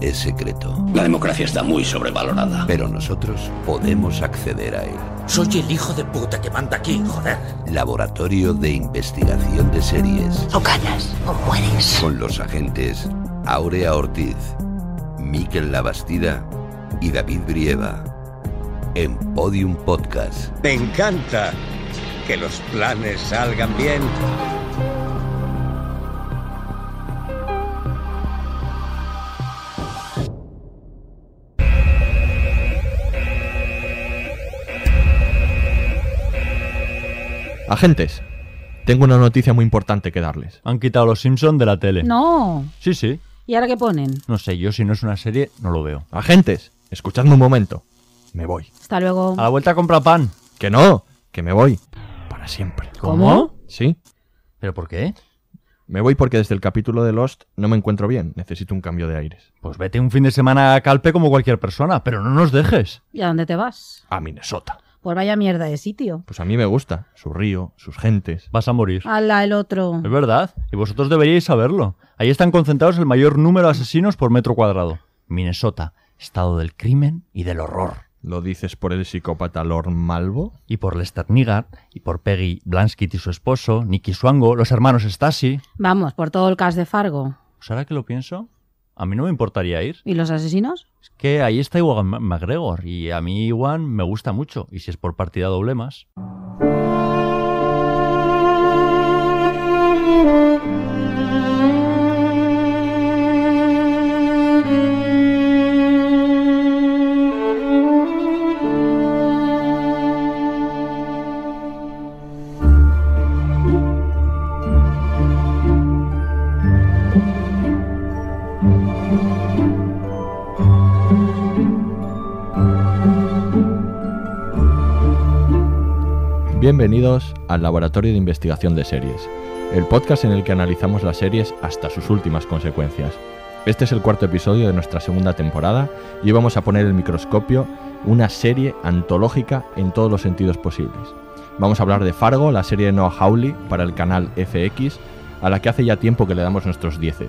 es secreto, La democracia está muy sobrevalorada. pero nosotros podemos acceder a él. Soy el hijo de puta que manda aquí, joder. Laboratorio de Investigación de Series. O ganas o mueres. Con los agentes Aurea Ortiz, Miquel Labastida y David Brieva. En Podium Podcast. Me encanta que los planes salgan bien. Agentes, tengo una noticia muy importante que darles. Han quitado los Simpson de la tele. No. Sí, sí. ¿Y ahora qué ponen? No sé, yo si no es una serie, no lo veo. Agentes, escuchadme un momento. Me voy. Hasta luego. A la vuelta compra pan. Que no, que me voy. Para siempre. ¿Cómo? ¿Sí? ¿Pero por qué? Me voy porque desde el capítulo de Lost no me encuentro bien. Necesito un cambio de aires. Pues vete un fin de semana a Calpe como cualquier persona, pero no nos dejes. ¿Y a dónde te vas? A Minnesota. Pues vaya mierda de sitio. Pues a mí me gusta. Su río, sus gentes. Vas a morir. Ala, el otro. Es verdad, y vosotros deberíais saberlo. Ahí están concentrados el mayor número de asesinos por metro cuadrado. Minnesota, estado del crimen y del horror. ¿Lo dices por el psicópata Lord Malvo? Y por Lester Nigar, y por Peggy Blanskett y su esposo, Nicky Swango, los hermanos Stasi. Vamos, por todo el cast de Fargo. Pues ahora que lo pienso, a mí no me importaría ir. ¿Y los asesinos? Es que ahí está Iwan McGregor, y a mí Iwan me gusta mucho, y si es por partida doble más. Bienvenidos al Laboratorio de Investigación de Series, el podcast en el que analizamos las series hasta sus últimas consecuencias. Este es el cuarto episodio de nuestra segunda temporada y vamos a poner el microscopio una serie antológica en todos los sentidos posibles. Vamos a hablar de Fargo, la serie de Noah Hawley para el canal FX, a la que hace ya tiempo que le damos nuestros dieces.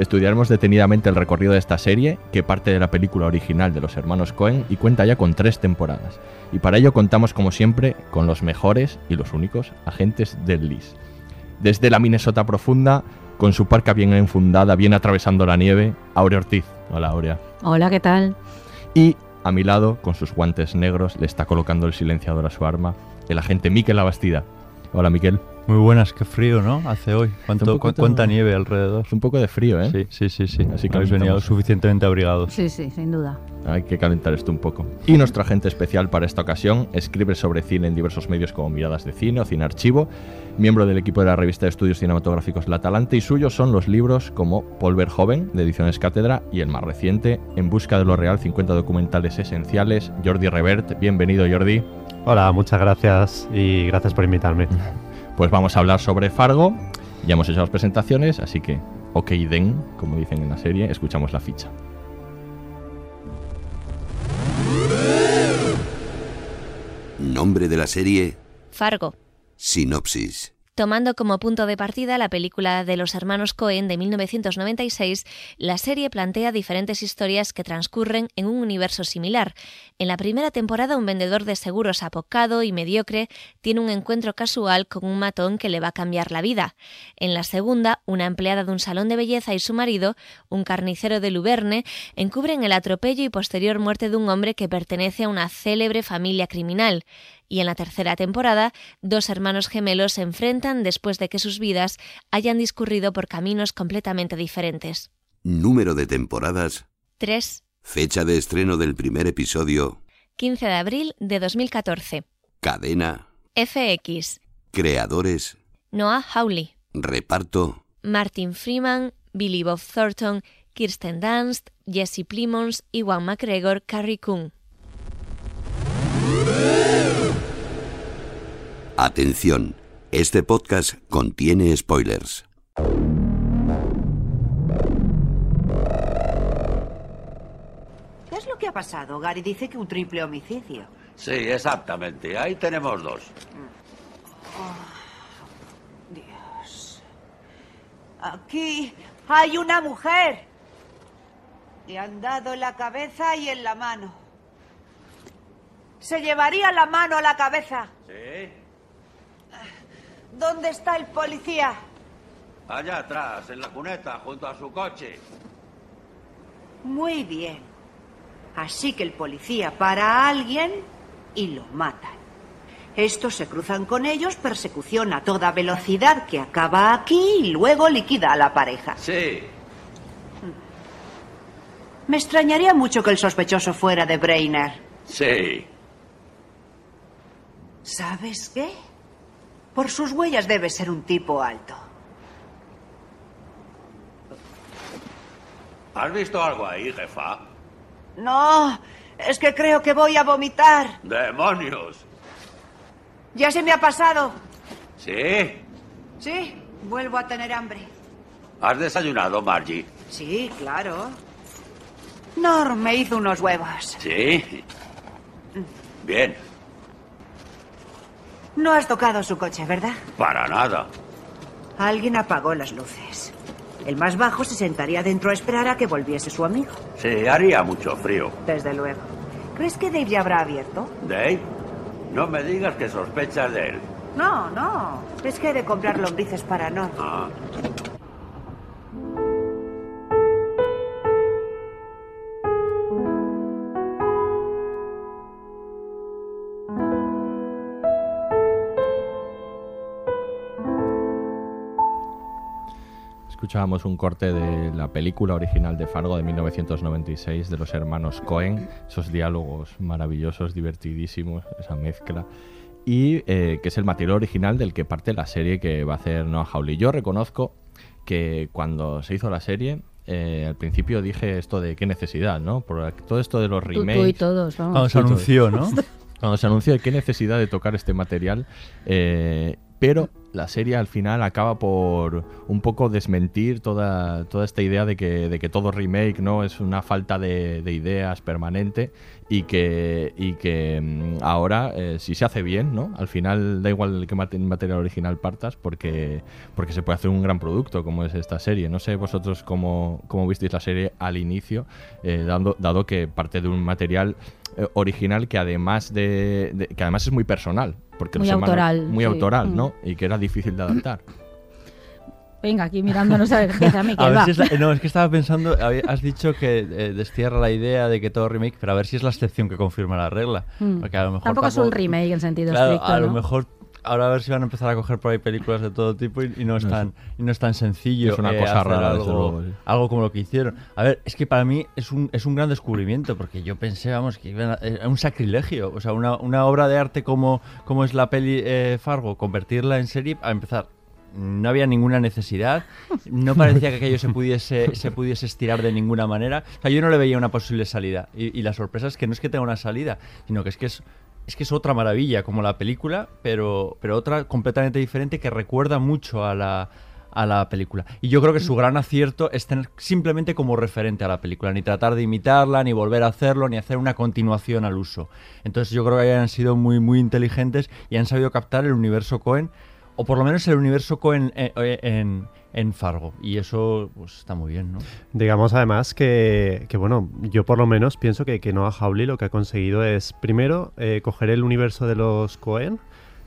Estudiaremos detenidamente el recorrido de esta serie, que parte de la película original de los hermanos Cohen y cuenta ya con tres temporadas. Y para ello contamos, como siempre, con los mejores y los únicos agentes del LIS. Desde la Minnesota profunda, con su parca bien enfundada, bien atravesando la nieve, Aurea Ortiz. Hola, Aurea. Hola, ¿qué tal? Y a mi lado, con sus guantes negros, le está colocando el silenciador a su arma, el agente Miquel Labastida. Hola, Miquel. Muy buenas, qué frío, ¿no? Hace hoy. ¿Cuánto, Un poquito- cu- ¿Cuánta nieve alrededor? Es un poco de frío, ¿eh? Sí, sí, sí, sí. Así que Habéis venido suficientemente abrigados. Sí, sí, sin duda. Hay que calentar esto un poco. Y nuestro agente especial para esta ocasión escribe sobre cine en diversos medios como Miradas de Cine o Cine Archivo, miembro del equipo de la revista de estudios cinematográficos La Talante y suyos son los libros como Polver Joven, de Ediciones Cátedra, y el más reciente, En Busca de lo Real, 50 documentales esenciales, Jordi Revert. Bienvenido, Jordi. Hola, muchas gracias y gracias por invitarme. Pues vamos a hablar sobre Fargo. Ya hemos hecho las presentaciones, así que, ok, den, como dicen en la serie, escuchamos la ficha. Nombre de la serie, Fargo. Sinopsis. Tomando como punto de partida la película de los hermanos Cohen de 1996, la serie plantea diferentes historias que transcurren en un universo similar. En la primera temporada, un vendedor de seguros apocado y mediocre tiene un encuentro casual con un matón que le va a cambiar la vida. En la segunda, una empleada de un salón de belleza y su marido, un carnicero de Luverne, encubren el atropello y posterior muerte de un hombre que pertenece a una célebre familia criminal. Y en la tercera temporada, dos hermanos gemelos se enfrentan después de que sus vidas hayan discurrido por caminos completamente diferentes. Número de temporadas. 3. Fecha de estreno del primer episodio. 15 de abril de 2014. Cadena. FX. Creadores. Noah Hawley. Reparto. Martin Freeman, Billy Bob Thornton, Kirsten Dunst, Jesse Plimons, Iwan McGregor, Carrie Coon. Atención, este podcast contiene spoilers. ¿Qué es lo que ha pasado? Gary dice que un triple homicidio. Sí, exactamente. Ahí tenemos dos. Oh, Dios. Aquí hay una mujer. Le han dado en la cabeza y en la mano. Se llevaría la mano a la cabeza. Sí. ¿Dónde está el policía? Allá atrás, en la cuneta, junto a su coche. Muy bien. Así que el policía para a alguien y lo matan. Estos se cruzan con ellos, persecución a toda velocidad que acaba aquí y luego liquida a la pareja. Sí. Me extrañaría mucho que el sospechoso fuera de Brainer. Sí. ¿Sabes qué? Por sus huellas debe ser un tipo alto. ¿Has visto algo ahí, jefa? No, es que creo que voy a vomitar. ¡Demonios! Ya se me ha pasado. ¿Sí? Sí, vuelvo a tener hambre. ¿Has desayunado, Margie? Sí, claro. Norm me hizo unos huevos. Sí. Bien. No has tocado su coche, ¿verdad? Para nada. Alguien apagó las luces. El más bajo se sentaría dentro a esperar a que volviese su amigo. Sí, haría mucho frío. Desde luego. ¿Crees que Dave ya habrá abierto? ¿Dave? No me digas que sospechas de él. No, no. Es que he de comprar lombrices para Norm. Ah. Escuchábamos un corte de la película original de Fargo de 1996 de los hermanos Cohen, esos diálogos maravillosos, divertidísimos, esa mezcla, y eh, que es el material original del que parte la serie que va a hacer Noah Hawley. Yo reconozco que cuando se hizo la serie, eh, al principio dije esto de qué necesidad, ¿no? Por todo esto de los remakes. tú y todos, vamos. Cuando se anunció, ¿no? Cuando se anunció qué necesidad de tocar este material, eh, pero la serie al final acaba por un poco desmentir toda, toda esta idea de que, de que todo remake no es una falta de, de ideas permanente y que, y que mm, ahora, eh, si se hace bien, ¿no? al final da igual mate- material original partas porque, porque se puede hacer un gran producto como es esta serie. No sé vosotros cómo, cómo visteis la serie al inicio, eh, dando, dado que parte de un material eh, original que además de, de- que además es muy personal porque Muy autoral, muy sí. autoral Mm. no y que era difícil de adaptar Venga, aquí mirándonos a ver qué a mí, que A ver va. si es la- no, es que estaba pensando, has dicho que eh, destierra la idea de que todo remake, pero a ver si es la excepción que confirma la regla. Mm. Porque a lo mejor Tampoco es un remake en sentido Claro, estricto, a lo mejor ahora a ver si van a empezar a coger por ahí películas de todo tipo y, y no, es No, tan, y no es tan sencillo. es una eh, cosa rara, desde algo, luego, sí. algo como lo que hicieron. A ver, es que para mí es un, es un gran descubrimiento, porque yo pensé, vamos, que iban a- era un sacrilegio. O sea, una, una obra de arte como, como es la peli eh, Fargo, convertirla en serie, a empezar. No había ninguna necesidad, no parecía que aquello se pudiese, se pudiese estirar de ninguna manera. O sea, yo no le veía una posible salida. Y, y la sorpresa es que no es que tenga una salida, sino que es que es, es que es otra maravilla, como la película, pero, pero otra completamente diferente que recuerda mucho a la, a la película. Y yo creo que su gran acierto es tener simplemente como referente a la película, ni tratar de imitarla, ni volver a hacerlo, ni hacer una continuación al uso. Entonces yo creo que hayan sido muy, muy inteligentes y han sabido captar el universo Cohen, o por lo menos el universo Cohen eh, eh, en, en Fargo. Y eso pues, está muy bien, ¿no? Digamos además que, que, bueno, yo por lo menos pienso que, que Noah Hawley lo que ha conseguido es, primero, eh, coger el universo de los Cohen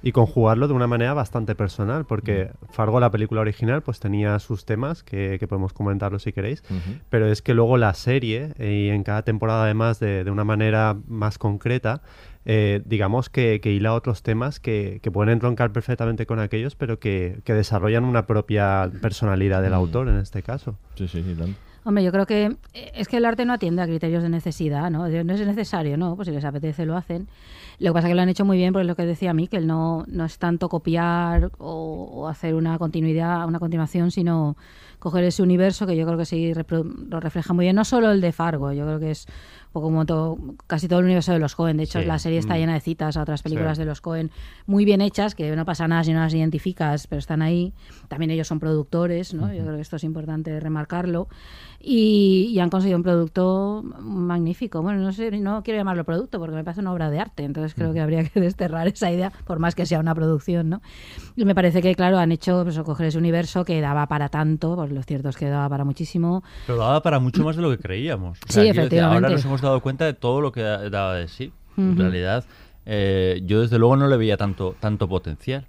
y conjugarlo de una manera bastante personal, porque Fargo, la película original, pues tenía sus temas, que, que podemos comentarlo si queréis, pero es que luego la serie, eh, y en cada temporada además de, de una manera más concreta, eh, digamos que, que hila otros temas que, que pueden entroncar perfectamente con aquellos, pero que, que desarrollan una propia personalidad del Mm. autor en este caso. sí sí sí tanto. Hombre, yo creo que eh, es que el arte no atiende a criterios de necesidad, ¿no? No es necesario, ¿no? Pues si les apetece lo hacen. Lo que pasa es que lo han hecho muy bien, porque es lo que decía Miquel, no, no es tanto copiar o, o hacer una continuidad, una continuación, sino coger ese universo que yo creo que sí lo refleja muy bien, no solo el de Fargo, yo creo que es poco como todo, casi todo el universo de los Cohen. De hecho, Sí. la serie está Mm. llena de citas a otras películas Sí. de los Cohen muy bien hechas, que no pasa nada si no las identificas, pero están ahí. También ellos son productores, ¿no? Yo creo que esto es importante remarcarlo. Y, y han conseguido un producto magnífico. Bueno, no sé, no quiero llamarlo producto porque me parece una obra de arte, entonces creo que habría que desterrar esa idea, por más que sea una producción, ¿no? Y me parece que, claro, han hecho pues, coger ese universo que daba para tanto, pues lo cierto es que daba para muchísimo. Pero daba para mucho más de lo que creíamos. Sí, decir, efectivamente. ahora nos hemos dado cuenta de todo lo que da- daba de sí. En realidad, eh, yo desde luego no le veía tanto, tanto potencial.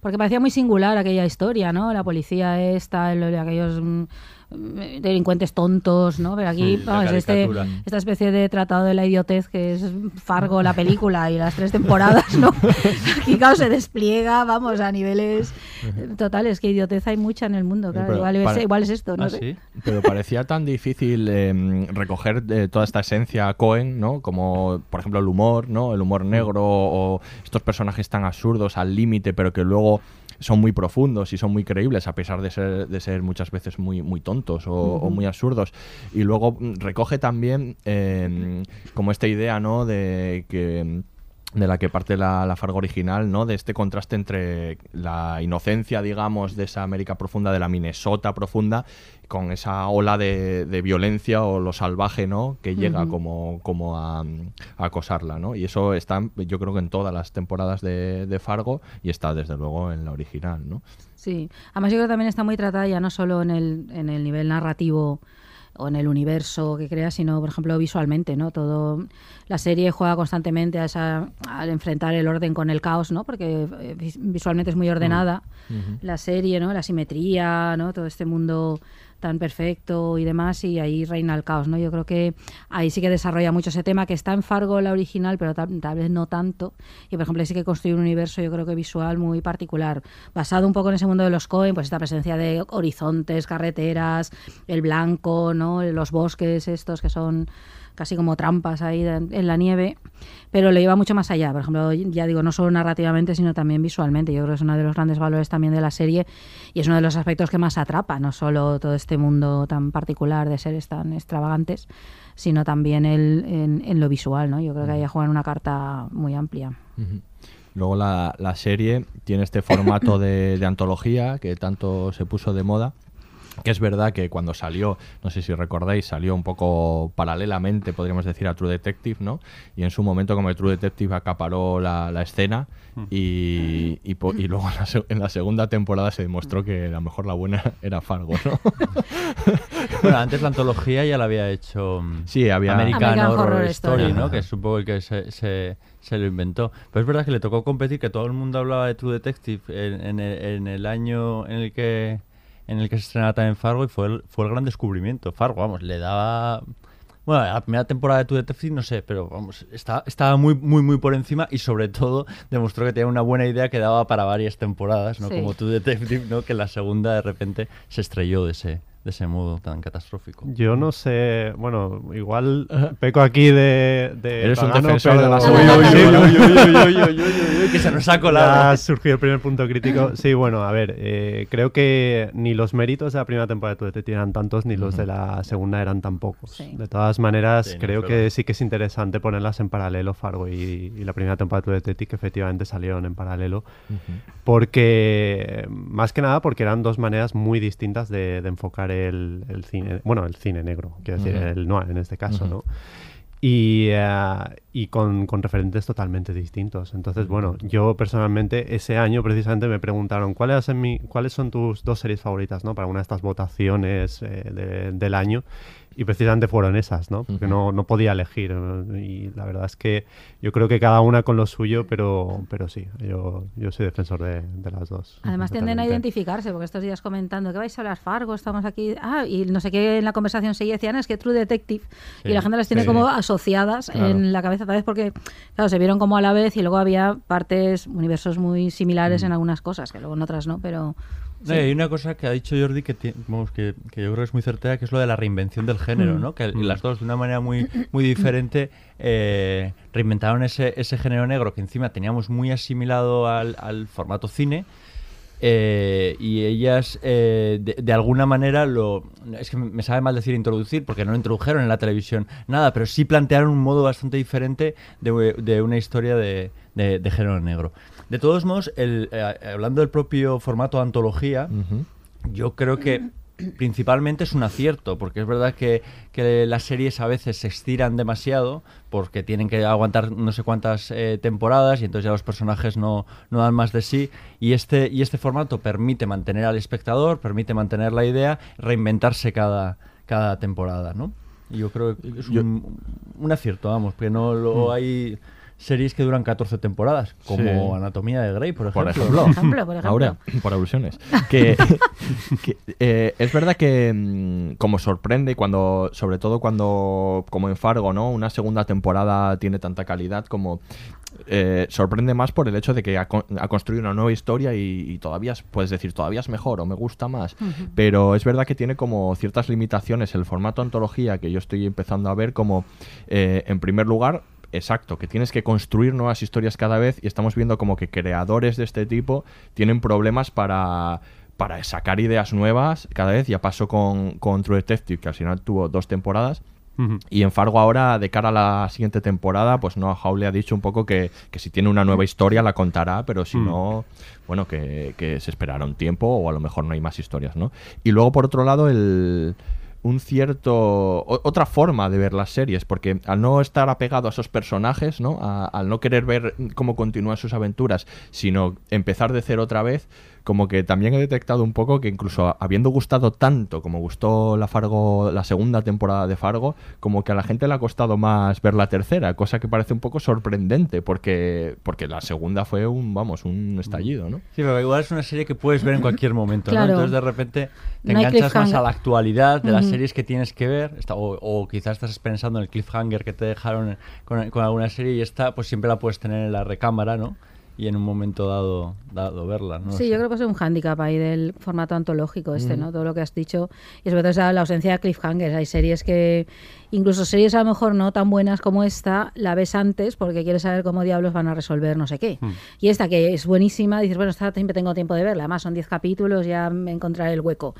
Porque parecía muy singular aquella historia, ¿no? La policía esta, aquellos mm, delincuentes tontos, ¿no? Pero aquí la vamos, este, esta especie de tratado de la idiotez que es Fargo, la película y las tres temporadas, ¿no? Aquí, claro, se despliega, vamos, a niveles eh, totales. Que idiotez hay mucha en el mundo, claro. Pero igual, es, para- igual es esto, no ¿Ah, sí? Pero parecía tan difícil eh, recoger eh, toda esta esencia Cohen, ¿no? Como, por ejemplo, el humor, ¿no? El humor negro o estos personajes tan absurdos al límite, pero que luego son muy profundos y son muy creíbles a pesar de ser, de ser muchas veces muy, muy tontos o, muy absurdos. Y luego mm, recoge también eh, como esta idea, ¿no? De que de la que parte la, la Fargo original, ¿no? De este contraste entre la inocencia, digamos, de esa América profunda, de la Minnesota profunda, con esa ola de, de violencia o lo salvaje, ¿no? Que llega como, como a, a acosarla, ¿no? Y eso está, yo creo que en todas las temporadas de, de Fargo y está desde luego en la original, ¿no? Sí, además yo creo que también está muy tratada ya no solo en el, en el nivel narrativo o en el universo que crea, sino por ejemplo visualmente, ¿no? Todo la serie juega constantemente a esa, al enfrentar el orden con el caos, ¿no? Porque eh, vis- visualmente es muy ordenada la serie, ¿no? La simetría, ¿no? Todo este mundo tan perfecto y demás y ahí reina el caos, ¿no? Yo creo que ahí sí que desarrolla mucho ese tema que está en Fargo la original, pero tal, vez no tanto. Y por ejemplo, ahí sí que construye un universo yo creo que visual muy particular, basado un poco en ese mundo de los Cohen, pues esta presencia de horizontes, carreteras, el blanco, ¿no? Los bosques estos que son casi como trampas ahí en la nieve, pero lo lleva mucho más allá. Por ejemplo, ya digo, no solo narrativamente, sino también visualmente. Yo creo que es uno de los grandes valores también de la serie y es uno de los aspectos que más atrapa, no solo todo este mundo tan particular de seres tan extravagantes, sino también el, en, en lo visual, ¿no? Yo creo que ahí juegan una carta muy amplia. Ujú. Luego la, la serie tiene este formato de, de antología que tanto se puso de moda. Que es verdad que cuando salió, no sé si recordáis, salió un poco paralelamente, podríamos decir, a True Detective, ¿no? Y en su momento, como True Detective acaparó la, la escena, y, y, po- y luego en la, en la segunda temporada se demostró que a lo mejor la buena era Fargo, ¿no? Bueno, antes la antología ya la había hecho mm, Sí, había- American, American Horror, Horror Story, Story. ¿no? Ajá. Que es un poco el que se, se, se lo inventó. Pero es verdad que le tocó competir, que todo el mundo hablaba de True Detective en, en el, en el año en el que en el que se estrenaba también Fargo y fue el, fue el gran descubrimiento. Fargo, vamos, le daba... Bueno, la primera temporada de True Detective no sé, pero vamos, está- estaba muy, muy, muy por encima y sobre todo demostró que tenía una buena idea que daba para varias temporadas, ¿no? Sí. Como True Detective, ¿no? Que la segunda de repente se estrelló de ese, de ese modo tan catastrófico. Yo no sé, bueno, igual peco aquí de... de Eres un defensor de la Sí, segunda sí, temporada. sí, Uy, uy, uy, uy, uy, uy, uy, que se nos ha colado. Ha surgido el primer punto crítico. Sí, bueno, a ver, eh, creo que ni los méritos de la primera temporada de Detective eran tantos, ni los de la segunda eran tan pocos. Sí. De todas maneras, Sí, no, creo que sí que es interesante ponerlas en paralelo, Fargo y, y la primera temporada de Detective, que efectivamente salieron en paralelo. Porque, más que nada, porque eran dos maneras muy distintas de, de enfocar el, el cine, bueno, el cine negro, quiero decir, el noir en este caso. ¿no? Y, eh, y con, con referentes totalmente distintos. Entonces, bueno, yo personalmente ese año precisamente me preguntaron ¿cuáles, en mi- cuáles son tus dos series favoritas ¿no? para una de estas votaciones eh, de- del año. Y precisamente fueron esas, ¿no? Porque no, no podía elegir. ¿no? Y la verdad es que yo creo que cada una con lo suyo, pero, pero sí, yo, yo soy defensor de, de las dos. Además tienden a identificarse, porque estos días comentando que vais a hablar Fargo, estamos aquí, ah, y no sé qué en la conversación seguía, decían, "Ah, es que True Detective, Sí, y la gente las tiene sí. como asociadas Claro. en la cabeza, tal vez porque, claro, se vieron como a la vez y luego había partes, universos muy similares Mm. en algunas cosas, que luego en otras no, pero... No, y hay una cosa que ha dicho Jordi que, vamos, que, que yo creo que es muy certera, que es lo de la reinvención del género, Mm. ¿no? Que las dos, de una manera muy, muy diferente, eh, reinventaron ese, ese género negro que encima teníamos muy asimilado al, al formato cine eh, y ellas eh, de, de alguna manera lo es que me sabe mal decir introducir porque no lo introdujeron en la televisión nada pero sí plantearon un modo bastante diferente de, de una historia de, de género negro de todos modos el, eh, hablando del propio formato antología yo creo que principalmente es un acierto, porque es verdad que, que, las series a veces se estiran demasiado porque tienen que aguantar no sé cuántas eh, temporadas y entonces ya los personajes no, no, dan más de sí y este, y este formato permite mantener al espectador, permite mantener la idea, reinventarse cada, cada temporada, ¿no? Yo creo que es un, un acierto, vamos, porque no lo Mm. hay series que duran 14 temporadas, como Sí. Anatomía de Grey, por ejemplo. Por ejemplo, Por ejemplo, por ejemplo. Ahora, por alusiones. Que, que, eh, es verdad que mm, como sorprende cuando, sobre todo cuando, como en Fargo, ¿no? Una segunda temporada tiene tanta calidad como eh, sorprende más por el hecho de que ha, con- ha construido una nueva historia y, y todavía es- puedes decir todavía es mejor o me gusta más. Pero es verdad que tiene como ciertas limitaciones el formato antología que yo estoy empezando a ver como, eh, en primer lugar, exacto, que tienes que construir nuevas historias cada vez y estamos viendo como que creadores de este tipo tienen problemas para para sacar ideas nuevas cada vez. Ya pasó con, con True Detective, que al final tuvo dos temporadas. Y en Fargo ahora, de cara a la siguiente temporada, pues no, Howley ha dicho un poco que, que si tiene una nueva historia la contará, pero si Mm. no, bueno, que, que se esperará un tiempo o a lo mejor no hay más historias, ¿no? Y luego, por otro lado, el un cierto otra forma de ver las series porque al no estar apegado a esos personajes no al no querer ver cómo continúan sus aventuras sino empezar de cero otra vez como que también he detectado un poco que incluso habiendo gustado tanto como gustó la Fargo la segunda temporada de Fargo como que a la gente le ha costado más ver la tercera cosa que parece un poco sorprendente porque porque la segunda fue un vamos un estallido no Sí, pero igual es una serie que puedes ver en cualquier momento, ¿no? Entonces de repente te No enganchas más a la actualidad de las series que tienes que ver, está- o, o quizás estás pensando en el cliffhanger que te dejaron con, con alguna serie y esta pues siempre la puedes tener en la recámara, ¿no? Y en un momento dado, dado verla, ¿no? Sí, yo creo que es un hándicap ahí del formato antológico este. ¿no? Todo lo que has dicho. Y sobre todo esa, la ausencia de cliffhangers. Hay series que, incluso series a lo mejor no tan buenas como esta, la ves antes porque quieres saber cómo diablos van a resolver no sé qué. Mm. Y esta que es buenísima, dices, bueno, esta siempre tengo tiempo de verla. Además son 10 capítulos, ya me encontraré el hueco.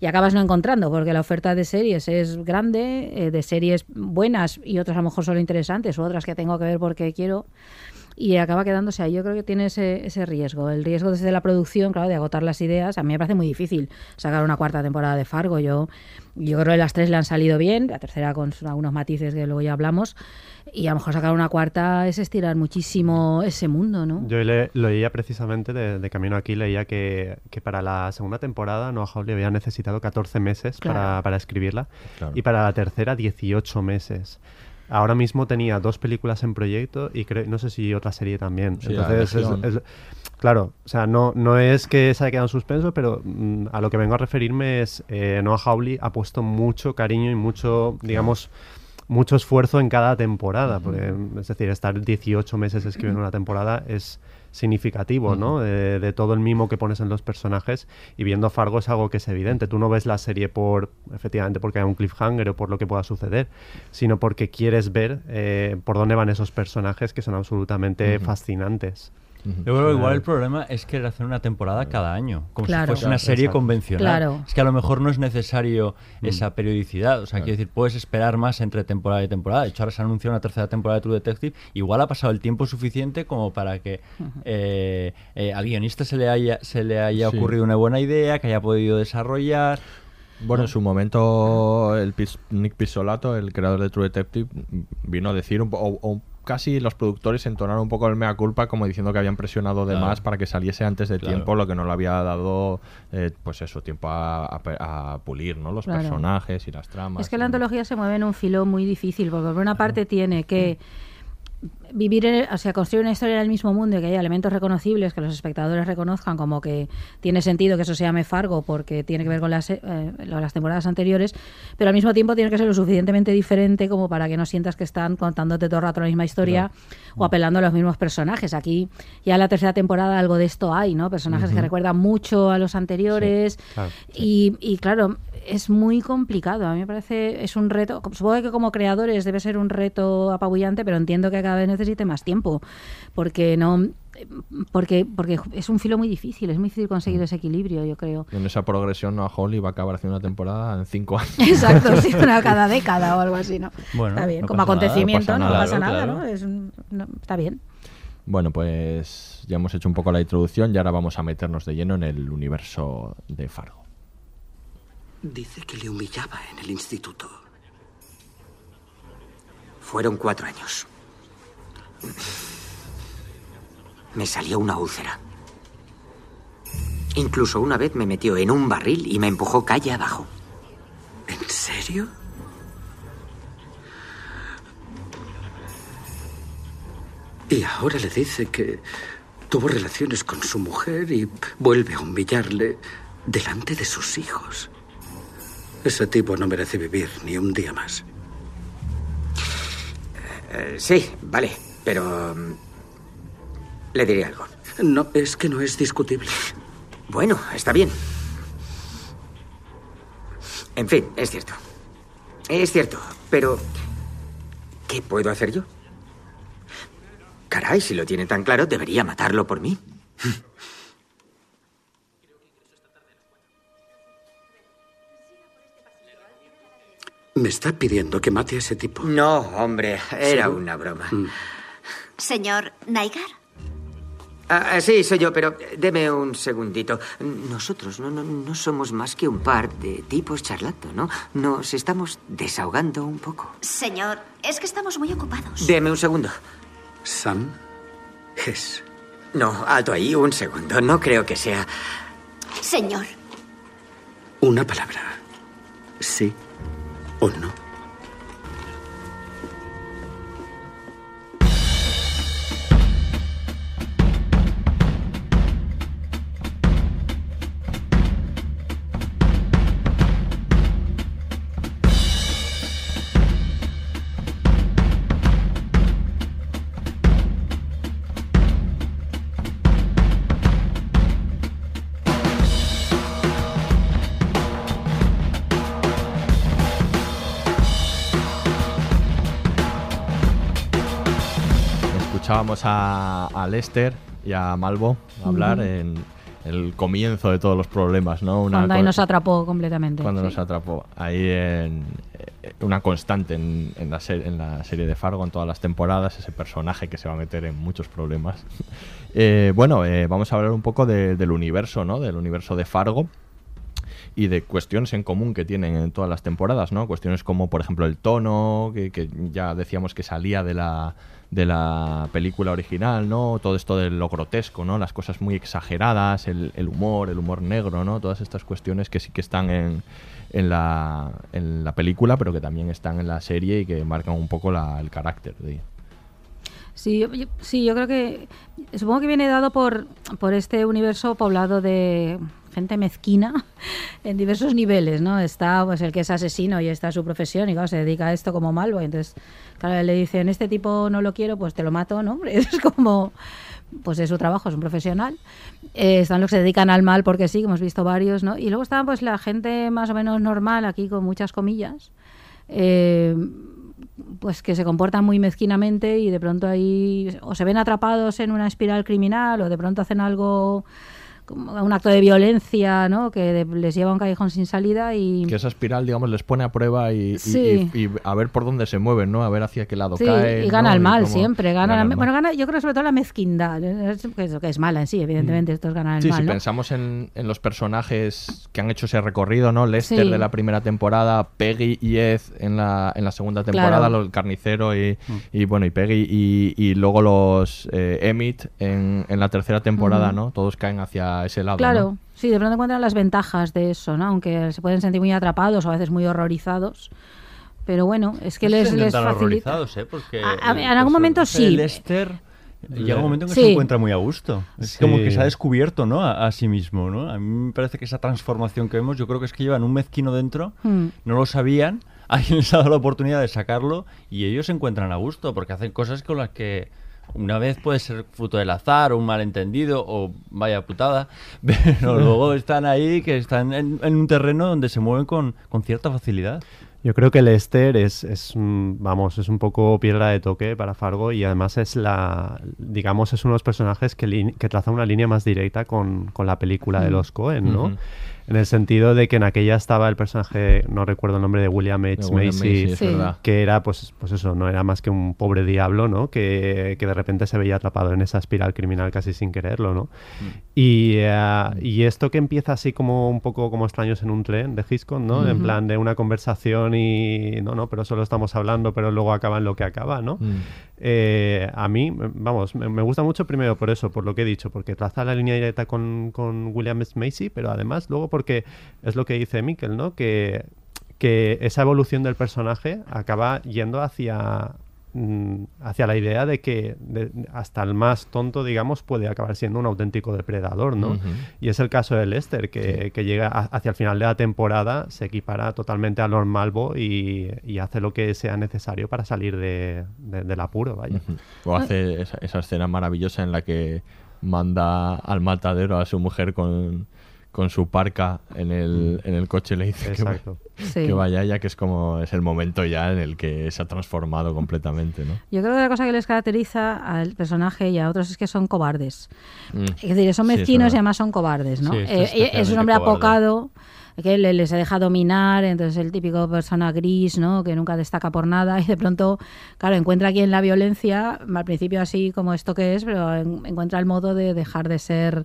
Y acabas no encontrando porque la oferta de series es grande, eh, de series buenas y otras a lo mejor solo interesantes, o otras que tengo que ver porque quiero y acaba quedándose ahí. Yo creo que tiene ese, ese riesgo. El riesgo desde la producción, claro, de agotar las ideas. A mí me parece muy difícil sacar una cuarta temporada de Fargo. Yo, yo creo que las tres le han salido bien, la tercera con algunos matices que luego ya hablamos. Y a lo mejor sacar una cuarta es estirar muchísimo ese mundo, ¿no? Yo le, leía precisamente de, de camino aquí, leía que, que para la segunda temporada Noah Hawley había necesitado 14 meses Claro. para, para escribirla Claro. y para la tercera 18 meses. Ahora mismo tenía dos películas en proyecto y creo, no sé si otra serie también. Sí, Entonces, es- claro, o sea, no, no es que se haya quedado en suspenso, pero mm, a lo que vengo a referirme es eh, Noah Hawley ha puesto mucho cariño y mucho, digamos, mucho esfuerzo en cada temporada. porque, es decir, estar 18 meses escribiendo una temporada es significativo, ¿no? De, de todo el mimo que pones en los personajes y viendo Fargo es algo que es evidente. Tú no ves la serie por, efectivamente, porque hay un cliffhanger o por lo que pueda suceder, sino porque quieres ver eh, por dónde van esos personajes que son absolutamente fascinantes. Yo creo que igual el problema es querer hacer una temporada cada año, como Claro. si fuese una serie Exacto. convencional. Claro. Es que a lo mejor no es necesario Mm. esa periodicidad. O sea, quiero decir, puedes esperar más entre temporada y temporada. De hecho, ahora se anunció una tercera temporada de True Detective. Igual ha pasado el tiempo suficiente como para que eh, eh, al guionista se le haya, se le haya Sí. ocurrido una buena idea, que haya podido desarrollar. Bueno, en su momento el Pis- Nick Pisolato, el creador de True Detective, vino a decir, o, o casi los productores entonaron un poco el mea culpa como diciendo que habían presionado de Claro. más para que saliese antes de Claro. tiempo, lo que no le había dado, eh, pues eso, tiempo a, a pulir, ¿no? Los Claro. personajes y las tramas. Es que y- la antología se mueve en un filo muy difícil, porque por una parte tiene que vivir, o sea, construir una historia en el mismo mundo y que haya elementos reconocibles que los espectadores reconozcan como que tiene sentido que eso se llame Fargo porque tiene que ver con las, eh, las temporadas anteriores, pero al mismo tiempo tiene que ser lo suficientemente diferente como para que no sientas que están contándote todo el rato la misma historia o apelando a los mismos personajes. Aquí ya en la tercera temporada algo de esto hay, ¿no? Personajes que recuerdan mucho a los anteriores claro, y, y claro, es muy complicado. A mí me parece, es un reto, supongo que como creadores debe ser un reto apabullante, pero entiendo que cada vez necesite más tiempo, porque no porque porque es un filo muy difícil, es muy difícil conseguir ese equilibrio, yo creo. En esa progresión, ¿no? A Holly va a acabar haciendo una temporada en cinco años. Exacto, sí, una cada década o algo así, ¿no? Bueno, está bien, no como pasa nada, acontecimiento, no no pasa pasa nada, nada, claro. ¿no? Es un- no, Está bien. Bueno, pues ya hemos hecho un poco la introducción y ahora vamos a meternos de lleno en el universo de Fargo. Dice que le humillaba en el instituto. Fueron cuatro años. Me salió una úlcera. Incluso una vez me metió en un barril y me empujó calle abajo. ¿En serio? Y ahora le dice que tuvo relaciones con su mujer y vuelve a humillarle delante de sus hijos. Ese tipo no merece vivir ni un día más. Eh, sí, vale, pero... mm, Le diré algo. No, es que no es discutible. Bueno, está bien. En fin, es cierto. Es cierto, pero... ¿Qué puedo hacer yo? Caray, si lo tiene tan claro, debería matarlo por mí. ¿Me está pidiendo que mate a ese tipo? No, hombre, era una broma. Señor Naigar. Ah, ah, sí, soy yo, pero deme un segundito. Nosotros no, no, no somos más que un par de tipos charlando, ¿no? Nos estamos desahogando un poco. Señor, es que estamos muy ocupados. Deme un segundo. Sam Hess. No, alto ahí, un segundo. No creo que sea... Señor, Una palabra. Sí o a, a Lester y a Malvo hablar Ujú. en el comienzo de todos los problemas, ¿no? Una Cuando ahí nos atrapó completamente. cuando sí. nos atrapó. Ahí en eh, una constante en, en la ser- en la serie de Fargo, en todas las temporadas, ese personaje que se va a meter en muchos problemas. Eh, bueno, eh, vamos a hablar un poco de- del universo, ¿no? Del universo de Fargo y de cuestiones en común que tienen en todas las temporadas, ¿no? Cuestiones como, por ejemplo, el tono, que, que ya decíamos que salía de la, de la película original, ¿no? Todo esto de lo grotesco, ¿no? Las cosas muy exageradas, el, el humor, el humor negro, ¿no? Todas estas cuestiones que sí que están en, en, la, en la película, pero que también están en la serie y que marcan un poco la- el carácter de... Sí, yo, sí, yo creo que supongo que viene dado por, por este universo poblado de gente mezquina en diversos niveles, ¿no? Está pues el que es asesino y está su profesión y claro, se dedica a esto como malo y entonces claro, le dicen, este tipo no lo quiero, pues te lo mato, ¿no? Es como pues es su trabajo, es un profesional. Eh, están los que se dedican al mal porque sí, hemos visto varios, ¿no? Y luego está pues la gente más o menos normal, aquí con muchas comillas, eh, pues que se comportan muy mezquinamente y de pronto ahí o se ven atrapados en una espiral criminal o de pronto hacen algo como un acto de violencia, ¿no? Que de- les lleva a un callejón sin salida y Que esa espiral, digamos, les pone a prueba y, y- Sí. y- y a ver por dónde se mueven, ¿no? A ver hacia qué lado Sí, caen. y gana ¿no? el mal cómo- siempre, gana, la- el mal. bueno, gana, yo creo sobre todo la mezquindad, ¿eh? que es- que es mala en sí, evidentemente, esto es ganar el Mm. Sí, mal, si ¿no? pensamos en, en los personajes que han hecho ese recorrido, ¿no? Lester Sí. de la primera temporada, Peggy y Ed en la, en la segunda temporada, Claro. el carnicero y, y, bueno, y Peggy y, y luego los eh, Emmett en, en la tercera temporada. ¿no? Todos caen hacia ese lado, Claro, ¿no? sí, de pronto encuentran las ventajas de eso, ¿no? Aunque se pueden sentir muy atrapados o a veces muy horrorizados. Pero bueno, es que les, les facilita. horrorizados, ¿eh? Porque A- a- el en algún momento sí. Lester llega un momento en que Sí. se encuentra muy a gusto. Es Sí. como que se ha descubierto, ¿no? A, a sí mismo, ¿no? A mí me parece que esa transformación que vemos, yo creo que es que llevan un mezquino dentro, Hmm. no lo sabían, alguien les ha dado la oportunidad de sacarlo y ellos se encuentran a gusto porque hacen cosas con las que una vez puede ser fruto del azar o un malentendido o vaya putada, pero luego están ahí que están en, en un terreno donde se mueven con, con cierta facilidad. Yo creo que Lester es, es, vamos, es un poco piedra de toque para Fargo y además es la, digamos, es uno de los personajes que, que traza una línea más directa con, con la película de Mm. los Cohen, ¿no? En el sentido de que en aquella estaba el personaje, no recuerdo el nombre de William H. De William Macy, Macy, Sí. que era, pues, pues eso, no era más que un pobre diablo, ¿no? Que, que de repente se veía atrapado en esa espiral criminal casi sin quererlo, ¿no? Y, eh, y esto que empieza así como un poco como extraños en un tren de Hitchcock, ¿no? En Ujú. plan de una conversación y no, no, pero solo estamos hablando, pero luego acaba en lo que acaba, ¿no? Mm. Eh, a mí, vamos, me, me gusta mucho primero por eso, por lo que he dicho, porque traza la línea directa con, con William S. Macy, pero además luego porque es lo que dice Mikkel, ¿no? Que, que esa evolución del personaje acaba yendo hacia mm, hacia la idea de que de- hasta el más tonto, digamos, puede acabar siendo un auténtico depredador, ¿no? Y es el caso de Lester, que, que llega a- hacia el final de la temporada, se equipara totalmente a Lord Malvo y, y hace lo que sea necesario para salir de, de- del apuro, vaya. O hace esa, esa escena maravillosa en la que manda al matadero a su mujer con, con su parca en el, en el coche le dice que. Sí. que vaya ya, que es como es el momento ya en el que se ha transformado completamente, ¿no? Yo creo que la cosa que les caracteriza al personaje y a otros es que son cobardes. Mm. Es decir, son Sí, mezquinos verdad. y además son cobardes, ¿no? Sí, es eh, es un hombre cobarde. apocado que le, le se deja dominar, entonces el típico persona gris, ¿no? Que nunca destaca por nada y de pronto, claro, encuentra aquí en la violencia, al principio así como esto que es, pero en- encuentra el modo de dejar de ser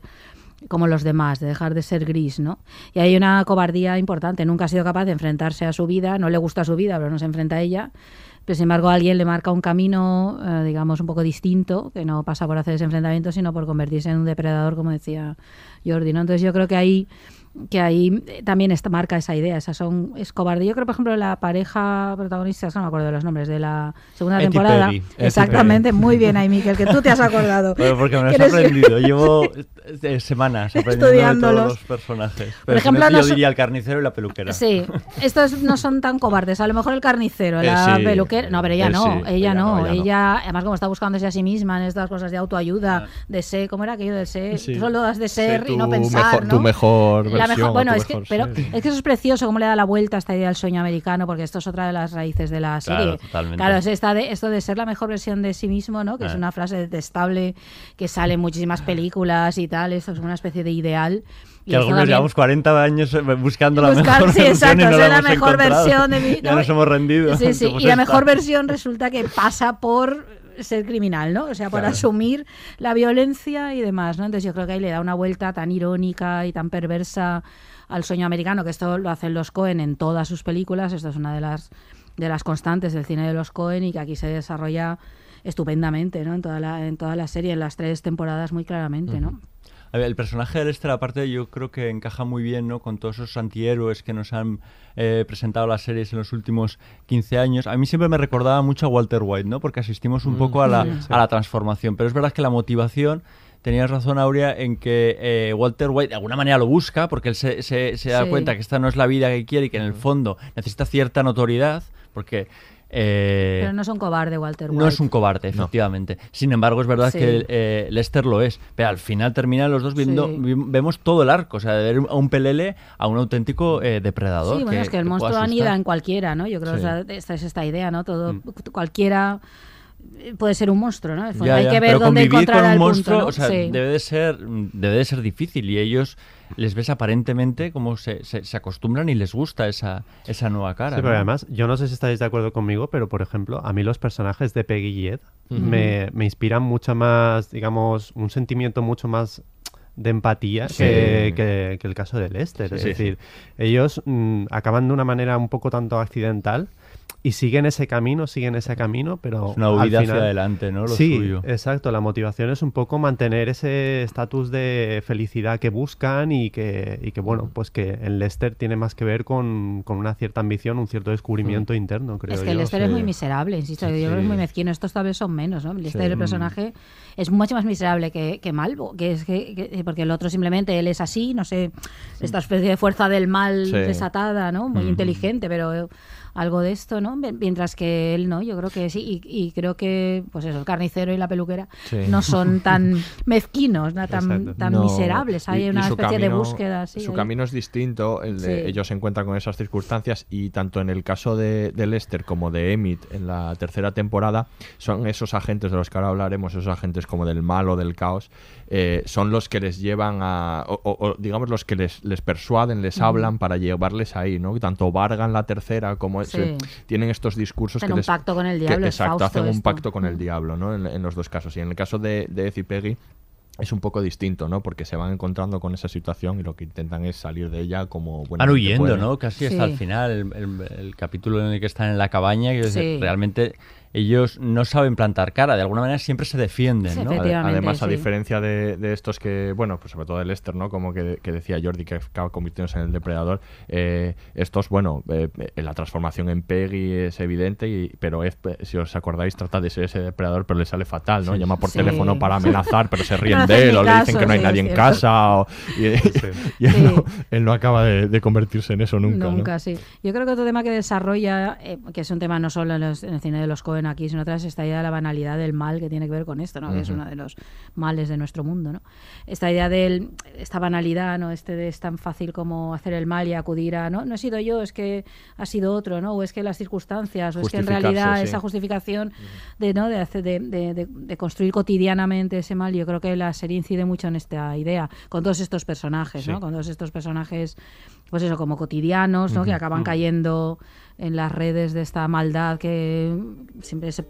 como los demás, de dejar de ser gris, ¿no? Y hay una cobardía importante, nunca ha sido capaz de enfrentarse a su vida, no le gusta su vida, pero no se enfrenta a ella. Pero sin embargo, alguien le marca un camino, eh, digamos, un poco distinto, que no pasa por hacer ese enfrentamiento, sino por convertirse en un depredador, como decía Jordi, ¿no? Entonces yo creo que ahí que ahí eh, también esta marca esa idea, esa son es cobarde. Yo creo, por ejemplo, la pareja protagonista, no me acuerdo de los nombres, de la segunda Eti temporada. Perry. Exactamente, Perry. muy bien ahí, Miquel, que tú te has acordado. Bueno, porque me lo has aprendido. Llevo eh, semanas aprendiendo de todos los personajes. Por Pero si ejemplo, no, yo diría el carnicero y la peluquera. Sí, estos no son tan cobardes. A lo mejor el carnicero, Eh, la sí. peluquera. No, pero ella no, sí, ella, ella no. no, ella además, como está buscándose a sí misma en estas cosas de autoayuda, de ser, ¿cómo era aquello de ser? Sí. Solo has de ser y no pensar. mejor- ¿no? tu mejor La bueno, es que, mejor pero ser. es que eso es precioso, cómo le da la vuelta a esta idea del sueño americano, porque esto es otra de las raíces de la Claro, serie. totalmente. Claro, es esta de, esto de ser la mejor versión de sí mismo, ¿no? Que es Eh. una frase detestable que sale en muchísimas películas y tal. Esto es una especie de ideal. Y Que algunos también- llevamos 40 años eh, buscando la Buscar- mejor sí, versión y exacto, no ser la la mejor encontrado. versión de mí, Ya ¿no? nos hemos rendido. Sí, sí, Pues y la mejor versión resulta que pasa por ser criminal, ¿no? O sea, por Claro. asumir la violencia y demás, ¿no? Entonces yo creo que ahí le da una vuelta tan irónica y tan perversa al sueño americano, que esto lo hacen los Cohen en todas sus películas, esto es una de las de las constantes del cine de los Cohen y que aquí se desarrolla estupendamente, ¿no? En toda la en toda la serie, en las tres temporadas muy claramente, ¿no? A ver, el personaje de Lester, aparte, yo creo que encaja muy bien ¿no? con todos esos antihéroes que nos han eh, presentado las series en los últimos 15 años. A mí siempre me recordaba mucho a Walter White, ¿no? porque asistimos un Mm, poco a la, sí. a la transformación. Pero es verdad que la motivación. Tenías razón, Aurea, en que eh, Walter White de alguna manera lo busca, porque él se, se- se da Sí. cuenta que esta no es la vida que quiere y que en el fondo necesita cierta notoriedad, porque eh, Pero no es un cobarde Walter White. no es un cobarde, efectivamente. Sin embargo, es verdad Sí. que eh, Lester lo es. Pero al final terminan los dos viendo, Sí. vemos todo el arco, o sea, de ver a un pelele a un auténtico eh, depredador. Sí, bueno, es que el monstruo anida en cualquiera, ¿no? Yo creo Sí. Mm. que esta es esta idea, ¿no? Todo, cualquiera eh, puede ser un monstruo, ¿no? Ya, Hay ya, que ver pero dónde convivir encontrar con un el monstruo, punto, ¿no? o sea, Sí. debe de ser debe de ser difícil y ellos les ves aparentemente como se, se, se acostumbran y les gusta esa, esa nueva cara. Sí, pero además, yo no sé si estáis de acuerdo conmigo, pero por ejemplo, a mí los personajes de Peggy y Ed me, me inspiran mucho más, digamos, un sentimiento mucho más de empatía Sí. que, que- que el caso de Lester. Sí, es sí. decir, ellos mm, acaban de una manera un poco tanto accidental y siguen ese camino, siguen ese camino, pero Es una al huida hacia final- adelante, ¿no? Lo sí, suyo. exacto. La motivación es un poco mantener ese estatus de felicidad que buscan y que, y que bueno, pues que en Lester tiene más que ver con, con una cierta ambición, un cierto descubrimiento interno, creo Es que yo. el Lester sí. es muy miserable, insisto, Sí, yo creo que es muy mezquino. Estos tal vez son menos, ¿no? El Lester, Sí. el personaje, es mucho más miserable que, que Malvo, que es que, que- porque el otro simplemente él es así, no sé, esta especie de fuerza del mal Sí. desatada, ¿no? Muy Mm. inteligente, pero algo de esto, ¿no? Mien- Mientras que él no, yo creo que sí, y, y creo que, pues eso, el carnicero y la peluquera Sí. no son tan mezquinos, ¿no? tan, tan No, miserables. Hay y- una especie de búsqueda así. Su ahí. camino es distinto, el de Sí. ellos se encuentran con esas circunstancias y tanto en el caso de, de Lester como de Emmett en la tercera temporada son esos agentes de los que ahora hablaremos, esos agentes como del mal o del caos, eh, son los que les llevan a, o, o- o, digamos los que les, les persuaden, les hablan para llevarles ahí, ¿no? Tanto Varga en la tercera como Sí. se- tienen estos discursos que un les- pacto con el que- diablo, es exacto, Fausto hacen un esto. pacto con el diablo, ¿no? En, en los dos casos. Y en el caso de, de Ed y Peggy es un poco distinto, ¿no? Porque se van encontrando con esa situación y lo que intentan es salir de ella como Van huyendo, ¿no? Casi hasta Sí. el final, el, el- el capítulo en el que están en la cabaña, que Sí. realmente ellos no saben plantar cara, de alguna manera siempre se defienden, ¿no? Además, a sí. diferencia de, de estos que, bueno, pues sobre todo de Lester, ¿no? Como que, que decía Jordi, que acaba convirtiéndose en el depredador, eh, estos, bueno, eh, la transformación en Peggy es evidente, y, pero eh, si os acordáis, trata de ser ese depredador, pero le sale fatal, ¿no? Sí. Llama por Sí. teléfono para amenazar, pero se ríen No de él, o le dicen caso, que no hay sí, nadie es en casa, o- y, y él, Sí. no, él no acaba de, de convertirse en eso nunca, ¿no? Nunca, sí. Yo creo que otro tema que desarrolla, eh, que es un tema no solo en, los- en el cine de los Cohen aquí, sino otra es esta idea de la banalidad del mal que tiene que ver con esto, ¿no? Que es uno de los males de nuestro mundo, ¿no? Esta idea de esta banalidad, ¿no? Este de es tan fácil como hacer el mal y acudir a, no, no he sido yo, es que ha sido otro, ¿no? O es que las circunstancias, o es que en realidad sí. esa justificación de, ¿no? de, hacer, de, de- de- de construir cotidianamente ese mal, yo creo que la serie incide mucho en esta idea, con todos estos personajes, ¿no? Con todos estos personajes, pues eso, como cotidianos, ¿no? Que acaban cayendo en las redes de esta maldad que siempre se-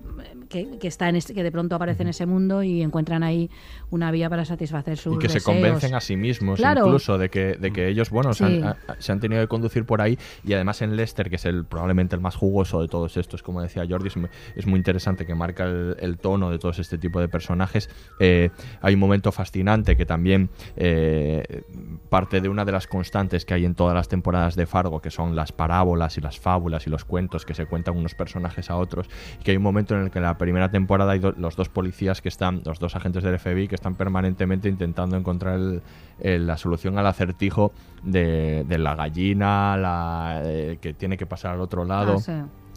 que, que está en este- que de pronto aparece en ese mundo y encuentran ahí una vía para satisfacer sus y que se deseos. convencen a sí mismos Claro. incluso de que, de que ellos bueno se, Sí. han, a- se han tenido que conducir por ahí y además en Leicester que es el probablemente el más jugoso de todos estos como decía Jordi es muy, es muy interesante que marca el, el tono de todos este tipo de personajes Eh, hay un momento fascinante que también eh, parte de una de las constantes que hay en todas las temporadas de Fargo que son las parábolas y las fábulas y los cuentos que se cuentan unos personajes a otros y que hay un momento en el que la primera temporada hay do- los dos policías que están los dos agentes del FBI que están permanentemente intentando encontrar el- la solución al acertijo de, la gallina la, eh, que tiene que pasar al otro lado Ah.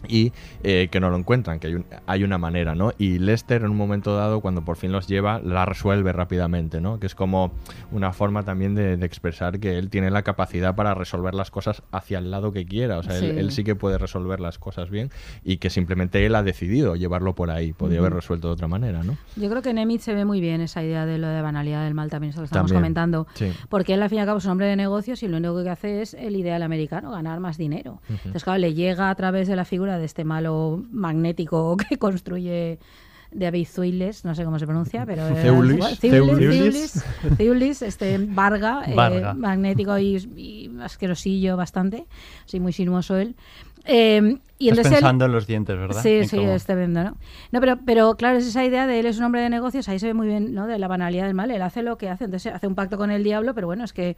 Y eh, que no lo encuentran, que hay, un- hay una manera, ¿no? Y Lester en un momento dado, cuando por fin los lleva, la resuelve rápidamente, ¿no? Que es como una forma también de, de expresar que él tiene la capacidad para resolver las cosas hacia el lado que quiera, o sea, él, Sí. él sí que puede resolver las cosas bien y que simplemente él ha decidido llevarlo por ahí, podría haber Ujú. resuelto de otra manera, ¿no? Yo creo que en se ve muy bien esa idea de lo de banalidad del mal también, eso que estamos También, comentando. sí. Porque él, al fin y al cabo, es un hombre de negocios y lo único que hace es el ideal americano, ganar más dinero. Entonces, claro, le llega a través de la figura de este malo magnético que construye David Zuiles, no sé cómo se pronuncia, pero... Zeulis, este Varga, eh, magnético y, y asquerosillo bastante, sí, muy sinuoso él. Eh, y Estás él- pensando en los dientes, ¿verdad? Sí, sí, cómo- es tremendo, ¿no? No, pero, pero claro, es esa idea de él es un hombre de negocios, ahí se ve muy bien, ¿no? De la banalidad del mal, él hace lo que hace, entonces hace un pacto con el diablo, pero bueno, es que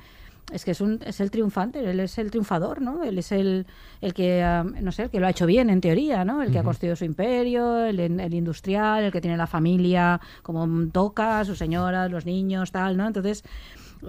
es que es, un, es el triunfante, él es el triunfador, ¿no? Él es el, el que, ah, no sé, el que lo ha hecho bien en teoría, ¿no? El que ha construido su imperio, el, el industrial, el que tiene la familia como toca, su señora, los niños, tal, ¿no? Entonces,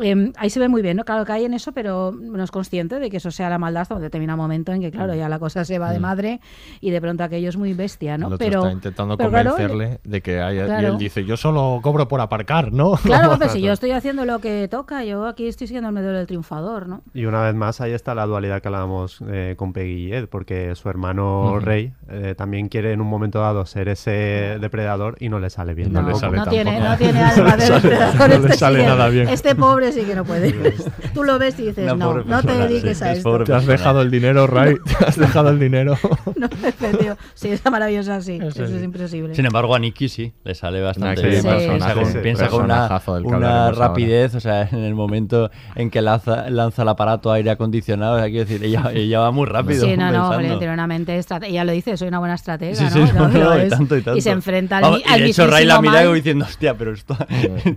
eh, ahí se ve muy bien, ¿no? Claro, cae en eso, pero no es consciente de que eso sea la maldad hasta un determinado momento en que, claro, ya la cosa se va de Mm. madre y de pronto aquello es muy bestia, ¿no? El otro pero está intentando pero claro, convencerle de que haya... Y él dice, yo solo cobro por aparcar, ¿no? Claro, pues si yo estoy haciendo lo que toca, yo aquí estoy siguiendo el medio del triunfador, ¿no? Y una vez más ahí está la dualidad que hablábamos eh, con Peggy y Ed, porque su hermano. Rey eh, también quiere en un momento dado ser ese depredador y no le sale bien. No le sale No tiene, no tiene alma de No le sale- depredador. no este le sale sí que- nada bien. Este pobre sí que no puede. Tú lo ves y dices, Una no, no te persona, dediques sí, a es esto. Te has dejado el dinero, Ray. Te has dejado el dinero. No, efectivo. sí, está maravillosa, sí. Eso Eso es imposible. Sin embargo, a Nicky sí, le sale bastante bien. Sí. Piensa con, piensa con una, una ahora. rapidez, o sea, en el momento en que lanza, lanza el aparato aire acondicionado, o sea, quiero decir, ella, ella va muy rápido. Sí, no, no, porque tiene una mente Ella lo dice, soy una buena estratega, Sí, ¿no? sí, No, no, lo no, y es. tanto y tanto. se enfrenta al, Vamos, mi- y al de hecho, Ray la mira diciendo, hostia, pero esto,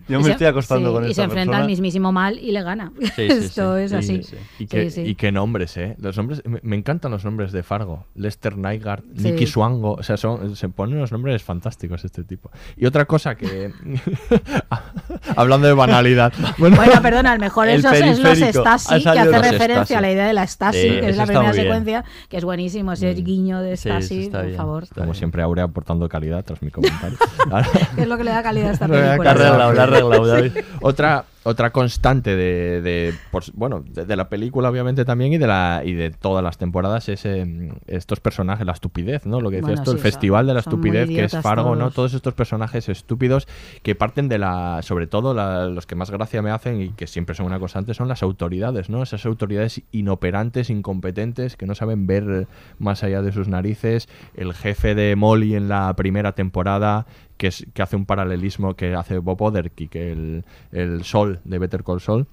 yo Y me estoy acostando con y esta se enfrenta persona. al mismísimo muchísimo mal y le gana. Sí, sí, Esto sí. es así. Y, qué, Sí, sí. y qué nombres, ¿eh? Los nombres, me, me encantan los nombres de Fargo. Lester Nygaard, Sí. Nicky Swango. O sea, son, se ponen unos nombres fantásticos este tipo. Y otra cosa que... Hablando de banalidad. Bueno, perdona, a lo mejor eso es los. Stasi, Ha que hace referencia Stasi. a la idea de la Stasi, Sí, que es la primera bien. secuencia, que es buenísimo, ese guiño de Sí, Stasi, está por bien, favor. Como siempre, Aurea aportando calidad tras mi comentario. Es lo que le da calidad a esta película. he arreglado, Sí. David. Otra, otra constante de, de, por- bueno, de, de la película, obviamente, también, y de la y de todas las temporadas, es eh, estos personajes, la estupidez, ¿no? Lo que decías Bueno, tú, el festival de la estupidez, que es Fargo, ¿no? todos. Todos estos personajes estúpidos que parten de la. Sobre todo, la- los que más gracia me hacen y que siempre son una constante son las autoridades, ¿no? Esas autoridades inoperantes, incompetentes, que no saben ver más allá de sus narices. El jefe de Molly en la primera temporada, que, es, que hace un paralelismo que hace Bob Odenkirk, que el, el Sol de Better Call Saul.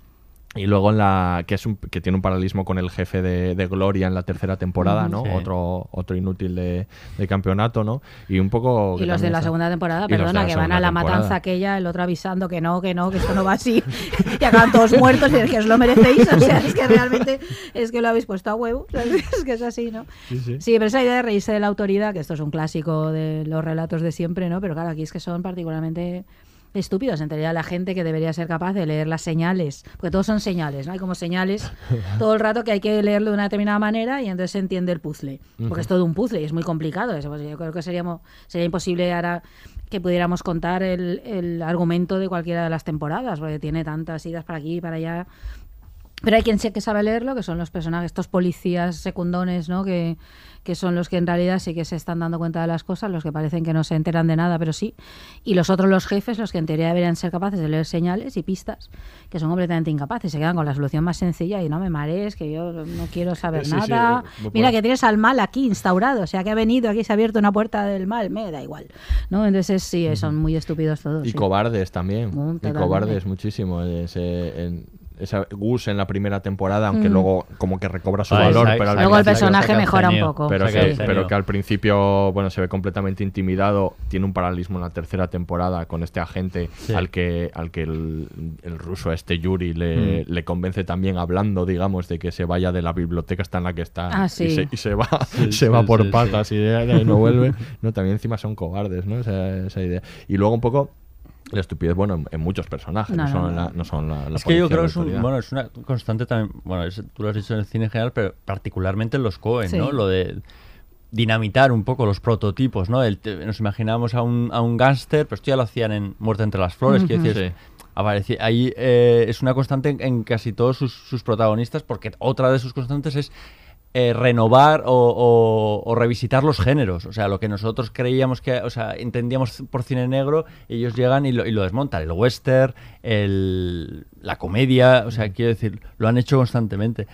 Y luego en la que es un, que tiene un paralelismo con el jefe de, de Gloria en la tercera temporada. ¿no? Sí. otro otro inútil de, de campeonato, ¿no? Y un poco Y los de la segunda temporada, perdona, que van a la temporada. matanza aquella, el otro avisando que no, que no, que esto no va así, y acaban todos muertos y es que os lo merecéis, o sea, es que realmente es que lo habéis puesto a huevo, es que es así, ¿no? Sí, sí. Sí, pero esa idea de reírse de la autoridad, que esto es un clásico de los relatos de siempre, ¿no? Pero claro, aquí es que son particularmente estúpidos. En realidad, la gente que debería ser capaz de leer las señales, porque todos son señales, ¿no? Hay como señales todo el rato que hay que leerlo de una determinada manera y entonces se entiende el puzzle. Porque es todo un puzzle y es muy complicado. Eso, pues, yo creo que seríamos, sería imposible ahora que pudiéramos contar el, el argumento de cualquiera de las temporadas, porque tiene tantas idas para aquí y para allá. Pero hay quien sí que sabe leerlo, que son los personajes, estos policías secundones, ¿no? Que, que son los que en realidad sí que se están dando cuenta de las cosas, los que parecen que no se enteran de nada, pero sí. Y los otros, los jefes, los que en teoría deberían ser capaces de leer señales y pistas, que son completamente incapaces. Se quedan con la solución más sencilla y no me marees, que yo no quiero saber Sí, sí, nada. muy Mira bueno. que tienes al mal aquí instaurado, o sea que ha venido, aquí se ha abierto una puerta del mal, me da igual. ¿no? Entonces sí, son muy estúpidos todos. Y sí. cobardes también. Mm, y cobardes muchísimo. Ese, en- esa Gus en la primera temporada, aunque Mm. luego como que recobra su Ah, valor, pero al Luego el personaje mejora un poco. Pero, Sí. que, Sí. pero que al principio, bueno, se ve completamente intimidado. Tiene un paralelismo en la tercera temporada con este agente Sí. al que al que el, el ruso, este Yuri, le, Mm. le convence también hablando, digamos, de que se vaya de la biblioteca está en la que está Ah, y, sí. se, y se va, Sí, se sí, va por sí, sí. patas y no vuelve. No, también encima son cobardes, ¿no? Esa, esa idea. Y luego un poco la estupidez, bueno, en, en muchos personajes, no, No, no, son, no. la, no son la, la es que yo creo que es, un- bueno, es una constante también, bueno, es- tú lo has dicho en el cine en general, pero particularmente en los Cohen, Sí. ¿no? Lo de dinamitar un poco los prototipos, ¿no? El nos imaginábamos a un, a un gángster, pero esto ya lo hacían en Muerte entre las Flores, quiero Ujú. decir, aparece- ahí eh, es una constante en, en casi todos sus, sus protagonistas, porque otra de sus constantes es eh, renovar o, o- o revisitar los géneros. O sea, lo que nosotros creíamos que, o sea, entendíamos por cine negro, ellos llegan y lo, y lo desmontan. El western, el- la comedia, o sea, quiero decir, lo han hecho constantemente.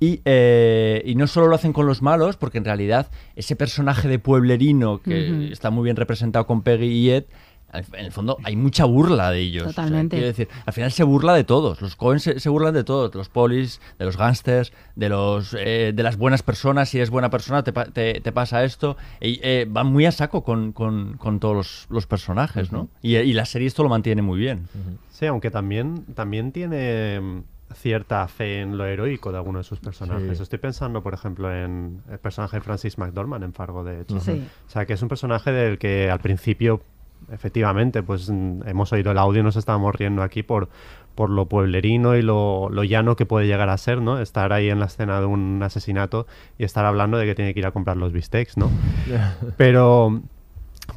Y, eh, y no solo lo hacen con los malos, porque en realidad ese personaje de pueblerino que está muy bien representado con Peggy y Ed, en el fondo hay mucha burla de ellos. O sea, Totalmente. quiero decir, al final se burla de todos. Los Cohen se, se burlan de todos, de los polis, de los gángsters, de los eh, de las buenas personas. Si eres buena persona te, te, te pasa esto. Y, eh, van muy a saco con, con- con todos los, los personajes, ¿no? Y, y la serie esto lo mantiene muy bien. Sí, aunque también, también tiene mm, cierta fe en lo heroico de algunos de sus personajes. Sí. Estoy pensando, por ejemplo, en el personaje de Francis McDormand en Fargo, de hecho. Sí. O sea, que es un personaje del que al principio, efectivamente, pues mm, hemos oído el audio y nos estábamos riendo aquí por, por lo pueblerino y lo, lo llano que puede llegar a ser, ¿no? Estar ahí en la escena de un asesinato y estar hablando de que tiene que ir a comprar los bistecs, ¿no? Pero,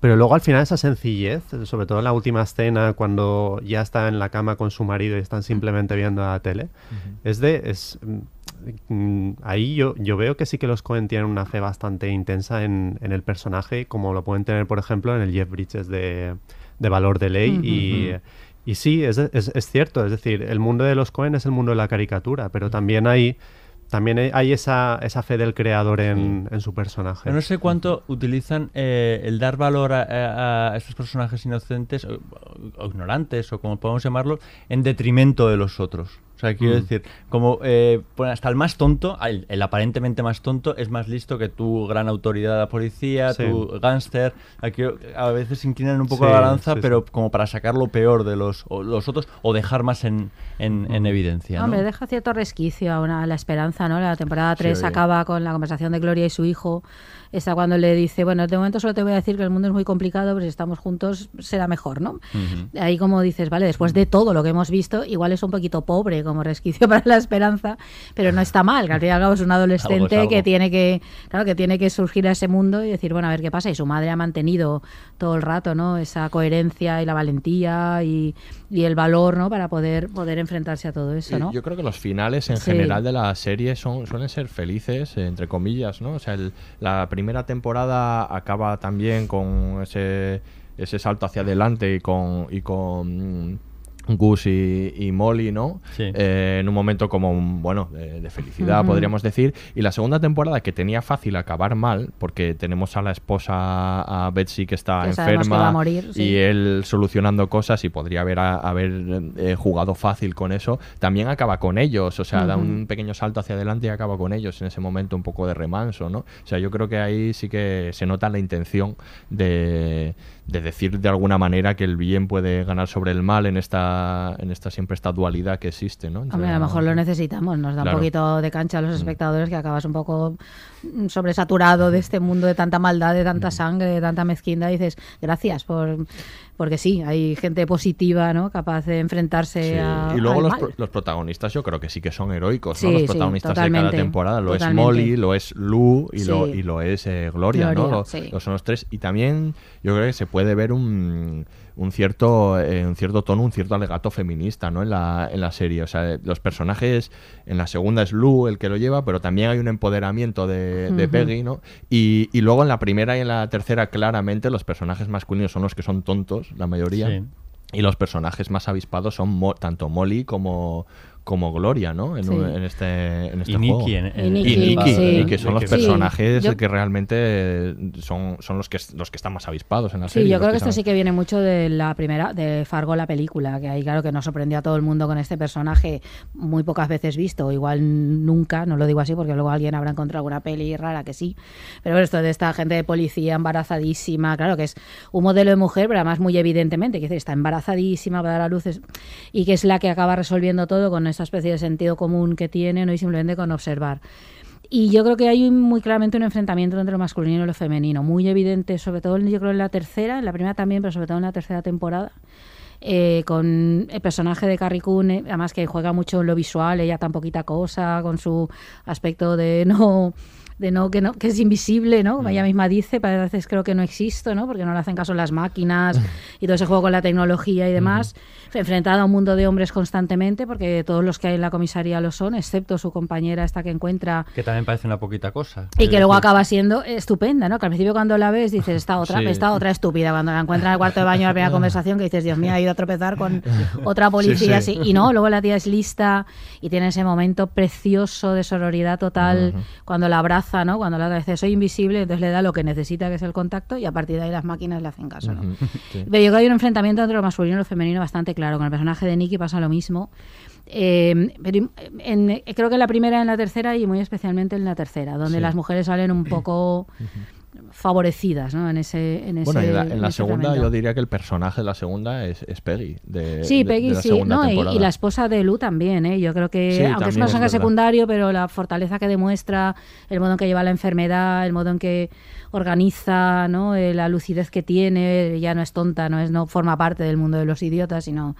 pero luego al final esa sencillez, sobre todo en la última escena cuando ya está en la cama con su marido y están simplemente viendo la tele, es de... Es, ahí yo, yo veo que sí que los Cohen tienen una fe bastante intensa en, en el personaje, como lo pueden tener, por ejemplo, en el Jeff Bridges de, de Valor de Ley. y, y sí, es, es, es cierto, es decir, el mundo de los Cohen es el mundo de la caricatura, pero también hay... También hay- esa, esa fe del creador en, en su personaje. Pero no sé cuánto utilizan eh, el dar valor a, a- estos personajes inocentes o, o ignorantes o como podemos llamarlo en detrimento de los otros. O sea, quiero Mm. decir, como eh, bueno, hasta el más tonto, el, el aparentemente más tonto, es más listo que tu gran autoridad de la policía, Sí. tu gángster. Aquí a veces inclinan un poco Sí, la balanza, sí, pero como para sacar lo peor de los, o- los otros o dejar más en, en, en evidencia. ¿no? Hombre, deja cierto resquicio a, una, a la esperanza, ¿no? La temporada 3 oye. acaba con la conversación de Gloria y su hijo. Está cuando le dice, bueno, de momento solo te voy a decir que el mundo es muy complicado, pero si estamos juntos será mejor, ¿no? Ahí como dices, vale, después de todo lo que hemos visto, igual es un poquito pobre como resquicio para la esperanza, pero no está mal, que al fin y al cabo es un adolescente algo. que tiene que, claro, que tiene que surgir a ese mundo y decir, bueno, a ver qué pasa. Y su madre ha mantenido todo el rato, ¿no? Esa coherencia y la valentía y, y el valor, ¿no? Para poder, poder enfrentarse a todo eso, ¿no? Yo creo que los finales en Sí. general de la serie son, suelen ser felices, entre comillas, ¿no? O sea, el- la primera temporada acaba también con ese, ese salto hacia adelante y con, y con Gus y, y Molly, ¿no? Sí. Eh, en un momento como, un, bueno, de, de felicidad, podríamos decir. Y la segunda temporada, que tenía fácil acabar mal, porque tenemos a la esposa, a Betsy, que está Que sabemos que enferma, va a morir, sí. y él solucionando cosas y podría haber, a- haber eh, jugado fácil con eso. También acaba con ellos, o sea, da un pequeño salto hacia adelante y acaba con ellos en ese momento un poco de remanso, ¿no? O sea, yo creo que ahí sí que se nota la intención de, de decir de alguna manera que el bien puede ganar sobre el mal en esta, en esta siempre esta dualidad que existe, ¿no? Entre Hombre, a lo mejor lo necesitamos, nos da Claro. un poquito de cancha a los espectadores que acabas un poco mm, sobresaturado de este mundo de tanta maldad, de tanta sangre, de tanta mezquindad. Y dices, gracias, por porque sí, hay gente positiva, ¿no? Capaz de enfrentarse Sí, a. y luego al los, mal. pro- los protagonistas yo creo que sí que son heroicos, Sí, ¿no? Los protagonistas de cada temporada. Lo totalmente. es Molly, lo es Lou y, lo, y lo es eh, Gloria, ¿no? Gloria, Lo- sí. lo son los tres. Y también yo creo que se puede ver un, un cierto eh, un cierto tono, un cierto alegato feminista, ¿no? En la, en la serie. O sea, los personajes, en la segunda es Lou el que lo lleva, pero también hay un empoderamiento de. Peggy, ¿no? Y, y luego en la primera y en la tercera, claramente, los personajes masculinos son los que son tontos, la mayoría. Sí. Y los personajes más avispados son mo- tanto Molly como, como Gloria, ¿no? En, Sí. un- en este, en este Y juego. Nicky en- Y Nicky, y Nicky, sí. Nicky son los Sí. personajes Yo- que realmente son, son los que los que están más avispados en la Sí, serie. yo los creo que esto saben- sí que viene mucho de la primera, de Fargo, la película, que ahí claro que nos sorprendió a todo el mundo con este personaje muy pocas veces visto, o igual nunca, no lo digo así porque luego alguien habrá encontrado alguna peli rara que sí, pero esto de esta gente de policía embarazadísima, claro que es un modelo de mujer, pero además muy evidentemente, que dice, está embarazadísima, va a dar a luz, es- y que es la que acaba resolviendo todo con esta especie de sentido común que tiene, ¿no? y simplemente con observar. Y yo creo que hay muy claramente un enfrentamiento entre lo masculino y lo femenino, muy evidente, sobre todo yo creo en la tercera, en la primera también, pero sobre todo en la tercera temporada. eh, con el personaje de Carrie Coon, eh, además que juega mucho en lo visual, ella tan poquita cosa, con su aspecto de no de no que no que es invisible, ¿no? Como ella misma dice, para veces creo que no existo, ¿no? Porque no le hacen caso las máquinas y todo ese juego con la tecnología y demás, enfrentada a un mundo de hombres constantemente, porque todos los que hay en la comisaría lo son, excepto su compañera esta que encuentra Que también parece una poquita cosa. y que luego decir, acaba siendo estupenda, ¿no? Que al principio cuando la ves dices, esta otra, Sí. esta otra estúpida, cuando la encuentran en el cuarto de baño la primera conversación, que dices, Dios mío, ha ido a tropezar con otra policía Sí, sí. así. Y no, luego la tía es lista y tiene ese momento precioso de sororidad total cuando la abraza, ¿no? Cuando la otra dice, soy invisible, entonces le da lo que necesita, que es el contacto, y a partir de ahí las máquinas le hacen caso, ¿no? Sí. Pero yo creo que hay un enfrentamiento entre lo masculino y lo femenino bastante claro. Con el personaje de Nicky pasa lo mismo. Eh, pero en- en- creo que en la primera, en la tercera y muy especialmente en la tercera, donde Sí. las mujeres salen un poco favorecidas ¿no? en ese en Bueno, ese, en la, en la ese segunda yo diría que el personaje de la segunda es, es Peggy. De, Sí, de- Peggy de la sí, no, y, y la esposa de Lu también, ¿eh? yo creo que, Sí, aunque es un personaje secundario, pero la fortaleza que demuestra, el modo en que lleva la enfermedad, el modo en que organiza, ¿no? Eh, la lucidez que tiene, ya no es tonta, no es no forma parte del mundo de los idiotas, sino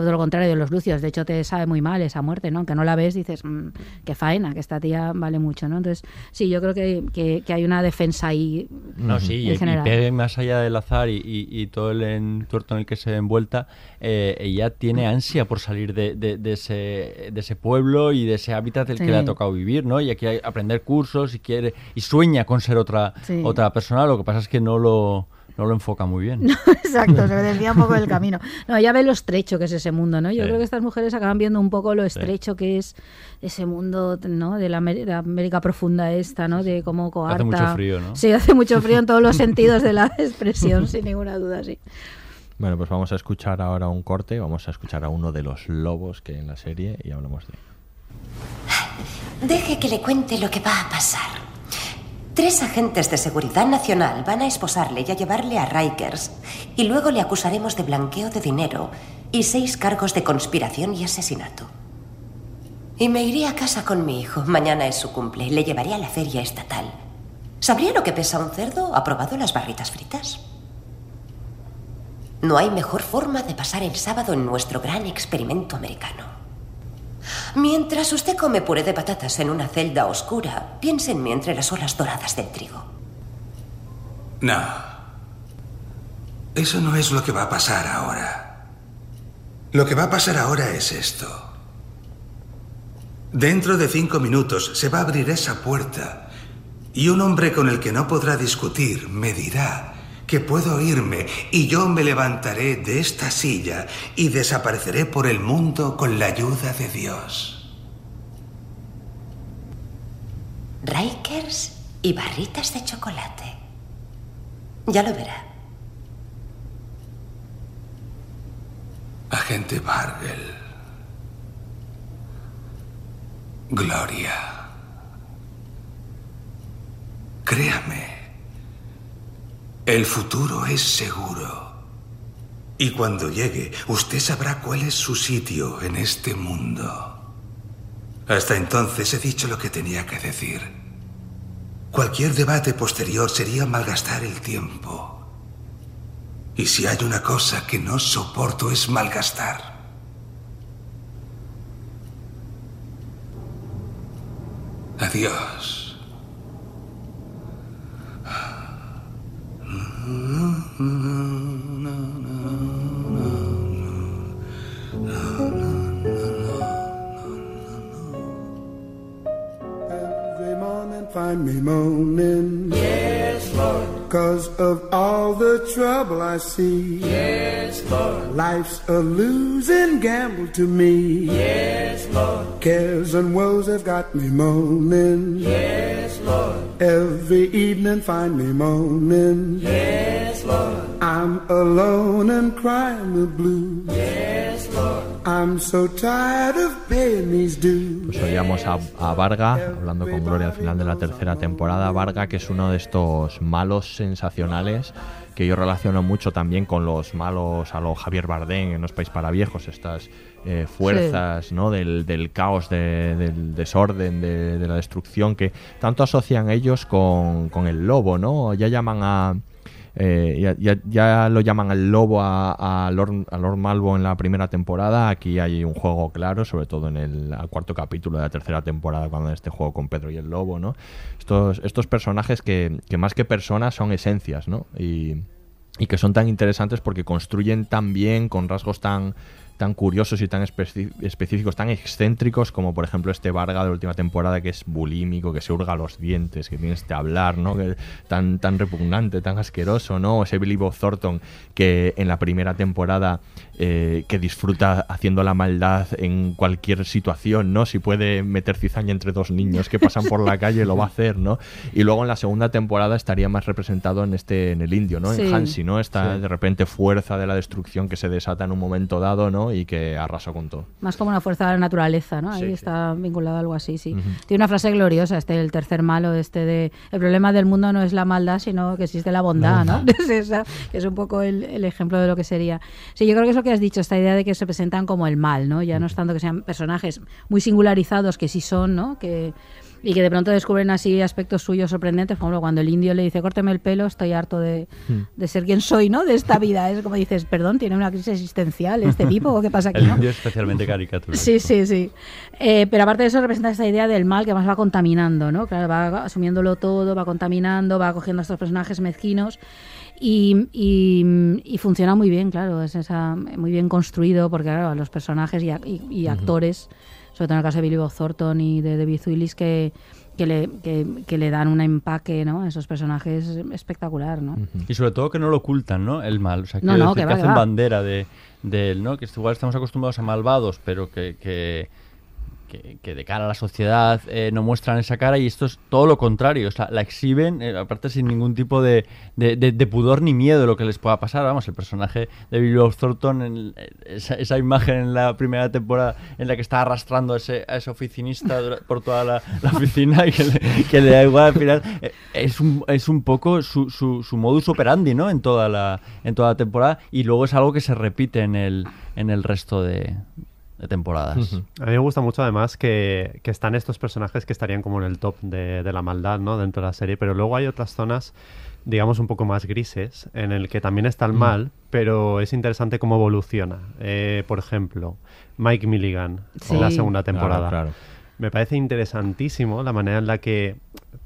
todo lo contrario de los lucios. De hecho, te sabe muy mal esa muerte, ¿no? Aunque no la ves, dices, "Mm, qué faena, que esta tía vale mucho, ¿no? Entonces, sí, yo creo que, que- que hay una defensa ahí No, sí, y, en y general. Más allá del azar y, y- y todo el entuerto en el que se ve envuelta, eh, ella tiene ansia por salir de, de- de ese, de ese pueblo y de ese hábitat del Sí. que le ha tocado vivir, ¿no? Y aquí hay aprender cursos y quiere y sueña con ser otra Sí. otra persona. Lo que pasa es que no lo no lo enfoca muy bien. Exacto, se me desvía un poco del camino. No, ya ve lo estrecho que es ese mundo, ¿no? Yo Sí. creo que estas mujeres acaban viendo un poco lo estrecho que es ese mundo, ¿no? De la, de la América profunda esta, ¿no? De cómo coarta. mucho frío, ¿no? Sí, hace mucho frío en todos los sentidos de la expresión, sin ninguna duda, sí. Bueno, pues vamos a escuchar ahora un corte, vamos a escuchar a uno de los lobos que hay en la serie y hablamos de ello. Deje que le cuente lo que va a pasar. Tres agentes de seguridad nacional van a esposarle y a llevarle a Rikers y luego le acusaremos de blanqueo de dinero y seis cargos de conspiración y asesinato. Y me iré a casa con mi hijo. Mañana es su cumple. Le llevaré a la feria estatal. ¿Sabría lo que pesa un cerdo? ¿Ha probado las barritas fritas? No hay mejor forma de pasar el sábado en nuestro gran experimento americano. Mientras usted come puré de patatas en una celda oscura, piense en mí entre las olas doradas del trigo. No. Eso no es lo que va a pasar ahora. Lo que va a pasar ahora es esto. Dentro de cinco minutos se va a abrir esa puerta y un hombre con el que no podrá discutir me dirá que puedo irme y yo me levantaré de esta silla y desapareceré por el mundo con la ayuda de Dios. Rikers y barritas de chocolate. Ya lo verá. Agente Bargel. Gloria. Créame. El futuro es seguro. Y cuando llegue, usted sabrá cuál es su sitio en este mundo. Hasta entonces he dicho lo que tenía que decir. Cualquier debate posterior sería malgastar el tiempo. Y si hay una cosa que no soporto es malgastar. Adiós. Every morning find me moaning. Yes, Lord. Cause of all the trouble I see. Yes, Lord. Life's a losing gamble to me. Yes, Lord. Cares and woes have got me moaning. Yes, Lord. Every evening find me moaning. Yes, Lord. I'm alone and crying the blues. Yes, Lord. I'm so tired of paying these dues. Pues oíamos a, a Varga, hablando con Gloria al final de la tercera temporada. Varga, que es uno de estos malos sensacionales que yo relaciono mucho también con los malos a los Javier Bardem en los Países para Viejos, estas eh, fuerzas ¿no? del, del caos, de- del desorden, de, de la destrucción, que tanto asocian ellos con, con el lobo, ¿no? Ya llaman a... eh, ya, ya- lo llaman al lobo a, a Lord, a Lord Malvo en la primera temporada. Aquí hay un juego claro, sobre todo en el cuarto capítulo de la tercera temporada, cuando este juego con Pedro y el lobo, ¿no? Estos, estos personajes que, que más que personas son esencias, ¿no? Y, y que son tan interesantes porque construyen tan bien, con rasgos tan tan curiosos y tan específicos, tan excéntricos como por ejemplo este Varga de la última temporada que es bulímico, que se hurga los dientes, que tiene este hablar, ¿no? Que, tan, tan repugnante, tan asqueroso, ¿no? Ese Billy Bob Thornton que en la primera temporada eh, que disfruta haciendo la maldad en cualquier situación, ¿no? Si puede meter cizaña entre dos niños que pasan por la calle lo va a hacer, ¿no? Y luego en la segunda temporada estaría más representado en este en el indio, ¿no? En. Hansi, ¿no? Esta Sí. de repente fuerza de la destrucción que se desata en un momento dado, ¿no? Y que arrasó con todo. Más como una fuerza de la naturaleza, ¿no? Ahí Sí, sí. está vinculado a algo así, sí. Tiene una frase gloriosa, este, el tercer malo, este de el problema del mundo no es la maldad, sino que existe la bondad, ¿no? Es esa, que es un poco el, el ejemplo de lo que sería. Sí, yo creo que es lo que has dicho, esta idea de que se presentan como el mal, ¿no? Ya no es tanto que sean personajes muy singularizados, que sí son, ¿no? Que, y que de pronto descubren así aspectos suyos sorprendentes, por ejemplo, cuando el indio le dice, córteme el pelo, estoy harto de, de ser quien soy, ¿no? De esta vida. Es como dices, perdón, tiene una crisis existencial este tipo, ¿o qué pasa aquí? El no? indio es especialmente caricatural. Sí, sí, sí. Eh, pero aparte de eso representa esta idea del mal que más va contaminando, ¿no? Claro, va asumiéndolo todo, va contaminando, va cogiendo a estos personajes mezquinos y, y- y funciona muy bien, claro, es esa, muy bien construido porque claro, los personajes y, y- y actores, sobre todo en el caso de Billy Bob Thornton y de David Willis, que, que, le, que, que le dan un empaque ¿no? a esos personajes espectacular, ¿no? Y sobre todo que no lo ocultan, ¿no? El mal. O sea, que, No, no, decir, que que, va, que hacen va. bandera de, de él, ¿no? Que igual estamos acostumbrados a malvados, pero que, que que, de cara a la sociedad eh, no muestran esa cara y esto es todo lo contrario, o sea, la exhiben, eh, aparte sin ningún tipo de, de- de- de pudor ni miedo de lo que les pueda pasar. Vamos, el personaje de Billy Thornton, en- esa, esa imagen en la primera temporada en la que está arrastrando a ese, a ese oficinista por toda la, la oficina y que le, que le da igual al final, eh, es un, es un poco su, su, su modus operandi, ¿no? En toda, la, en toda la temporada y luego es algo que se repite en el, en el resto de, de temporadas. A mí me gusta mucho además que, que están estos personajes que estarían como en el top de, de la maldad, ¿no? Dentro de la serie, pero luego hay otras zonas, digamos, un poco más grises, en el que también está el mal, pero es interesante cómo evoluciona. Eh, por ejemplo, Mike Milligan en la segunda Claro, temporada. claro. Me parece interesantísimo la manera en la que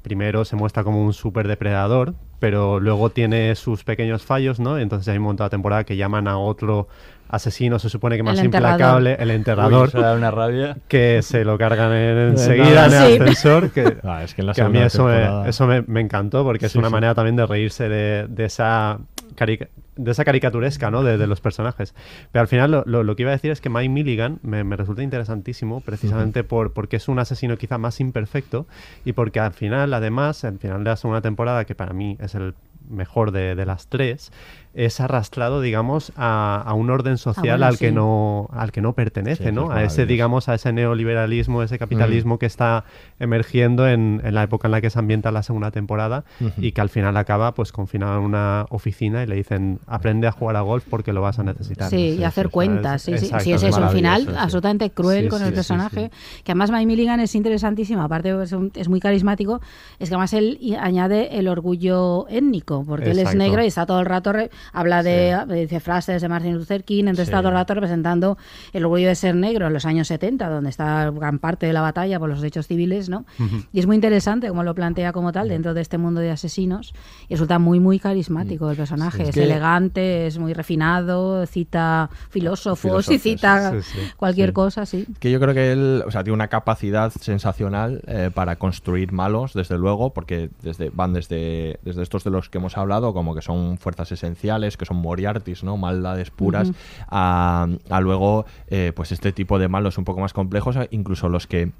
primero se muestra como un super depredador, pero luego tiene sus pequeños fallos, ¿no? Entonces hay un momento de la temporada que llaman a otro asesino, se supone que más implacable, el enterrador. Uy, eso da una rabia. Que se lo cargan en- enseguida en el Sí. ascensor. Que, Ah, es que en la que a mí eso, me, eso me, me encantó porque es una sí. manera también de reírse de, de esa de esa caricaturesca ¿no? de, de los personajes. Pero al final lo, lo- lo que iba a decir es que Mike Milligan me, me resulta interesantísimo precisamente por, porque es un asesino quizá más imperfecto y porque al final, además, al final de la segunda temporada, que para mí es el mejor de, de las tres, es arrastrado, digamos, a, a un orden social bueno, al que no al que no pertenece, Sí, ¿no? A ese, digamos, a ese neoliberalismo, ese capitalismo que está emergiendo en, en la época en la que se ambienta la segunda temporada y que al final acaba pues confinado en una oficina y le dicen aprende a jugar a golf porque lo vas a necesitar. Sí, y hacer cuentas. Sí, sí, Exacto, sí, ese es un final absolutamente cruel Sí, con sí, el personaje. sí. Que además Mike Milligan es interesantísimo, aparte de que es, un- es muy carismático, es que además él añade el orgullo étnico, porque él es negro y está todo el rato, re- habla de, dice frases de Martin Luther King, entonces está Sí. todo el rato representando el orgullo de ser negro en los años 70, donde está gran parte de la batalla por los derechos civiles, ¿no? Ujú. Y es muy interesante como lo plantea como tal dentro de este mundo de asesinos. Y resulta muy, muy carismático el personaje. Sí, es es que- elegante, es muy refinado, cita filósofos y Filósofos, cita sí, sí. cualquier Sí. cosa, sí. Que yo creo que él, o sea, tiene una capacidad sensacional eh, para construir malos, desde luego, porque desde, van desde, desde estos de los que hemos hablado, como que son fuerzas esenciales, que son Moriartys, ¿no? Maldades puras, a, a luego, eh, pues este tipo de malos un poco más complejos, incluso los que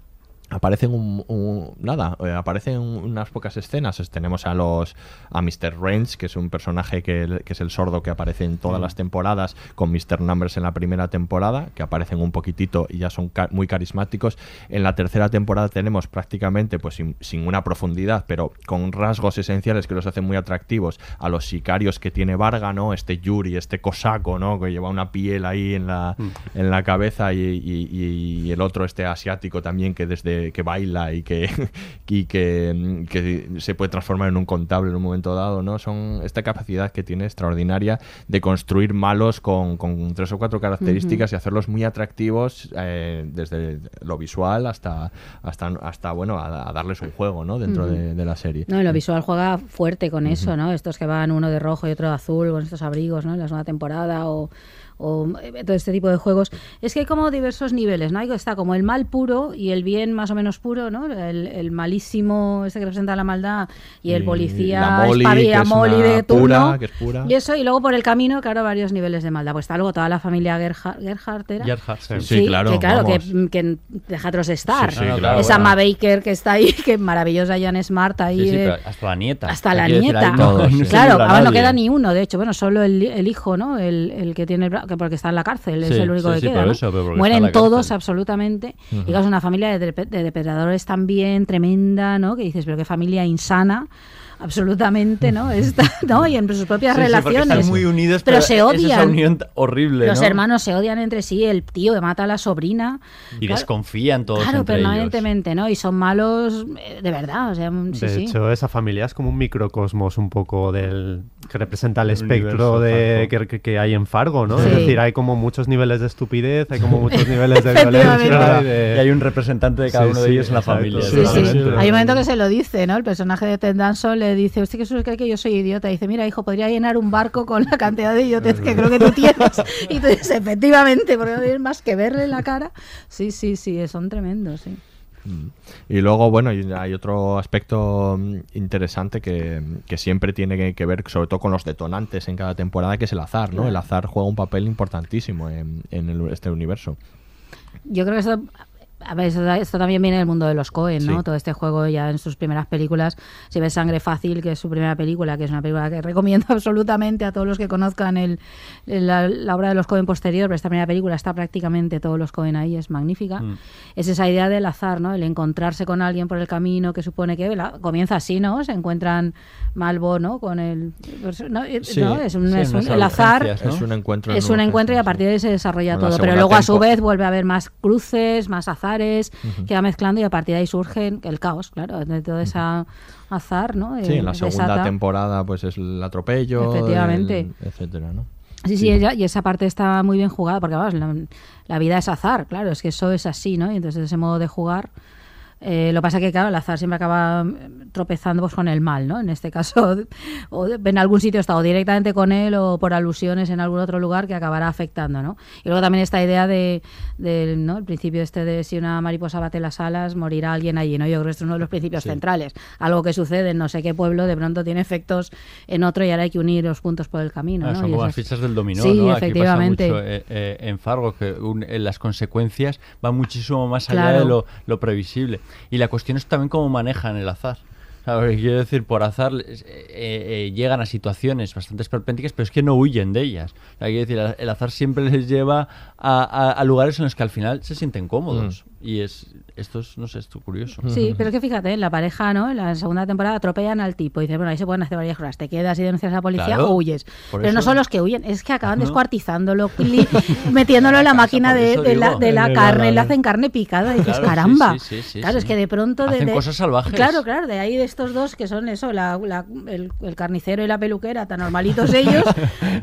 aparecen un, un- nada eh, aparecen unas pocas escenas Es- tenemos a los a Mr. Range que es un personaje que, que es el sordo que aparece en todas Mm. las temporadas con Mr. Numbers en la primera temporada que aparecen un poquitito y ya son ca- muy carismáticos en la tercera temporada tenemos prácticamente pues sin, sin una profundidad pero con rasgos esenciales que los hacen muy atractivos a los sicarios que tiene Varga no este Yuri este cosaco no que lleva una piel ahí en la Mm. en la cabeza y- y el otro este asiático también que desde que baila y que y que, que se puede transformar en un contable en un momento dado no son esta capacidad que tiene extraordinaria de construir malos con, con tres o cuatro características y hacerlos muy atractivos eh, desde lo visual hasta hasta hasta bueno a, a darles un juego no dentro de la serie. No, y lo visual juega fuerte con eso, ¿no? Estos que van uno de rojo y otro de azul con estos abrigos, ¿no? En la segunda temporada o, o, eh, todo este tipo de juegos. Es que hay como diversos niveles, ¿no? Hay, está como el mal puro y el bien más o menos puro, ¿no? El, el malísimo, este que representa la maldad y el policía la que es una de turno. pura, que es pura. Y eso, y luego por el camino, claro, varios niveles de maldad. Pues está luego toda la familia Gerhard, Gerhardt, ¿era? Gerhardt, sí. Sí, claro, Que claro, que, que deja otros estar. Sí, sí, claro, Esa bueno. Ma Baker que está ahí, que maravillosa Jan Smart ahí. Sí, sí, eh, pero hasta la nieta. hasta la decir, nieta. ahí no- no se claro, ahora no queda ni uno, de hecho, bueno, solo el, el hijo, ¿no? El, el que tiene el bra- que porque está en la cárcel, es Sí, el único sí, que sí, queda. por ¿no? eso, pero porque está en Mueren la todos cárcel. absolutamente. Ujú. Y claro, es una familia de, de depredadores también tremenda, ¿no? Que dices, pero qué familia insana. Absolutamente, ¿no? Está, ¿no? Y en sus propias Sí, sí, relaciones. están muy unidos, pero, pero, se es odian. esa unión horrible, Los ¿no? hermanos se odian entre sí, el tío que mata a la sobrina. Y Claro, desconfían todos Claro, entre ellos. permanentemente, ¿no? Y son malos eh, de verdad, o sea, sí, de sí. hecho, esa familia es como un microcosmos un poco del que representa el El espectro de, que, que- que hay en Fargo, ¿no? Sí. Es decir, hay como muchos niveles de estupidez, hay como muchos niveles de violencia. y de- Y hay un representante de cada Sí, uno de sí, ellos en la familia. Sí, sí. Hay un momento que se lo dice, ¿no? El personaje de Ted Danson le dice, usted que cree que yo soy idiota. dice, mira, hijo, podría llenar un barco con la cantidad de idiotez que creo que tú tienes. Y tú dices, efectivamente, porque no tienes más que verle la cara. Sí, sí, sí, son tremendos, sí. Mm. Y luego, bueno, hay otro aspecto mm, interesante que, que siempre tiene que, que ver, sobre todo con los detonantes en cada temporada, que es el azar, ¿no? El azar juega un papel importantísimo en, en el- este universo. Yo creo que eso A ver, esto, esto también viene del mundo de los Cohen, ¿no? Sí. Todo este juego ya en sus primeras películas. Si ves Sangre Fácil, que es su primera película, que es una película que recomiendo absolutamente a todos los que conozcan el, la, la obra de los Cohen posterior, pero esta primera película está prácticamente todos los Cohen ahí, es magnífica. Mm. Es esa idea del azar, ¿no? El encontrarse con alguien por el camino que supone que la- comienza así, ¿no? Se encuentran Malvo, ¿no? Con el... pues, ¿no? Eh, Sí, ¿no? Es un, sí, es un- el azar ¿no? Es un encuentro en Es un encuentro y a partir de ahí se desarrolla todo. Pero luego a su vez vuelve a haber más cruces, más Ujú. que va mezclando y a partir de ahí surge el caos, claro, de todo ese azar, ¿no? Sí, en la segunda desata. temporada pues es el atropello, Efectivamente. el- etcétera, ¿no? Sí, sí, ella- y esa parte está muy bien jugada, porque vamos, la, la vida es azar, claro, es que eso es así, ¿no? Y entonces ese modo de jugar, eh, lo que pasa que, claro, el azar siempre acaba mm, tropezando pues, con el mal, ¿no? En este caso, o en algún sitio está o directamente con él o por alusiones en algún otro lugar que acabará afectando, ¿no? Y luego también esta idea de, del, ¿no? El principio este de si una mariposa bate las alas, morirá alguien allí, ¿no? Yo creo que esto es uno de los principios Sí. centrales. Algo que sucede en no sé qué pueblo, de pronto tiene efectos en otro y ahora hay que unir los puntos por el camino, Ah, ¿no? son Y como las fichas del dominó, Sí, ¿no? Aquí efectivamente. pasa mucho eh, eh, en Fargo, que un- eh, las consecuencias van muchísimo más allá Claro. de lo, lo previsible. Y la cuestión es también cómo manejan el azar. Quiero decir, por azar les- eh, eh, llegan a situaciones bastante esperpénticas, pero es que no huyen de ellas. O sea, quiero decir, el- azar siempre les lleva a, a- a lugares en los que al final se sienten cómodos. Y es esto es, no sé, esto curioso. Sí, pero es que fíjate, la pareja, ¿no? En la segunda temporada atropellan al tipo y dice, bueno, ahí se pueden hacer varias cosas. Te quedas y denuncias a la policía Claro, o huyes. Pero no son los que huyen, es que acaban No. descuartizándolo, metiéndolo en la máquina de, la, de En carne, le hacen carne picada y dices, Claro, caramba. sí, sí, sí, claro, sí. es que de pronto... De, Hacen de- cosas salvajes. Claro, claro, de ahí de estos dos que son eso, la- la- el, el carnicero y la peluquera, tan normalitos ellos,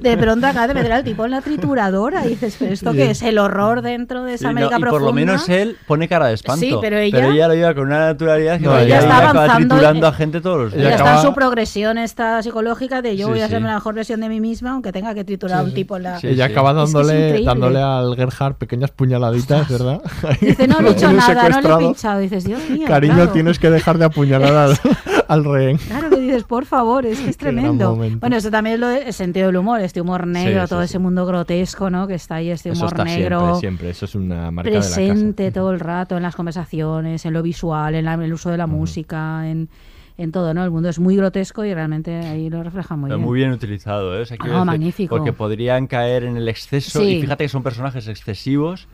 de pronto acaban de meter al tipo en la trituradora y dices, pero esto Sí. que es el horror dentro de esa Sí, no, América y profunda. por lo menos él pone cara de espanto. Sí, pero ella- lo lleva con una naturalidad que No, ella está acaba avanzando triturando en- a gente todos los Ya días. está en su progresión esta psicológica de yo Sí, voy a ser sí. la mejor versión de mí misma, aunque tenga que triturar a un tipo en la... Ella acaba Es que es dándole, dándole al Gerhard pequeñas puñaladitas, ¿verdad? Dice, no le he hecho nada, no le he pinchado. Dices, Dios mío, Cariño, claro. tienes que dejar de apuñalar al, al rehén. Claro que dices, por favor, es que es tremendo. Bueno, eso también es lo de- el sentido del humor, este humor negro, sí, todo sí. ese mundo grotesco, ¿no? Que está ahí, este Eso humor está negro. siempre, siempre. Eso es una marca de la casa. presente todo el rato en las conversaciones, en lo visual, en la- en el uso de la música, en, en todo, ¿no? El mundo es muy grotesco y realmente ahí lo refleja muy Pero bien. muy bien utilizado, ¿eh? O sea, Ah, decir, magnífico. Porque podrían caer en el exceso Sí. y fíjate que son personajes excesivos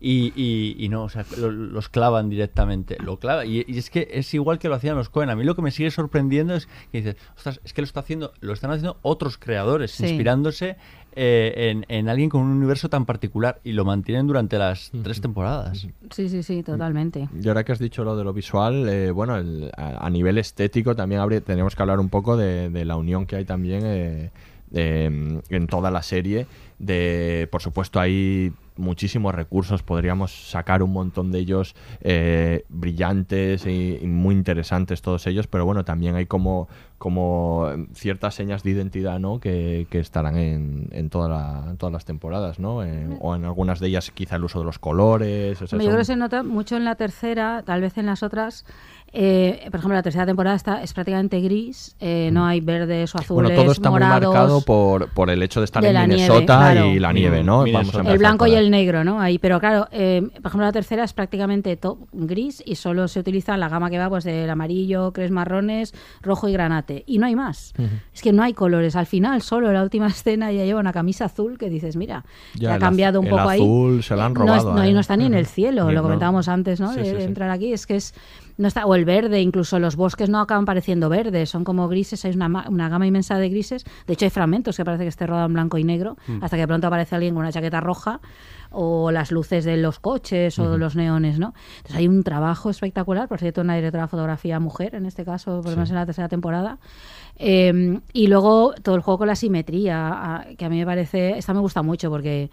y, y- y no, o sea, lo- los clavan directamente. Lo clava, y, y es que es igual que lo hacían los Cohen. A mí lo que me sigue sorprendiendo es que dices, ostras, es que lo está haciendo, lo están haciendo otros creadores, Sí. inspirándose eh, en, en alguien con un universo tan particular y lo mantienen durante las tres temporadas. Sí, sí, sí, totalmente. Y ahora que has dicho lo de lo visual, eh, bueno, el- a, a nivel estético también habría, tenemos que hablar un poco de, de la unión que hay también eh, de, mm, en toda la serie. De, por supuesto, hay muchísimos recursos, podríamos sacar un montón de ellos eh, brillantes y, y muy interesantes todos ellos, pero bueno, también hay como, como ciertas señas de identidad ¿no? que, que estarán en, en, toda la- en todas las temporadas, ¿no? En- o en algunas de ellas quizá el uso de los colores. o sea, yo creo que se nota mucho en la tercera, tal vez en las otras. Eh, por ejemplo, la tercera temporada está, es prácticamente gris, eh, no hay verdes o azules, Bueno, todo está morados. muy marcado por, por el hecho de estar de en la nieve, Minnesota claro. y la nieve, ¿no? Minnesota. Vamos a el blanco y ahí. el negro, ¿no? Ahí, pero claro, eh, por ejemplo, la tercera es prácticamente gris y solo se utiliza la gama que va pues del amarillo, cres marrones, rojo y granate. Y no hay más. Es que no hay colores. Al final, solo en la última escena ya lleva una camisa azul que dices, mira, Ya, ha cambiado un el poco ahí. azul se lo han Eh, no es- robado No, a y no está ni en el cielo, Ni- lo no. comentábamos antes, ¿no? Sí, de, sí, de sí. entrar aquí. Es que es. No está, o el verde, incluso los bosques no acaban pareciendo verdes, son como grises, hay una, una gama inmensa de grises. De hecho, hay fragmentos que parece que esté rodado en blanco y negro, Mm. hasta que de pronto aparece alguien con una chaqueta roja o las luces de los coches o los neones, ¿no? Entonces hay un trabajo espectacular, por cierto, una directora de fotografía mujer, en este caso, por lo menos en la tercera temporada. Eh, y luego todo el juego con la simetría, que a mí me parece, esta me gusta mucho porque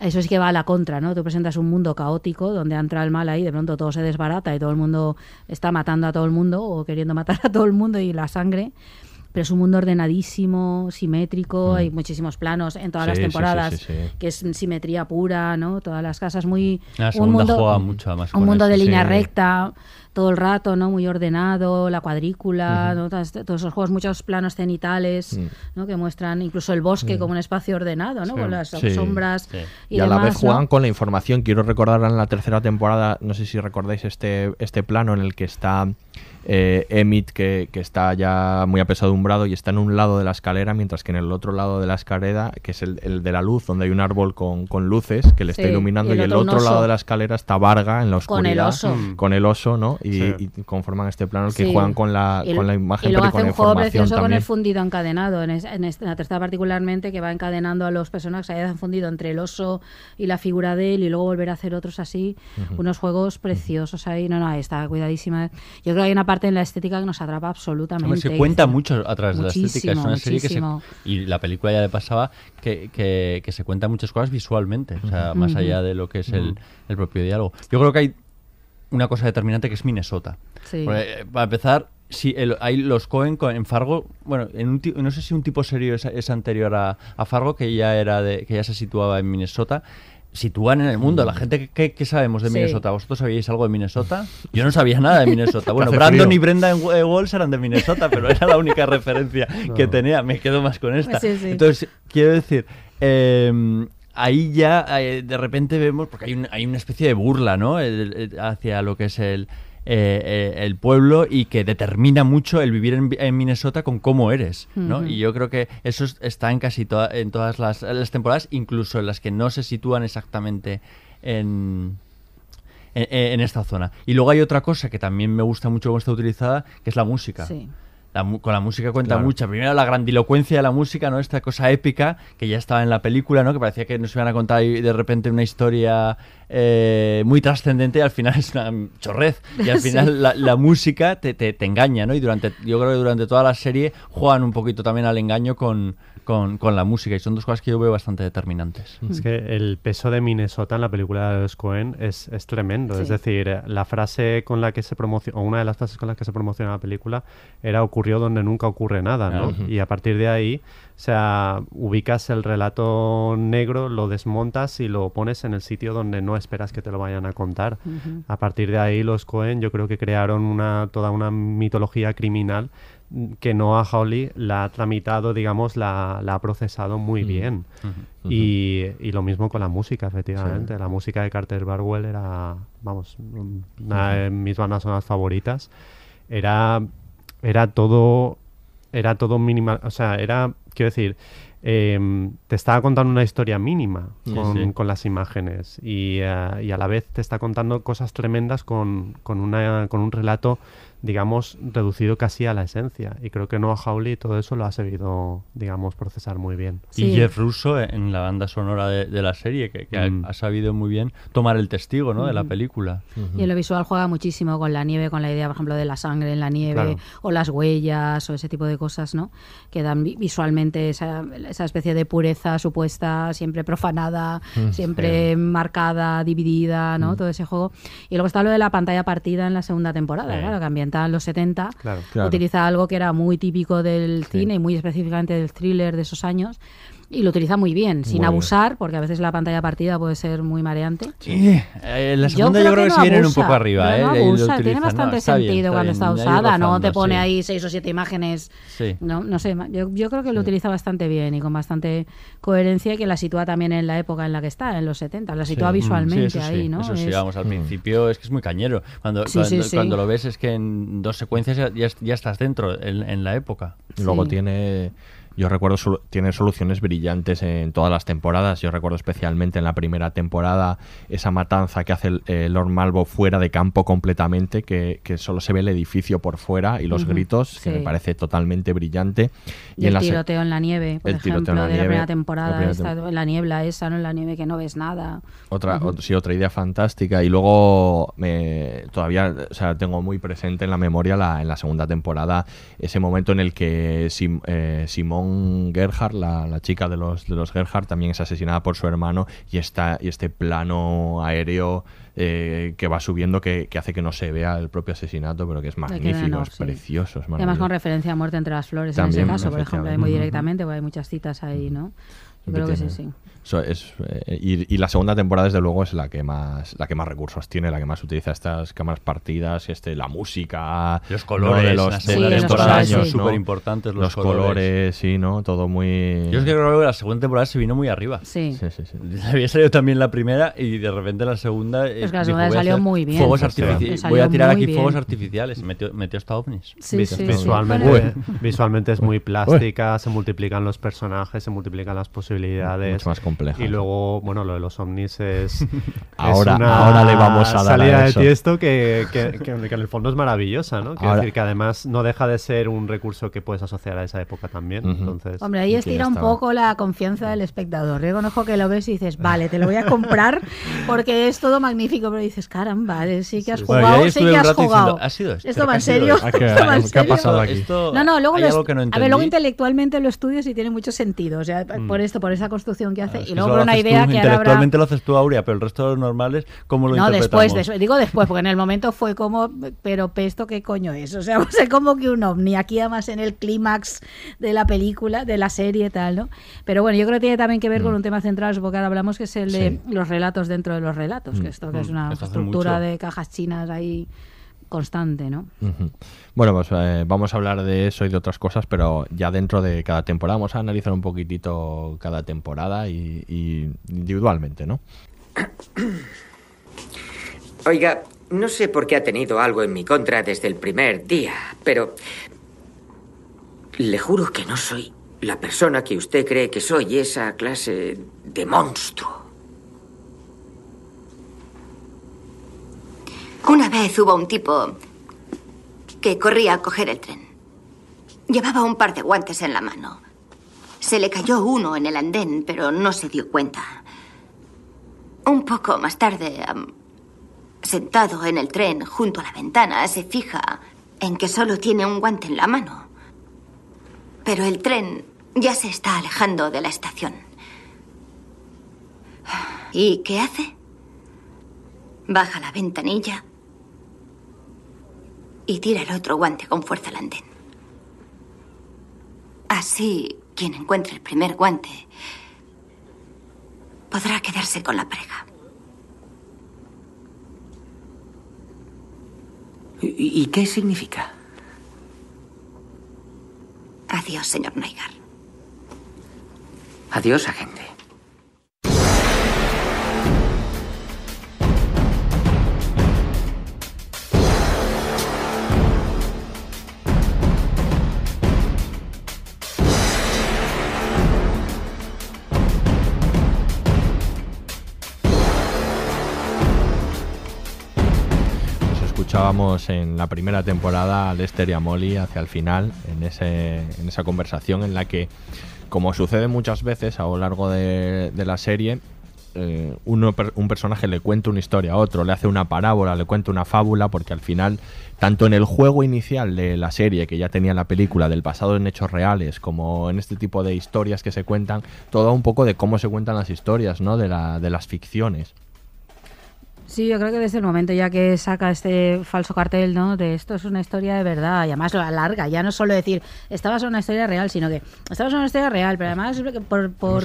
eso sí que va a la contra, ¿no? Tú presentas un mundo caótico donde entra el mal ahí, de pronto todo se desbarata y todo el mundo está matando a todo el mundo o queriendo matar a todo el mundo y la sangre. Pero es un mundo ordenadísimo, simétrico, hay muchísimos planos en todas Sí, las temporadas, sí, sí. que es simetría pura, ¿no? Todas las casas muy... La un mundo, juega mucho además un mundo de línea recta, todo el rato, ¿no? Muy ordenado, la cuadrícula, ¿no? todos, todos esos juegos, muchos planos cenitales. ¿no? Que muestran incluso el bosque como un espacio ordenado, ¿no? Sí. Con las Sí. sombras y, Y, a la vez juegan ¿no? con la información. Quiero recordar en la tercera temporada, no sé si recordáis este, este plano en el que está eh, Emmett, que, que está ya muy apesadumbrado y está en un lado de la escalera, mientras que en el otro lado de la escalera, que es el, el de la luz, donde hay un árbol con, con luces que le está iluminando, y y el el otro lado de la escalera está Varga en la Con el oscuridad. oso. Mm. Con el oso, ¿no? Y, Sí. y conforman este plano que Sí. juegan con la, Y- con la imagen, y luego pero y con hace un juego precioso con el fundido encadenado, en, es- en es- en la tercera particularmente, que va encadenando a los personajes que hayan fundido entre el oso y la figura de él y luego volver a hacer otros así, unos juegos preciosos ahí. No, no, ahí está cuidadísima. Yo creo que hay una parte en la estética que nos atrapa absolutamente. Hombre, se cuenta mucho a través de la estética. Es Muchísimo, una serie que se, muchísimo. y la película ya le pasaba que, que, que se cuenta muchas cosas visualmente, o sea, más allá de lo que es el, el propio diálogo. Yo creo que hay una cosa determinante que es Minnesota. Sí. Porque, eh, para empezar, si el- hay los Cohen co- en Fargo, bueno, en un no sé si un tipo serio es, es anterior a, a Fargo, que ya era de, que ya se situaba en Minnesota. Sitúan en el mundo. La gente, ¿qué, qué sabemos de Sí. Minnesota? ¿Vosotros sabíais algo de Minnesota? Yo no sabía nada de Minnesota. Bueno, Brandon frío. y Brenda en eh, Walls eran de Minnesota, pero era la única referencia que tenía. Me quedo más con esta. Sí, sí. Entonces, quiero decir, eh, ahí ya eh, de repente vemos, porque hay, un- hay una especie de burla, ¿no? El- el- hacia lo que es el, eh, eh, el pueblo y que determina mucho el vivir en, en Minnesota con cómo eres, ¿no? Y yo creo que eso es- está en casi toda- en todas las, las temporadas, incluso en las que no se sitúan exactamente en, en, en esta zona. Y luego hay otra cosa que también me gusta mucho cómo está utilizada, que es la música. Sí. La con la música cuenta Claro. mucho. Primero la grandilocuencia de la música, ¿no? Esta cosa épica que ya estaba en la película, ¿no? Que parecía que nos iban a contar de repente una historia eh, muy trascendente y al final es una chorrez. Y al Sí. final la, la música te, te, te engaña, ¿no? Y durante, yo creo que durante toda la serie juegan un poquito también al engaño con, con, con la música y son dos cosas que yo veo bastante determinantes. Es que el peso de Minnesota en la película de los Cohen es, es tremendo. Es decir, la frase con la que se promociona, o una de las frases con las que se promociona la película, era ocurrió donde nunca ocurre nada, ¿no? Y a partir de ahí, o sea, ubicas el relato negro, lo desmontas y lo pones en el sitio donde no esperas que te lo vayan a contar. A partir de ahí, los Cohen yo creo que crearon una, toda una mitología criminal que Noah Hawley la ha tramitado, digamos, la, la ha procesado muy bien. Y lo mismo con la música, efectivamente. La música de Carter Barwell era, vamos, una de mis bandas sonoras favoritas. Era, era todo, era todo minimal, o sea, era, quiero decir, em, te estaba contando una historia mínima con, sí. con las imágenes y, eh, y a la vez te está contando cosas tremendas con, con, una, con un relato, digamos, reducido casi a la esencia. Y creo que Noah Hawley todo eso lo ha sabido, digamos, procesar muy bien. Y Sí. Jeff Russo en la banda sonora de, de la serie, que, que ha- Mm. ha, sabido muy bien tomar el testigo ¿no? de la Ujú. película. Y en lo visual juega muchísimo con la nieve, con la idea, por ejemplo, de la sangre en la nieve, Claro. o las huellas, o ese tipo de cosas, ¿no? Que dan vi- visualmente esa, esa especie de pureza supuesta, siempre profanada, Mm, siempre marcada, dividida, ¿no? Todo ese juego. Y luego está lo de la pantalla partida en la segunda temporada, Sí. claro, que en los 70. Claro. Claro. Utiliza algo que era muy típico del cine y muy específicamente del thriller de esos años. Y lo utiliza muy bien, sin Muy bien. abusar, porque a veces la pantalla partida puede ser muy mareante. Sí, eh, la segunda yo creo que, no se vienen un abusa, poco arriba. pero ¿eh? no lo abusa, tiene utilizan, bastante no, está bien, sentido está cuando está usada, no te pone sí. ahí seis o siete imágenes. Sí. No, no sé, yo, yo creo que lo utiliza bastante bien y con bastante coherencia y que la sitúa también en la época en la que está, en los 70, la sitúa Sí. visualmente Sí, eso ahí, sí, ¿no? Eso sí, Es- vamos, al Mm. principio es que es muy cañero. Cuando, Sí, cuando, sí, sí. cuando lo ves es que en dos secuencias ya, ya, ya estás dentro, en, en la época. Luego tiene, yo recuerdo, solu- tiene soluciones brillantes en todas las temporadas. Yo recuerdo especialmente en la primera temporada esa matanza que hace el, eh, Lord Malvo fuera de campo completamente, que, que solo se ve el edificio por fuera y los gritos, que me parece totalmente brillante. Y, el la tiroteo en la nieve, por el tiroteo en ejemplo, la de la primera la temporada, primera esta- tem- en la niebla esa, ¿no? En la nieve que no ves nada. Otra, sí, otra idea fantástica. Y luego me, todavía o sea, tengo muy presente en la memoria la, en la segunda temporada ese momento en el que Sim- eh, Simón Gerhardt, la, la chica de los, de los Gerhardt, también es asesinada por su hermano y, está, y este plano aéreo eh, que va subiendo que, que hace que no se vea el propio asesinato, pero que es magnífico, es sí. precioso. Es además con referencia a Muerte entre las Flores También, en ese caso, por ejemplo, ahí muy directamente, porque hay muchas citas ahí, ¿no? Yo creo que sí, sí. Eso es, eh, y, y la segunda temporada, desde luego, es la que más la que más recursos tiene, la que más utiliza estas cámaras partidas, este, la música, Los ¿no? colores, de los, de estos temporada años, son ¿no? superimportantes los colores. colores. sí, ¿no? Todo muy... Yo es que creo que la segunda temporada se vino muy arriba. Sí. Sí, sí, sí. Había salido también la primera y de repente la segunda. eh, Es que la segunda voy a salió muy bien. Fuegos artificiales. Voy a tirar aquí bien. fuegos artificiales. Metió, metió hasta ovnis. Sí, sí, sí. Visualmente, visualmente es muy plástica, se multiplican los personajes, se multiplican las posibilidades. Mucho más compleja, Y luego, bueno, lo de los ovnis es. es Ahora- una ahora le vamos a dar a salida eso. de tiesto que, que, que- que en el fondo es maravillosa, ¿no? Quiero Ahora- decir que además no deja de ser un recurso que puedes asociar a esa época también. Entonces. Hombre, ahí estira un poco la confianza del espectador. Reconozco que lo ves y dices, vale, te lo voy a comprar porque es todo magnífico, pero dices, caramba, eh, sí que has jugado, sí que has jugado. diciendo, ¿ha sido esto? ¿Esto va ¿Qué en ha sido serio? esto? ¿Esto ¿Qué- va en qué ha serio? pasado aquí? Esto- No, no, luego lo no a ver, luego intelectualmente lo estudias y tiene mucho sentido, o sea, por esto, por esa construcción que hace, y luego por una tú, idea que ahora habrá... Intelectualmente lo haces tú, Aurea, pero el resto de los normales, ¿cómo lo No, interpretamos? después, después, digo después, porque en el momento fue como, pero ¿esto qué coño es? O sea, sé como que un ovni, aquí además en el clímax de la película, de la serie y tal, ¿no? Pero bueno, yo creo que tiene también que ver Mm. con un tema central, supongo que ahora hablamos, que es el de los relatos dentro de los relatos, que Mm. esto que es Mm. una Esto estructura de cajas chinas ahí constante, ¿no? Bueno, pues eh, vamos a hablar de eso y de otras cosas, pero ya dentro de cada temporada vamos a analizar un poquitito cada temporada y, y individualmente, ¿no? Oiga, no sé por qué ha tenido algo en mi contra desde el primer día, pero le juro que no soy la persona que usted cree que soy, esa clase de monstruo. Una vez hubo un tipo que corría a coger el tren. Llevaba un par de guantes en la mano. Se le cayó uno en el andén, pero no se dio cuenta. Un poco más tarde, sentado en el tren junto a la ventana, se fija en que solo tiene un guante en la mano. Pero el tren ya se está alejando de la estación. ¿Y qué hace? Baja la ventanilla y tira el otro guante con fuerza al andén. Así, quien encuentre el primer guante podrá quedarse con la prega. ¿Y, y qué significa? Adiós, señor Naigar. Adiós, agente. Escuchábamos en la primera temporada a Lester y a Molly hacia el final, en, ese, en esa conversación en la que, como sucede muchas veces a lo largo de, la serie, eh, uno, un personaje le cuenta una historia a otro, le hace una parábola, le cuenta una fábula, porque al final, tanto en el juego inicial de la serie, que ya tenía la película del pasado en hechos reales, como en este tipo de historias que se cuentan, todo un poco de cómo se cuentan las historias, ¿no? De, la, de las ficciones. Sí, yo creo que desde el momento ya que saca este falso cartel, ¿no? De esto es una historia de verdad y además lo alarga, ya no solo decir esta va a ser una historia real, sino que esta va a ser una historia real, pero además por, por-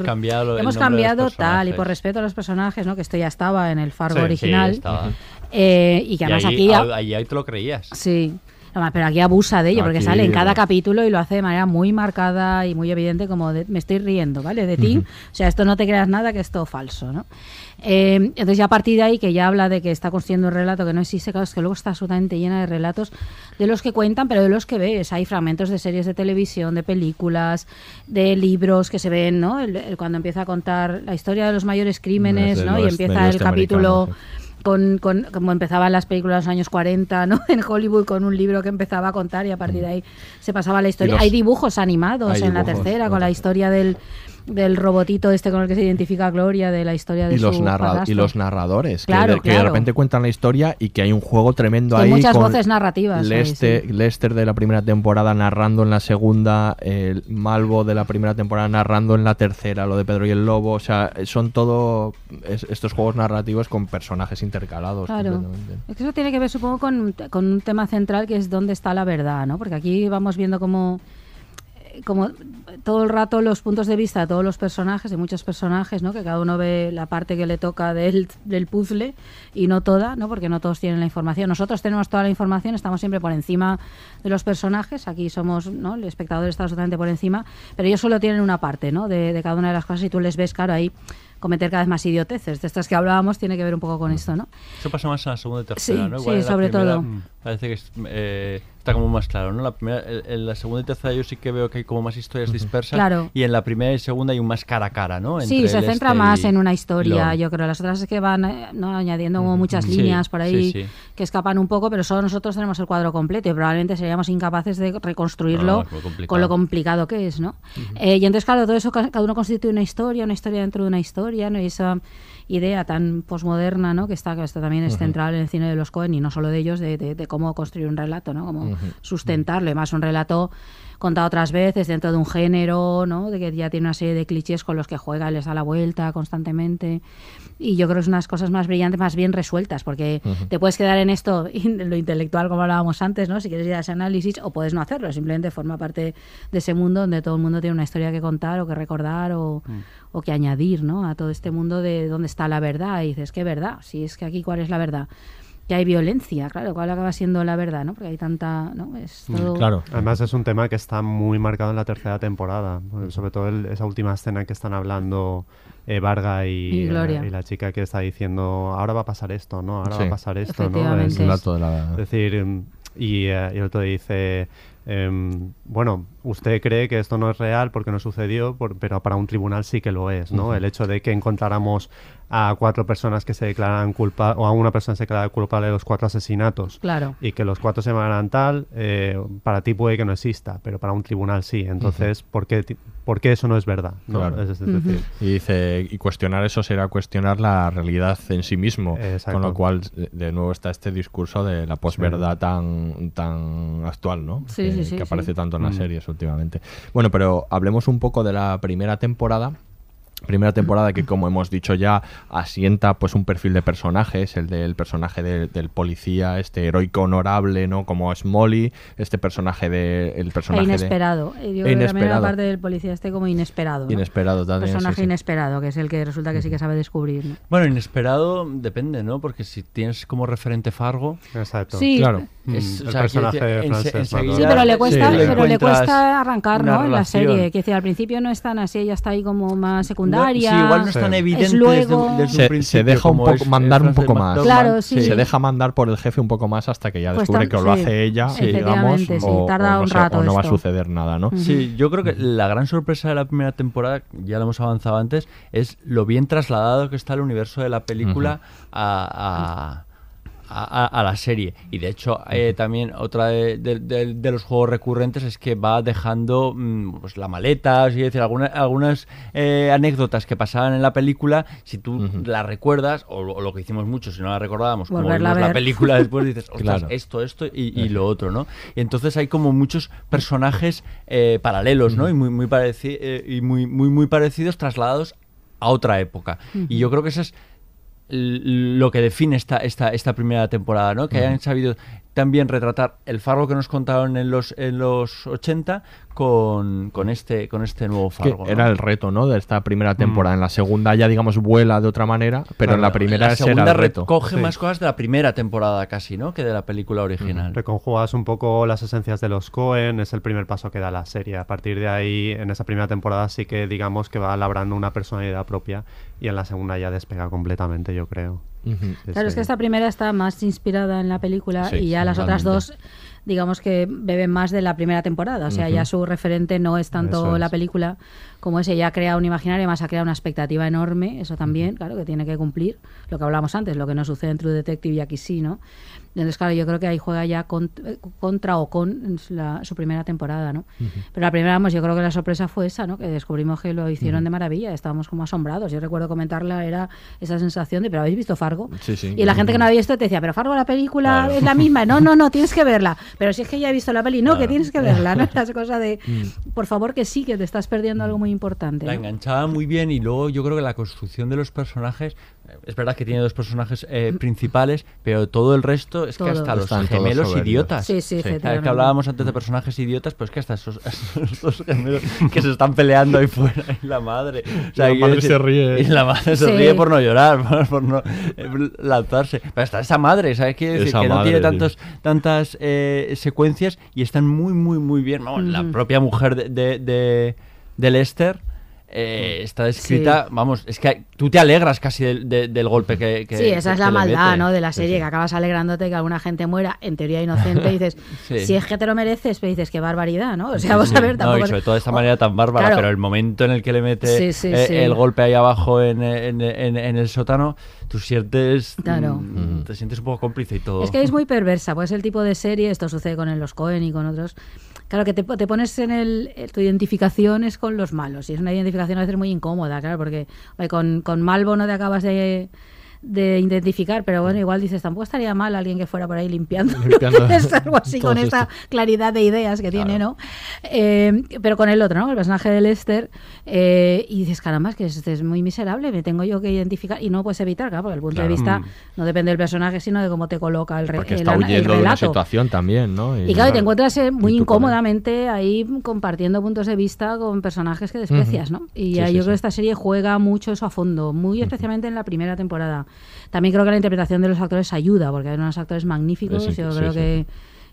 Hemos cambiado hemos tal y por respeto a los personajes, ¿no? Que esto ya estaba en el Fargo Sí, sí, original estaba. eh, y que además ahí, aquí ya- ahí, ahí te lo creías. Sí. Además, pero aquí abusa de ello, porque Aquí, sale en cada capítulo y lo hace de manera muy marcada y muy evidente, como de, me estoy riendo, ¿vale? De ti. O sea, esto no te creas nada, que es todo falso, ¿no? Eh, entonces, ya a partir de ahí, que ya habla de que está construyendo un relato que no existe, claro, es que luego está absolutamente llena de relatos de los que cuentan, pero de los que ves. Hay fragmentos de series de televisión, de películas, de libros que se ven, ¿no? El- el- cuando empieza a contar la historia de los mayores crímenes, ¿no? Y empieza el capítulo americano, con, con- como empezaban las películas de los años 40, ¿no? En Hollywood con un libro que empezaba a contar y a partir de ahí se pasaba la historia. los- Hay dibujos animados Hay en la tercera con la historia del, del robotito este con el que se identifica Gloria de la historia de y los, narra- y los narradores, que Claro, de, que de repente cuentan la historia y que hay un juego tremendo Hay ahí. muchas con voces narrativas ahí, Lester, sí. Lester de la primera temporada narrando en la segunda, el Malvo de la primera temporada narrando en la tercera, lo de Pedro y el Lobo. O sea, son todo es- estos juegos narrativos con personajes intercalados. Claro. completamente. Es que eso tiene que ver, supongo, con, con un tema central que es dónde está la verdad, ¿no? Porque aquí vamos viendo cómo como todo el rato los puntos de vista de todos los personajes, de muchos personajes, ¿no? Que cada uno ve la parte que le toca del, del puzzle y no toda, ¿no? Porque no todos tienen la información. Nosotros tenemos toda la información, estamos siempre por encima de los personajes. Aquí somos, ¿no? El espectador está totalmente por encima, pero ellos solo tienen una parte, ¿no? De, de cada una de las cosas y tú les ves, claro, ahí cometer cada vez más idioteces. De estas que hablábamos tiene que ver un poco con esto, ¿no? Eso pasa más en la segunda y tercera, Sí, ¿no? sí, Igual sobre todo. Parece que es, eh, está como más claro, ¿no? La primera, en- en la segunda y tercera yo sí que veo que hay como más historias dispersas. Claro. Y en la primera y segunda hay un más cara a cara, ¿no? Sí, se centra este más en una historia, yo creo. Las otras es que van eh, ¿no? añadiendo como muchas Sí, líneas por ahí sí, sí. que escapan un poco, pero solo nosotros tenemos el cuadro completo y probablemente seríamos incapaces de reconstruirlo con lo complicado que es, ¿no? Eh, y entonces, claro, todo eso, ca- cada uno constituye una historia, una historia dentro de una historia, ¿no? Y esa idea tan posmoderna, ¿no? Que está, que esto también es central en el cine de los Cohen y no solo de ellos, de, de- de cómo construir un relato, ¿no? Cómo sustentarlo, y más un relato contado otras veces dentro de un género, ¿no? De que ya tiene una serie de clichés con los que juega y les da la vuelta constantemente. Y yo creo que es unas cosas más brillantes, más bien resueltas, porque te puedes quedar en esto, en lo intelectual, como hablábamos antes, ¿no? Si quieres ir a ese análisis, o puedes no hacerlo, simplemente forma parte de ese mundo donde todo el mundo tiene una historia que contar o que recordar o, o que añadir, ¿no? A todo este mundo de dónde está la verdad. Y dices, ¿qué verdad? Si es que aquí, ¿cuál es la verdad? Que hay violencia, claro, ¿cuál acaba siendo la verdad, no? Porque hay tanta, ¿no? Es todo... Además es un tema que está muy marcado en la tercera temporada, sobre todo el- esa última escena que están hablando eh, Varga y, Y Gloria. eh, y la chica que está diciendo ahora va a pasar esto, ¿no? Ahora va a pasar esto, ¿no? Es, El dato de la- es decir, y, eh, y el otro dice, em, bueno, usted cree que esto no es real porque no sucedió, por- pero para un tribunal sí que lo es, ¿no? El hecho de que encontráramos a cuatro personas que se declaran culpa o a una persona que se declara culpable de los cuatro asesinatos Claro. y que los cuatro se llaman tal, eh, para ti puede que no exista, pero para un tribunal sí. Entonces, ¿por, qué, ti- por qué eso no es verdad? ¿no? Claro. Es, es decir, Y dice, y cuestionar eso será cuestionar la realidad en sí mismo. Exacto. Con lo cual, de- nuevo está este discurso de la posverdad tan, tan actual, ¿no? Sí, que, sí, sí, que aparece sí. tanto en las series últimamente. Bueno, pero hablemos un poco de la primera temporada. Primera temporada que, como hemos dicho ya, asienta pues un perfil de personajes, el del personaje de- del policía, este heroico honorable, ¿no? Como es Molly, este personaje de el personaje de- inesperado. Eh, Yo creo que la parte del policía este como inesperado. ¿no? Inesperado también, Personaje sí. inesperado, que es el que resulta que sí que sabe descubrir. ¿no? Bueno, inesperado depende, ¿no? Porque si tienes como referente Fargo... Exacto. Sí. Claro. Es, Mm, o el sea, personaje de Frances enseguida Sí, pero le cuesta, pero le cuesta arrancar, ¿no? En la serie. Que decir, al principio no es tan así, ella está ahí como más secundaria. Sí, igual no es tan evidente Es luego... desde- desde un se, se principio, deja un como poco es, mandar un poco más. McDormand. Claro, sí. Se deja mandar por el jefe un poco más hasta que ya Pues descubre que lo hace ella, digamos, sí, o, tarda o no, un se- rato o no va a suceder nada, ¿no? Sí, yo creo que la gran sorpresa de la primera temporada, ya lo hemos avanzado antes, es lo bien trasladado que está el universo de la película a, a- a- a la serie. Y de hecho, eh, también otra de, de- de- de los juegos recurrentes es que va dejando mm, pues, la maleta, es decir, alguna- algunas eh, anécdotas que pasaban en la película, si tú la recuerdas, o, lo- o lo que hicimos mucho, si no la recordábamos, como vimos a la película después, dices, ostras, Claro. esto, esto y, y lo otro, ¿no? Y entonces hay como muchos personajes eh, paralelos, ¿no? Y muy, muy, pareci- eh, y muy, muy, muy parecidos trasladados a otra época. Y yo creo que eso es lo que define esta, esta, esta primera temporada, ¿no? Que hayan sabido también retratar el Fargo que nos contaron en los, en los 80 con, con, este, con este nuevo Que Fargo. ¿no? era el reto, ¿no? De esta Mm. primera temporada. En la segunda ya, digamos, vuela de otra manera, pero en la primera la ese era segunda el reto. recoge Sí. más cosas de la primera temporada casi, ¿no? Que de la película original. Reconjugas un poco las esencias de los Cohen, es el primer paso que da la serie. A partir de ahí, en esa primera temporada sí que digamos que va labrando una personalidad propia y en la segunda ya despega completamente, yo creo. Claro, es que esta primera está más inspirada en la película Sí, y ya las otras dos, digamos que beben más de la primera temporada. O sea, ya su referente no es tanto la película como ese. Ya crea un imaginario, además ha creado una expectativa enorme. Eso también, claro, que tiene que cumplir. Lo que hablamos antes, lo que no sucede en True Detective y aquí sí, ¿no? Entonces, claro, yo creo que ahí juega ya con- eh, contra o con la- su primera temporada, ¿no? Pero la primera, vamos, yo creo que la sorpresa fue esa, ¿no? Que descubrimos que lo hicieron de maravilla, estábamos como asombrados. Yo recuerdo comentarla, era esa sensación de, pero ¿habéis visto Fargo? Sí, sí. Y la gente que no había visto te decía, pero Fargo la película Claro. es la misma. No, no, no, tienes que verla. Pero si es que ya he visto la peli, no, que tienes que verla, ¿no? Las cosas de, Mm. por favor, que sí, que te estás perdiendo algo muy importante. La ¿no? enganchaba muy bien y luego yo creo que la construcción de los personajes, es verdad que tiene dos personajes eh, principales, pero todo el resto es Todo. que hasta los Están gemelos idiotas. Sí, sí, ¿Sabes efectivamente. que hablábamos antes de personajes idiotas, pues que hasta esos, esos dos gemelos que se están peleando ahí fuera y la madre. O sea, La madre se ríe. Y la madre se Sí. ríe por no llorar, por, por no eh, lanzarse. Pero hasta esa madre, ¿sabes? Quiere decir Esa que no madre, tiene sí. tantos, tantas eh, secuencias y están muy, muy, muy bien. Vamos, La propia mujer de, de, de, de Lester eh, está descrita, vamos, es que tú te alegras casi del, de- del golpe que, que- Sí, esa es la maldad, mete. ¿no? De la serie, sí. que acabas alegrándote que alguna gente muera, en teoría inocente, y dices, Sí. si es que te lo mereces, pero dices, qué barbaridad, ¿no? O sea, vamos sí. a ver, No, tampoco... y es- sobre todo de esta manera tan bárbara, claro. pero el momento en el que le mete Sí, sí, eh, el golpe ahí abajo en, en- en- en el sótano, tú sientes. Claro. mm, Te sientes un poco cómplice y todo. Es que es muy perversa, pues el tipo de serie, esto sucede con el- los Cohen y con otros. Claro, que te, te pones en el. eh, Tu identificación es con los malos. Y es una identificación a veces muy incómoda, claro, porque con, con Malvo no te acabas de, de identificar, pero bueno, igual dices, tampoco estaría mal alguien que fuera por ahí limpiando. Limpiando Es algo así, con esta esto. claridad de ideas que tiene, ¿no? Eh, pero con el otro, ¿no? El personaje de Lester. eh, y dices, caramba, es que este es muy miserable, me tengo yo que identificar. Y no puedes evitar, claro, porque el punto Claro. de vista Mm. no depende del personaje, sino de cómo te coloca el, Porque el está el huyendo de una relato. situación también, ¿no? Y claro, y te encuentras eh, muy incómodamente ahí compartiendo puntos de vista con personajes que desprecias. ¿no? Y Sí, yo sí. creo que esta serie juega mucho eso a fondo, muy especialmente en la primera temporada. También creo que la interpretación de los actores ayuda, porque hay unos actores magníficos. Sí, sí, yo sí, creo sí. que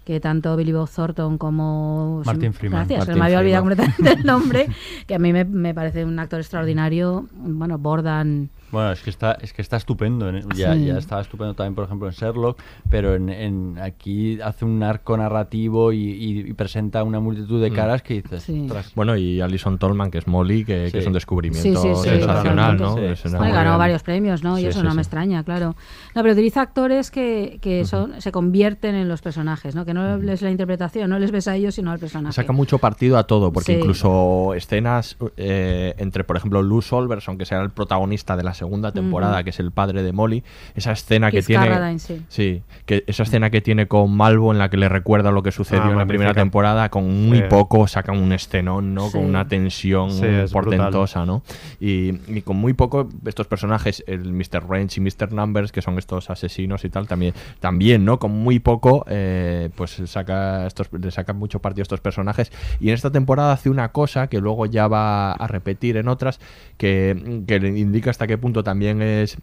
que tanto Billy Bob Thornton como Martin Freeman. gracias, se me había olvidado Freeman. completamente el nombre, que a mí me, me parece un actor extraordinario. Bueno, Bordan Bueno, es que está, es que está estupendo. en- Ya, Sí. ya estaba estupendo también, por ejemplo, en Sherlock, pero en, en- aquí hace un arco narrativo y, y- y presenta una multitud de Mm. caras que dices, Sí. Bueno, y Alison Tolman, que es Molly, que, que Sí. es un descubrimiento Sí, sí, sí, sensacional, ¿no? Es Bueno, ganó varios premios, ¿no? Y Sí, eso sí, no sí. me extraña, claro. No, pero utiliza actores que, que son, se convierten en los personajes, ¿no? Que no les la interpretación, no les ves a ellos, sino al personaje. Saca mucho partido a todo, porque Sí. incluso escenas eh, entre, por ejemplo, Lou Solverson, que será el protagonista de la segunda temporada, que es el padre de Molly, esa escena que tiene... Carradine, sí. que esa escena que tiene con Malvo en la que le recuerda lo que sucedió Ah, en la primera temporada, con muy Sí. poco saca un escenón, ¿no? Sí. Con una tensión portentosa, ¿no? Y, y con muy poco estos personajes, el Mr. Range y Mr. Numbers, que son estos asesinos y tal, también, también ¿no? Con muy poco, eh, pues saca estos, le sacan mucho partido a estos personajes. Y en esta temporada hace una cosa que luego ya va a repetir en otras, que, que le indica hasta qué punto también es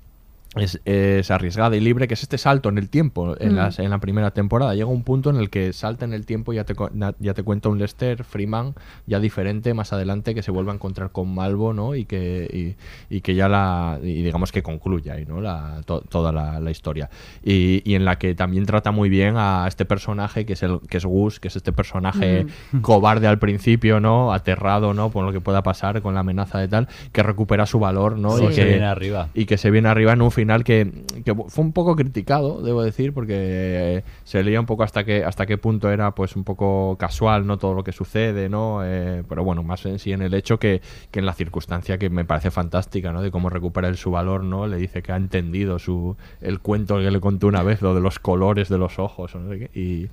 es, es arriesgada y libre, que es este salto en el tiempo en, Mm. las- en la primera temporada. Llega un punto en el que salta en el tiempo y ya te, ya te cuenta un Lester Freeman ya diferente más adelante que se vuelve a encontrar con Malvo, ¿no? Y que, y, y que ya la, y digamos que concluye ahí, ¿no? La, to- toda la, la historia. Y, y en la que también trata muy bien a este personaje que es, el, que es Gus, que es este personaje cobarde al principio, ¿no? Aterrado, ¿no? Por lo que pueda pasar con la amenaza de tal, que recupera su valor, ¿no? Sí. Y Se que viene arriba. y que se viene arriba en un final que, que fue un poco criticado, debo decir, porque se leía un poco hasta qué hasta qué punto era pues un poco casual, no todo lo que sucede, ¿no? Eh, pero bueno, más en sí en el hecho que, que en la circunstancia que me parece fantástica, ¿no? De cómo recupera él su valor, ¿no? Le dice que ha entendido su el cuento que le contó una vez, lo de los colores de los ojos, no y,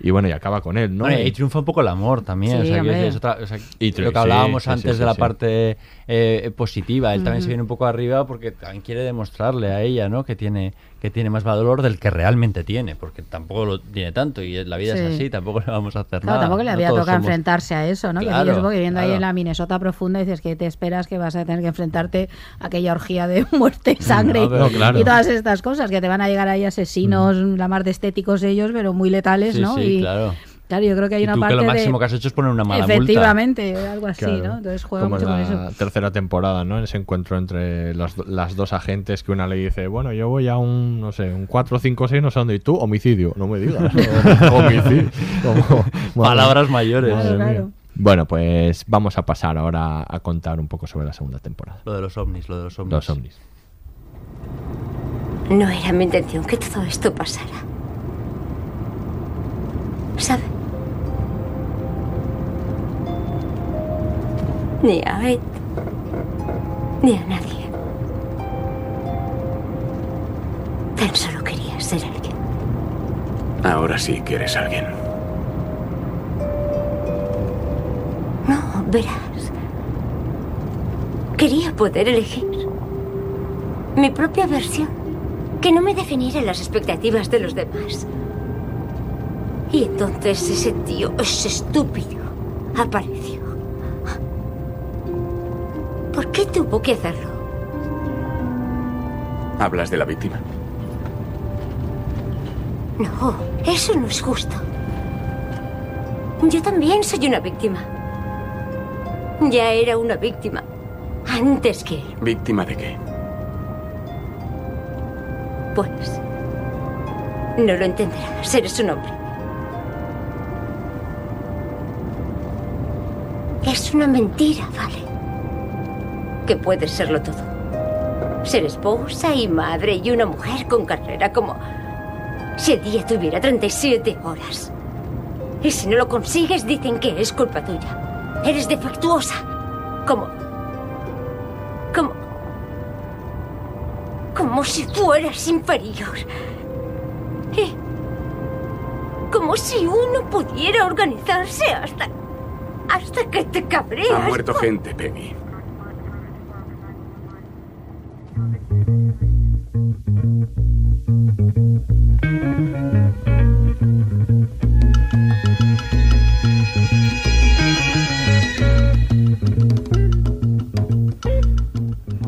y bueno, y acaba con él, ¿no? Bueno, y triunfa un poco el amor también. Sí, o sea, decir, es otra- o sea, Y lo que hablábamos sí, antes sí, de la sí. parte eh, positiva. Él también se viene un poco arriba porque también quiere demostrarle a ella ¿no? que, tiene, que tiene más valor del que realmente tiene, porque tampoco lo tiene tanto y la vida Sí. es así, tampoco le vamos a hacer Claro, nada. tampoco le había tocado somos- enfrentarse a eso, ¿no? que yo supongo que viviendo ahí en la Minnesota profunda dices que te esperas que vas a tener que enfrentarte a aquella orgía de muerte sangre No, y- pero- todas estas cosas, que te van a llegar ahí asesinos, la más de estéticos ellos, pero muy letales, Sí, ¿no? sí, y claro. Claro, yo creo que hay Y una tú parte que lo máximo de... que has hecho es poner una mala multa. Efectivamente, algo así, Claro. ¿no? Entonces juega Como mucho en con la eso. tercera temporada, ¿no? En ese encuentro entre las, do- las dos agentes que una le dice, bueno, yo voy a un, no sé, un 4, 5, 6, no sé dónde, y tú, homicidio, no me digas. homicidio. Como- Palabras mayores. Claro, claro. Bueno, pues vamos a pasar ahora a contar un poco sobre la segunda temporada. Lo de los ovnis, lo de los ovnis. Los ovnis. No era mi intención que todo esto pasara. ¿Sabe? ni a Ed, ni a nadie. Tan solo quería ser alguien. Ahora sí que eres alguien. No, verás. Quería poder elegir mi propia versión, que no me definiera las expectativas de los demás. Y entonces ese tío, ese estúpido, aparece. ¿Por qué tuvo que hacerlo? Hablas de la víctima. No, eso no es justo. Yo también soy una víctima. Ya era una víctima. Antes que él. ¿Víctima de qué? Pues... No lo entenderás. Eres un hombre. Es una mentira, ¿vale? Que puedes serlo todo. Ser esposa y madre y una mujer con carrera como... Si el día tuviera 37 horas. Y si no lo consigues, dicen que es culpa tuya. Eres defectuosa. Como... Como... Como si fueras inferior. Y... Como si uno pudiera organizarse hasta... Hasta que te cabreas. Ha muerto gente, Peggy.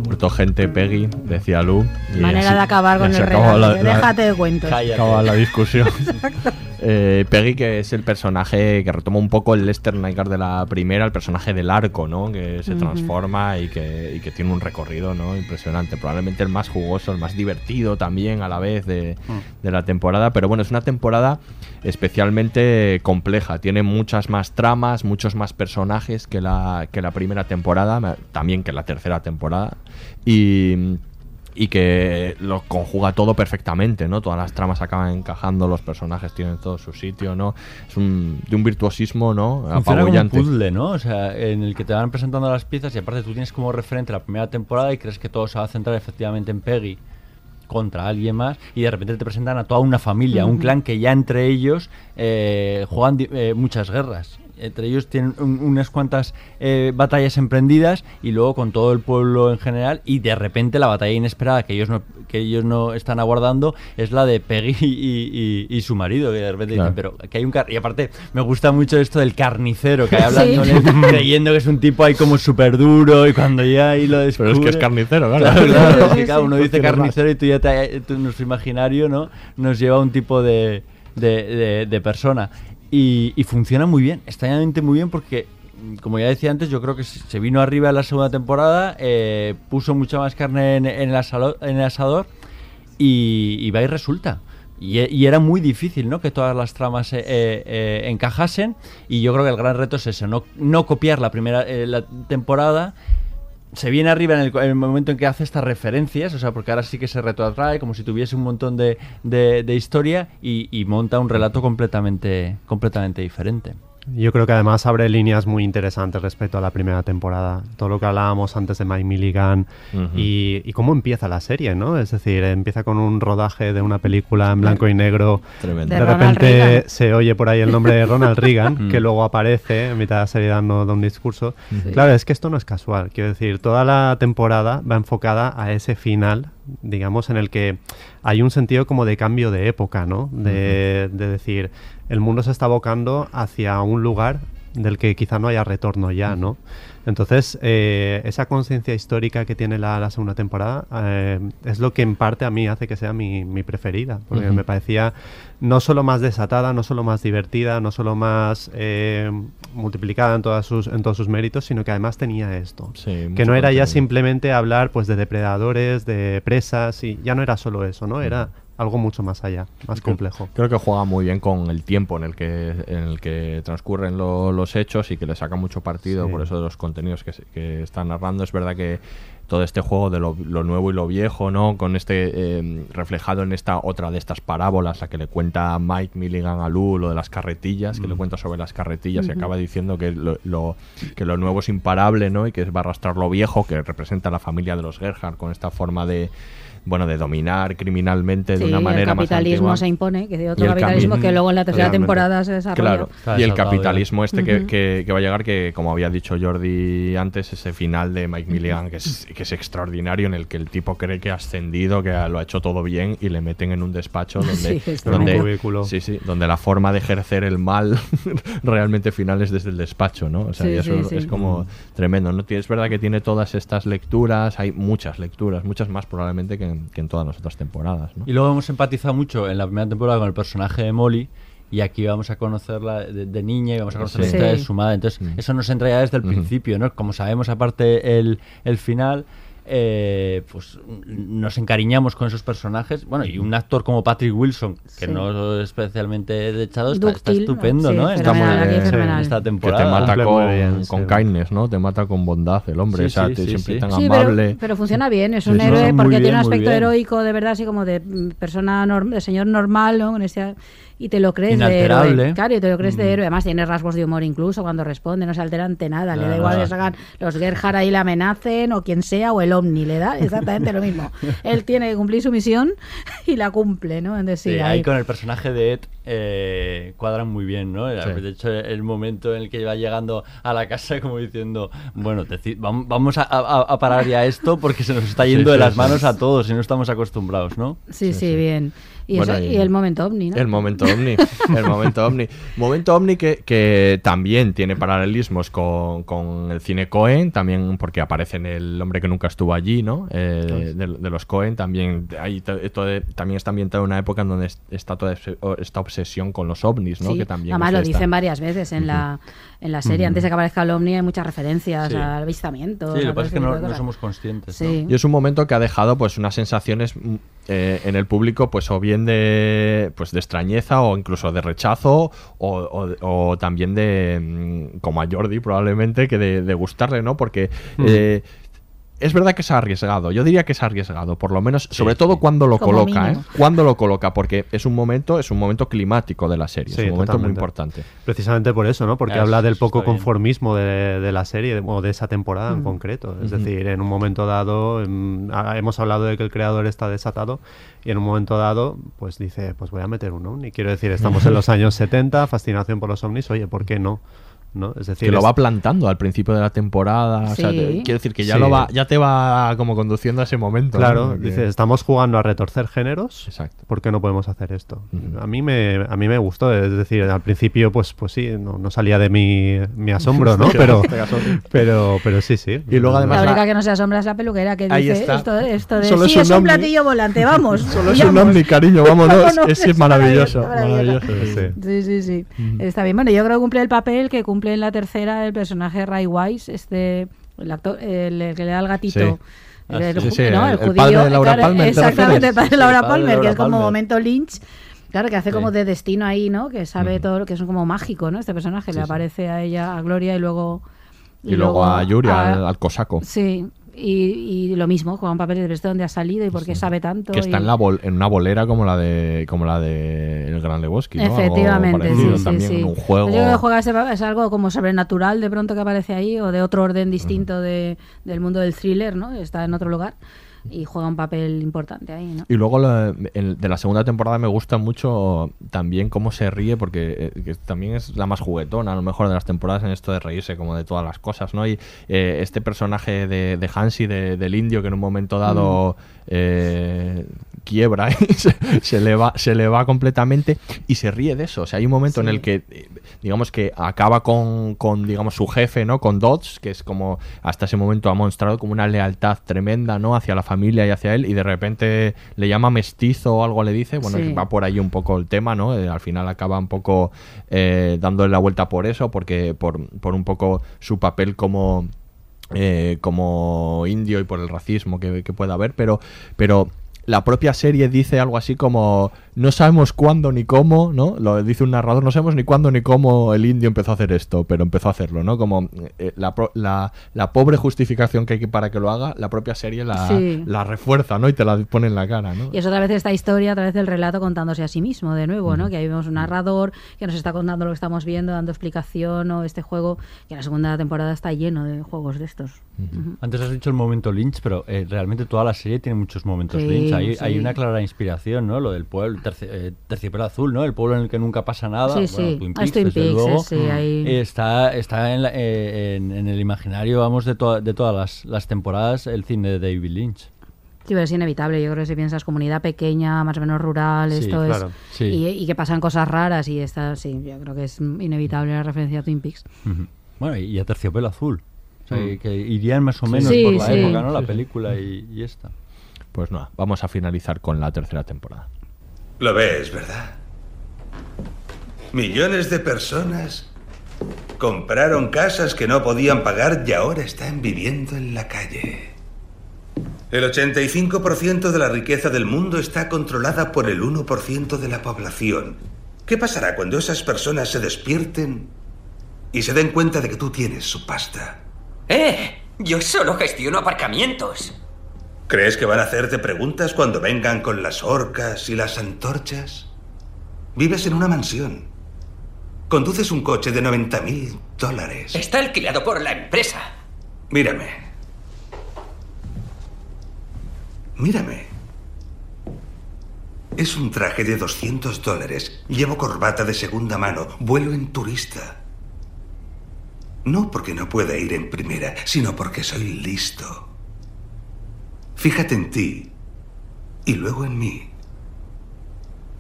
Muerto gente, Peggy, decía Lu. y Manera así- de acabar con el regalo. Déjate de cuentos. acaba la discusión. Eh, Peggy, que es el personaje que retoma un poco el Lester Nygaard de la primera, el personaje del arco, ¿no? Que se transforma y que, y que tiene un recorrido, ¿no? Impresionante. Probablemente el más jugoso, el más divertido también a la vez de, de la temporada. Pero bueno, es una temporada especialmente compleja. Tiene muchas más tramas, muchos más personajes que la, que la primera temporada, también que la tercera temporada. Y y que lo conjuga todo perfectamente, ¿no? Todas las tramas acaban encajando, los personajes tienen todo su sitio, ¿no? Es un, de un virtuosismo, ¿no? Funciona como un puzzle, ¿no? O sea, en el que te van presentando las piezas y aparte tú tienes como referente la primera temporada y crees que todo se va a centrar efectivamente en Peggy contra alguien más y de repente te presentan a toda una familia, un clan que ya entre ellos eh, juegan di- eh, muchas guerras. Entre ellos tienen un- unas cuantas eh, batallas emprendidas y luego con todo el pueblo en general y de repente la batalla inesperada que ellos no, que ellos no están aguardando es la de Peggy y, y- y su marido que de repente Claro. dicen, pero que hay un car y aparte me gusta mucho esto del carnicero que hay hablando Sí. creyendo que es un tipo ahí como súper duro y cuando ya ahí lo descubre Pero es que es carnicero, claro. claro, es que, uno No dice carnicero y tú ya te, tú- nuestro imaginario no nos lleva a un tipo de, de, de- de persona y, funciona muy bien extrañamente muy bien porque mm, como ya decía antes, yo creo que se vino arriba en la segunda temporada, eh, puso mucha más carne en, el, asador y, y va y resulta. Y, e- era muy difícil, ¿no? Que todas las tramas eh, eh, encajasen. Y yo creo que el gran reto es eso, no, no copiar la primera la temporada. Se viene arriba en el, en el momento en que hace estas referencias, o sea, porque ahora sí que se retrotrae, como si tuviese un montón de, de- de historia y, y monta un relato completamente, completamente diferente. Yo creo que además abre líneas muy interesantes respecto a la primera temporada. Todo lo que hablábamos antes de Mike Milligan y, y cómo empieza la serie, ¿no? Es decir, empieza con un rodaje de una película en blanco y negro. Tremendo. De, De Ronald repente Reagan. se oye por ahí el nombre de Ronald Reagan, Mm. que luego aparece en mitad de la serie dando, dando un discurso. Sí. Claro, es que esto no es casual. Quiero decir, toda la temporada va enfocada a ese final, digamos, en el que hay un sentido como de cambio de época, ¿no? De, de decir, el mundo se está abocando hacia un lugar del que quizá no haya retorno ya, ¿no? Entonces, eh, esa conciencia histórica que tiene la, la segunda temporada eh, es lo que en parte a mí hace que sea mi, mi preferida, porque me parecía no solo más desatada, no solo más divertida, no solo más eh, multiplicada en, todas sus, en todos sus méritos, sino que además tenía esto. que no era ya simplemente hablar pues de depredadores, de presas, y ya no era solo eso, ¿no? Era algo mucho más allá, más complejo. Creo que juega muy bien con el tiempo en el que, en el que transcurren lo- los hechos y que le saca mucho partido Sí. por eso de los contenidos que, se- que están narrando. Es verdad que todo este juego de lo, lo nuevo y lo viejo, ¿no? Con este eh, reflejado en esta otra de estas parábolas, la que le cuenta Mike Milligan a Lou, lo de las carretillas, que le cuenta sobre las carretillas y acaba diciendo que lo, lo- que lo nuevo es imparable, ¿no? Y que va a arrastrar lo viejo, que representa a la familia de los Gerhard con esta forma de bueno, de dominar criminalmente de una manera el más capitalismo se impone, que de otro capitalismo que luego en la tercera Realmente. temporada se desarrolla. Claro, y el capitalismo este que, que- que va a llegar, que como había dicho Jordi antes, ese final de Mike Milligan, que es, que es extraordinario, en el que el tipo cree que ha ascendido, que lo ha hecho todo bien, y le meten en un despacho donde, Sí, donde, en un cubículo. sí, sí, donde la forma de ejercer el mal realmente final es desde el despacho, ¿no? O sea, Sí, y eso sí, sí. es como tremendo, ¿no? Es verdad que tiene todas estas lecturas, hay muchas lecturas, muchas más probablemente que en, que en todas las otras temporadas, ¿no? Y luego hemos empatizado mucho en la primera temporada con el personaje de Molly. Y aquí vamos a conocerla de, de niña y vamos a conocer la Sí. historia de su madre. Entonces, eso nos entra ya desde el principio, ¿no? Como sabemos, aparte, el, el final, eh, pues nos encariñamos con esos personajes. Bueno, y un actor como Patrick Wilson, que Sí. no es especialmente dechado, está, está estupendo, sí, ¿no? Está aquí bien fenomenal. esta Que temporada. te mata con, muy bien, con sí. kindness, ¿no? Te mata con bondad el hombre, Sí, o sea, sí, te- sí, siempre sí. tan Sí, amable. pero, pero funciona bien, es un sí, héroe muy porque tiene un muy aspecto heroico de verdad, así como de persona norm- de señor normal, ¿no? Con ese- y te lo crees de héroe. Claro, y te lo crees Mm. de héroe. Además, tiene rasgos de humor incluso cuando responde, no se altera ante nada. Le da igual que salgan los Gerhard ahí le amenacen o quien sea, o el Omni, le da exactamente lo mismo. Él tiene que cumplir su misión y la cumple, ¿no? Entonces, sí, Sí, ahí- ahí con el personaje de Ed eh, cuadran muy bien, ¿no? Sí. De hecho, el momento en el que va llegando a la casa como diciendo, bueno, vam- vamos a, a- a parar ya esto porque se nos está Sí, yendo de sí, las sí. manos a todos y no estamos acostumbrados, ¿no? sí, sí, bien. Y, Bueno, eso- y- y el momento Omni, ¿no? El momento ovni, el momento ovni. Momento ovni que, que también tiene paralelismos con, con el cine Cohen, también porque aparece en El hombre que nunca estuvo allí, ¿no? Eh, de, de los Cohen, también, hay to- todo- también está ambientado en una época en donde es- está toda esta obsesión con los ovnis, ¿no? Sí, Que también además es lo dicen varias veces en la en la serie. Antes de que aparezca el Omni hay muchas referencias Sí. al avistamiento. Sí, lo que pasa es que no, no somos conscientes. Sí. ¿no? Y es un momento que ha dejado pues unas sensaciones mm, eh, en el público, pues o bien de pues de extrañeza o incluso de rechazo o, o- o también de mm, como a Jordi probablemente que de, de gustarle, ¿no? Porque Mm. eh, es verdad que es arriesgado. Yo diría que es arriesgado, por lo menos, sobre todo cuando lo Como coloca, ¿eh? Cuando lo coloca, porque es un momento, es un momento climático de la serie, Sí, es un momento muy importante. Precisamente por eso, ¿no? Porque habla del poco conformismo de, de la serie o de esa temporada en Mm. concreto. Es decir, en un momento dado, hemos hablado de que el creador está desatado y en un momento dado, pues dice, pues voy a meter un ovni. Quiero decir, estamos en los años 70, fascinación por los ovnis, oye, ¿por qué no? ¿No? Es decir, que lo es- va plantando al principio de la temporada. o sea, Sí. te- quiero decir que ya Sí. lo va, ya te va como conduciendo a ese momento. ¿no? Claro, Porque- dice, estamos jugando a retorcer géneros. Exacto. ¿Por qué no podemos hacer esto? A mí me a mí me gustó, es decir, al principio pues pues sí, no, no salía de mi, mi asombro, ¿no? Pero pero pero sí, sí. Y luego además La la- única que no se asombra es la peluquera que Ahí dice está. esto, esto de Solo es sí, un es un ovni". platillo volante, vamos. Solo es un huyamos". ovni, cariño, vámonos. Es, es maravilloso, maravilloso. Sí. Sí, sí, sí. Está bien. Bueno, yo creo que cumple el papel que cumple en la tercera el personaje Ray Wise, este, el actor, el, el que le da el gatito. Sí. El, Ah, el sí, ju- sí, ¿no? el- judío, padre de Laura claro, Palmer, ¿te Exactamente, el padre de Sí, Laura de Palmer, que es como Palmer. momento Lynch. Claro, que hace como de destino ahí, ¿no? Que sabe todo lo que es como mágico, ¿no? Este personaje Sí, le sí. aparece a ella, a Gloria, y luego. Y, luego a Yuri, a- al, al cosaco. Sí, y, y lo mismo, juega un papel de de dónde ha salido y por qué sabe tanto. Que está y- en, la bol- en una bolera como la de como la de El Gran Lebowski, ¿no? Algo Efectivamente, parecido sí, sí, también sí. en un juego. Yo creo que juega ese papel, es algo como sobrenatural de pronto que aparece ahí o de otro orden distinto de, del mundo del thriller, ¿no? Está en otro lugar y juega un papel importante ahí, ¿no? Y luego el- de la segunda temporada me gusta mucho también cómo se ríe, porque eh, también es la más juguetona, a lo mejor de las temporadas en esto de reírse como de todas las cosas, ¿no? Y eh, este personaje de, de Hansi, de- del indio, que en un momento dado eh, quiebra se, se le va, se le va completamente y se ríe de eso. O sea, hay un momento en el que, digamos que acaba con, con, digamos, su jefe, ¿no? Con Dodds, que es como hasta ese momento ha mostrado como una lealtad tremenda, ¿no? Hacia la familia y hacia él, y de repente le llama mestizo o algo le dice. Bueno, Sí. va por ahí un poco el tema, ¿no? Eh, al final acaba un poco eh, dándole la vuelta por eso, porque por, por un poco su papel como eh, como indio y por el racismo que, que pueda haber, pero, pero la propia serie dice algo así como no sabemos cuándo ni cómo, ¿no? Lo dice un narrador, no sabemos ni cuándo ni cómo el indio empezó a hacer esto, pero empezó a hacerlo, ¿no? Como eh, la, pro- la, la pobre justificación que hay que- para que lo haga, la propia serie la, Sí. la refuerza, ¿no? Y te la pone en la cara, ¿no? Y es otra vez esta historia, otra vez el relato contándose a sí mismo, de nuevo, ¿no? Que ahí vemos un narrador que nos está contando lo que estamos viendo, dando explicación, o este juego, que la segunda temporada está lleno de juegos de estos. Ujú. Antes has dicho el momento Lynch, pero eh, realmente toda la serie tiene muchos momentos Sí, Lynch. Hay, sí. hay una clara inspiración, ¿no? Lo del pueblo, terci- eh, terciopelo azul, ¿no? El pueblo en el que nunca pasa nada. Sí, Bueno, sí. Twin Ah, Peaks, Twin desde Peaks, luego. sí, ahí. Eh, Está, está en, la- eh, en- en el imaginario, vamos, de, to- de todas las, las temporadas el cine de David Lynch. Sí, pero es inevitable. Yo creo que si piensas comunidad pequeña, más o menos rural, Sí, esto claro, es. sí. Y, y que pasan cosas raras y está, sí, yo creo que es inevitable la referencia a Twin Peaks. Bueno, y a terciopelo azul. O sea, Mm. que irían más o menos Sí, por la sí. época, ¿no? La película y, y esta. Pues nada, vamos a finalizar con la tercera temporada. Lo ves, ¿verdad? Millones de personas compraron casas que no podían pagar y ahora están viviendo en la calle. El 85% de la riqueza del mundo está controlada por el 1% de la población. ¿Qué pasará cuando esas personas se despierten y se den cuenta de que tú tienes su pasta? ¡Eh! Yo solo gestiono aparcamientos. ¿Crees que van a hacerte preguntas cuando vengan con las orcas y las antorchas? Vives en una mansión. Conduces un coche de 90 mil dólares. Está alquilado por la empresa. Mírame. Mírame. Es un traje de 200 dólares. Llevo corbata de segunda mano. Vuelo en turista. No porque no pueda ir en primera, sino porque soy listo. Fíjate en ti y luego en mí.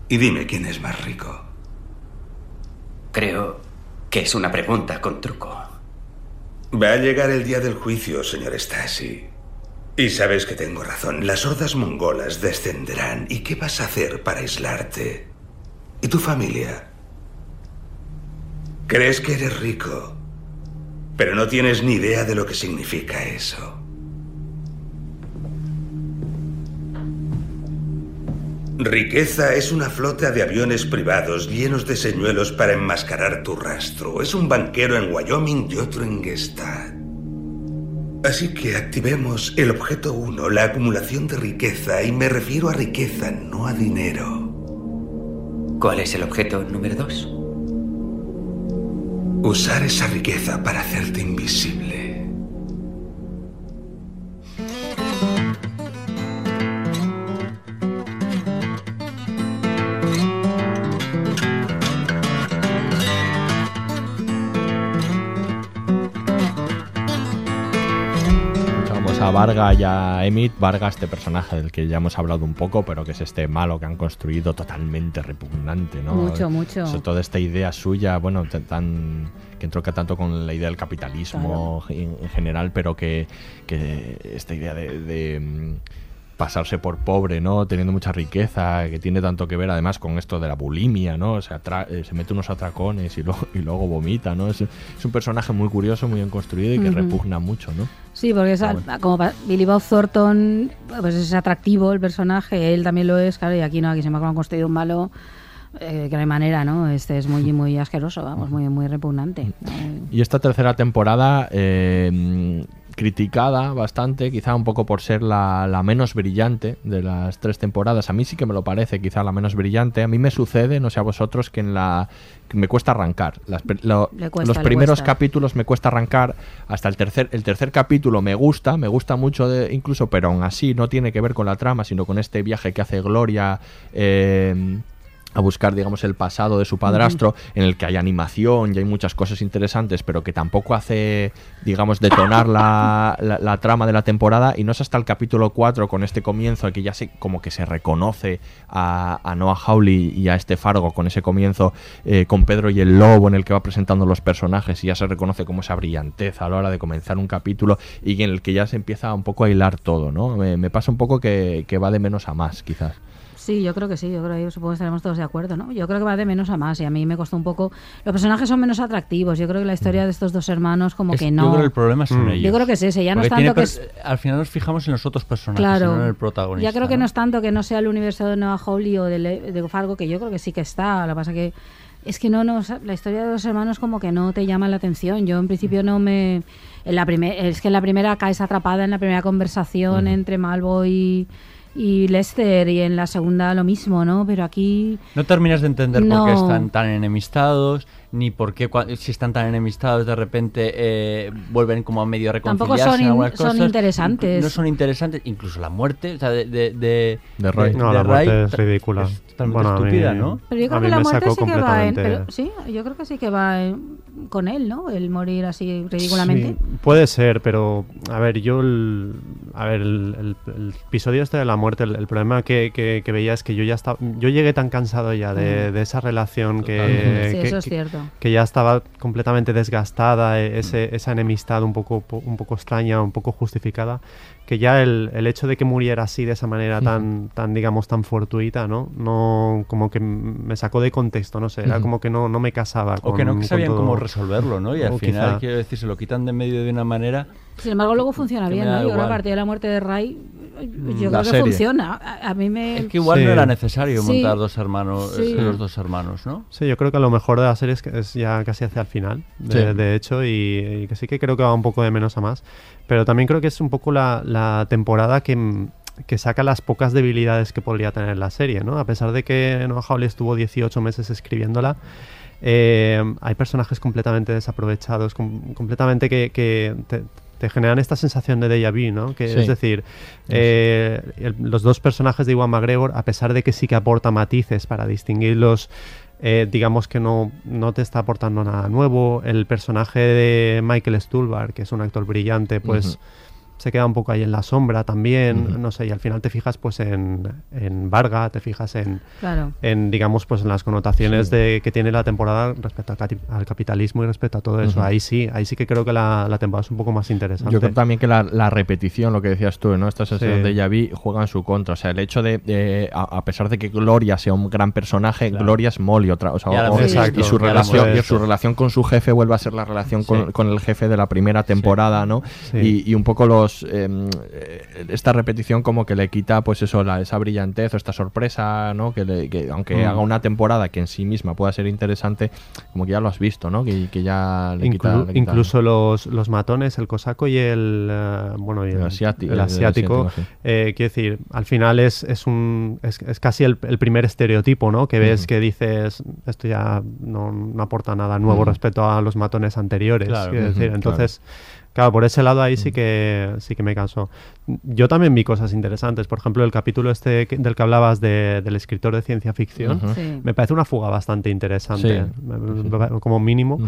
Y dime quién es más rico. Creo que es una pregunta con truco. Va a llegar el día del juicio, señor Stasi. Y sabes que tengo razón. Las hordas mongolas descenderán. ¿Y qué vas a hacer para aislarte? ¿Y tu familia? Crees que eres rico, pero no tienes ni idea de lo que significa eso. Riqueza es una flota de aviones privados llenos de señuelos para enmascarar tu rastro. Es un banquero en Wyoming y otro en Gestad. Así que activemos el objeto 1, la acumulación de riqueza, y me refiero a riqueza, no a dinero. ¿Cuál es el objeto número dos? Usar esa riqueza para hacerte invisible. Varga y a Emmett. Varga, este personaje del que ya hemos hablado un poco, pero que es este malo que han construido totalmente repugnante, ¿no? Mucho, mucho. Sobre toda esta idea suya, bueno, tan que entronca tanto con la idea del capitalismo en, en general, pero que, que esta idea de, de, pasarse por pobre, ¿no? Teniendo mucha riqueza, que tiene tanto que ver además con esto de la bulimia, ¿no? O sea, atra- eh, se mete unos atracones y luego, y luego vomita, ¿no? Es, es un personaje muy curioso, muy bien construido y que repugna mucho, ¿no? Sí, porque es Ah, bueno. como Billy Bob Thornton, pues es atractivo el personaje, él también lo es, claro, y aquí no, aquí se me ha construido un malo eh, que no hay manera, ¿no? Este es muy, muy asqueroso, vamos, muy, muy repugnante. Y esta tercera temporada, eh, criticada bastante, quizá un poco por ser la, la menos brillante de las tres temporadas. A mí sí que me lo parece, quizá la menos brillante. A mí me sucede, no sé a vosotros, que en la que me cuesta arrancar. Las pri- lo- Le cuesta, los primeros capítulos me cuesta arrancar. Hasta el tercer, el tercer capítulo me gusta, me gusta mucho de- incluso, pero aún así no tiene que ver con la trama, sino con este viaje que hace Gloria. eh, a buscar, digamos, el pasado de su padrastro, en el que hay animación y hay muchas cosas interesantes, pero que tampoco hace, digamos, detonar la, la- la trama de la temporada. Y no es hasta el capítulo 4, con este comienzo, que ya se, como que se reconoce a, a Noah Hawley y a este Fargo con ese comienzo eh, con Pedro y el Lobo, en el que va presentando los personajes y ya se reconoce como esa brillantez a la hora de comenzar un capítulo y en el que ya se empieza un poco a hilar todo, ¿no? Me, me pasa un poco que, que va de menos a más, quizás. Sí, yo creo que sí, yo creo que supongo que estaremos todos de acuerdo, ¿no? Yo creo que va de menos a más y a mí me costó un poco... Los personajes son menos atractivos, yo creo que la historia de estos dos hermanos como Es- que no... Yo creo que el problema son Mm. ellos. Yo creo que es ese, ya no es tanto que es... Al final nos fijamos en los otros personajes, Claro. no en el protagonista. Ya creo que ¿no? no es tanto que no sea el universo de Noah Hawley o de, Le- de Fargo, que yo creo que sí que está. Lo que pasa que es que no nos la historia de los hermanos como que no te llama la atención. Yo en principio no me en la primer, es que en la primera caes atrapada en la primera conversación entre Malvo y, y Lester y en la segunda lo mismo, ¿no? Pero aquí No terminas de entender por qué No. están tan enemistados, ni por qué si están tan enemistados de repente eh, vuelven como a medio a Tampoco reconciliarse son en in- algunas son cosas. interesantes. No son interesantes, incluso la muerte o sea, de, de, de, De Ray. No, la Ray muerte es ridícula. es totalmente Bueno, a mí- estúpida, ¿no? Pero yo creo que la muerte sí que va en, pero sí, yo creo que sí que va en- con él, ¿no? El morir así ridículamente. Sí, puede ser, pero a ver, yo el, a ver, el, el- el episodio este de la muerte, el, el problema que, que- que veía es que yo ya estaba, yo llegué tan cansado ya de, de esa relación que. Sí, que- eso es que- que ya estaba completamente desgastada, e- ese, esa enemistad un poco, po- un poco extraña, un poco justificada, que ya el, el hecho de que muriera así de esa manera tan, tan digamos, tan fortuita, ¿no? No, como que me sacó de contexto, no sé, era Ujú. como que no, no me casaba. O que no con- con sabían todo. cómo resolverlo, ¿no? Y al O final, quizá- quiero decir, se lo quitan de en medio de una manera... Sin embargo, luego funciona que bien, ¿no? Yo creo que a partir de la muerte de Ray, yo La creo que serie. funciona. A, a mí me... Es que igual Sí. no era necesario Sí. montar dos hermanos, Sí. eh, los dos hermanos, ¿no? Sí, yo creo que a lo mejor de la serie es, que es ya casi hacia el final, de, Sí. de hecho, y, y que sí que creo que va un poco de menos a más. Pero también creo que es un poco la, la temporada que, mm, que saca las pocas debilidades que podría tener la serie, ¿no? A pesar de que Noah Hawley estuvo 18 meses escribiéndola, eh, hay personajes completamente desaprovechados, com- completamente que, que te, te generan esta sensación de déjà vu, ¿no? Que Sí. es decir, eh, el- los dos personajes de Iwan McGregor, a pesar de que sí que aporta matices para distinguirlos, eh, digamos que no, no te está aportando nada nuevo. El personaje de Michael Stuhlbarg, que es un actor brillante, pues. Se queda un poco ahí en la sombra también, no sé, y al final te fijas pues en, en Varga, te fijas en, Claro. en digamos pues en las connotaciones Sí. de que tiene la temporada respecto al, capitalismo y respecto a todo eso. Ahí sí, ahí sí que creo que la, la temporada es un poco más interesante. Yo creo también que la, la repetición, lo que decías tú, ¿no? Esta sensación Sí. de Yavi juega en su contra. O sea, el hecho de, de- a, a pesar de que Gloria sea un gran personaje, Claro. Gloria es Molly otra. O sea, y su relación, y su relación con su jefe vuelve a ser la relación con, Sí. con el jefe de la primera temporada, ¿no? Sí. Y, y un poco los em, eh, esta repetición como que le quita, pues eso, la, esa brillantez o esta sorpresa, ¿no? Que, le- que aunque Mm. haga una temporada que en sí misma pueda ser interesante, como que ya lo has visto, ¿no? Que, que ya le quita, Inclu- le quita- incluso los, los matones, el cosaco y el eh, bueno y El asiati- el el asiático, asiático, sí. eh, quiero decir, al final es, es un es, es casi el, primer estereotipo, ¿no? Que ves que dices esto ya no, no aporta nada nuevo respecto a los matones anteriores. Claro. quiero decir, entonces Claro, por ese lado ahí sí que sí que me cansó. Yo también vi cosas interesantes. Por ejemplo, el capítulo este que- del que hablabas de- del escritor de ciencia ficción. Sí. Me parece una fuga bastante interesante, Sí. como mínimo.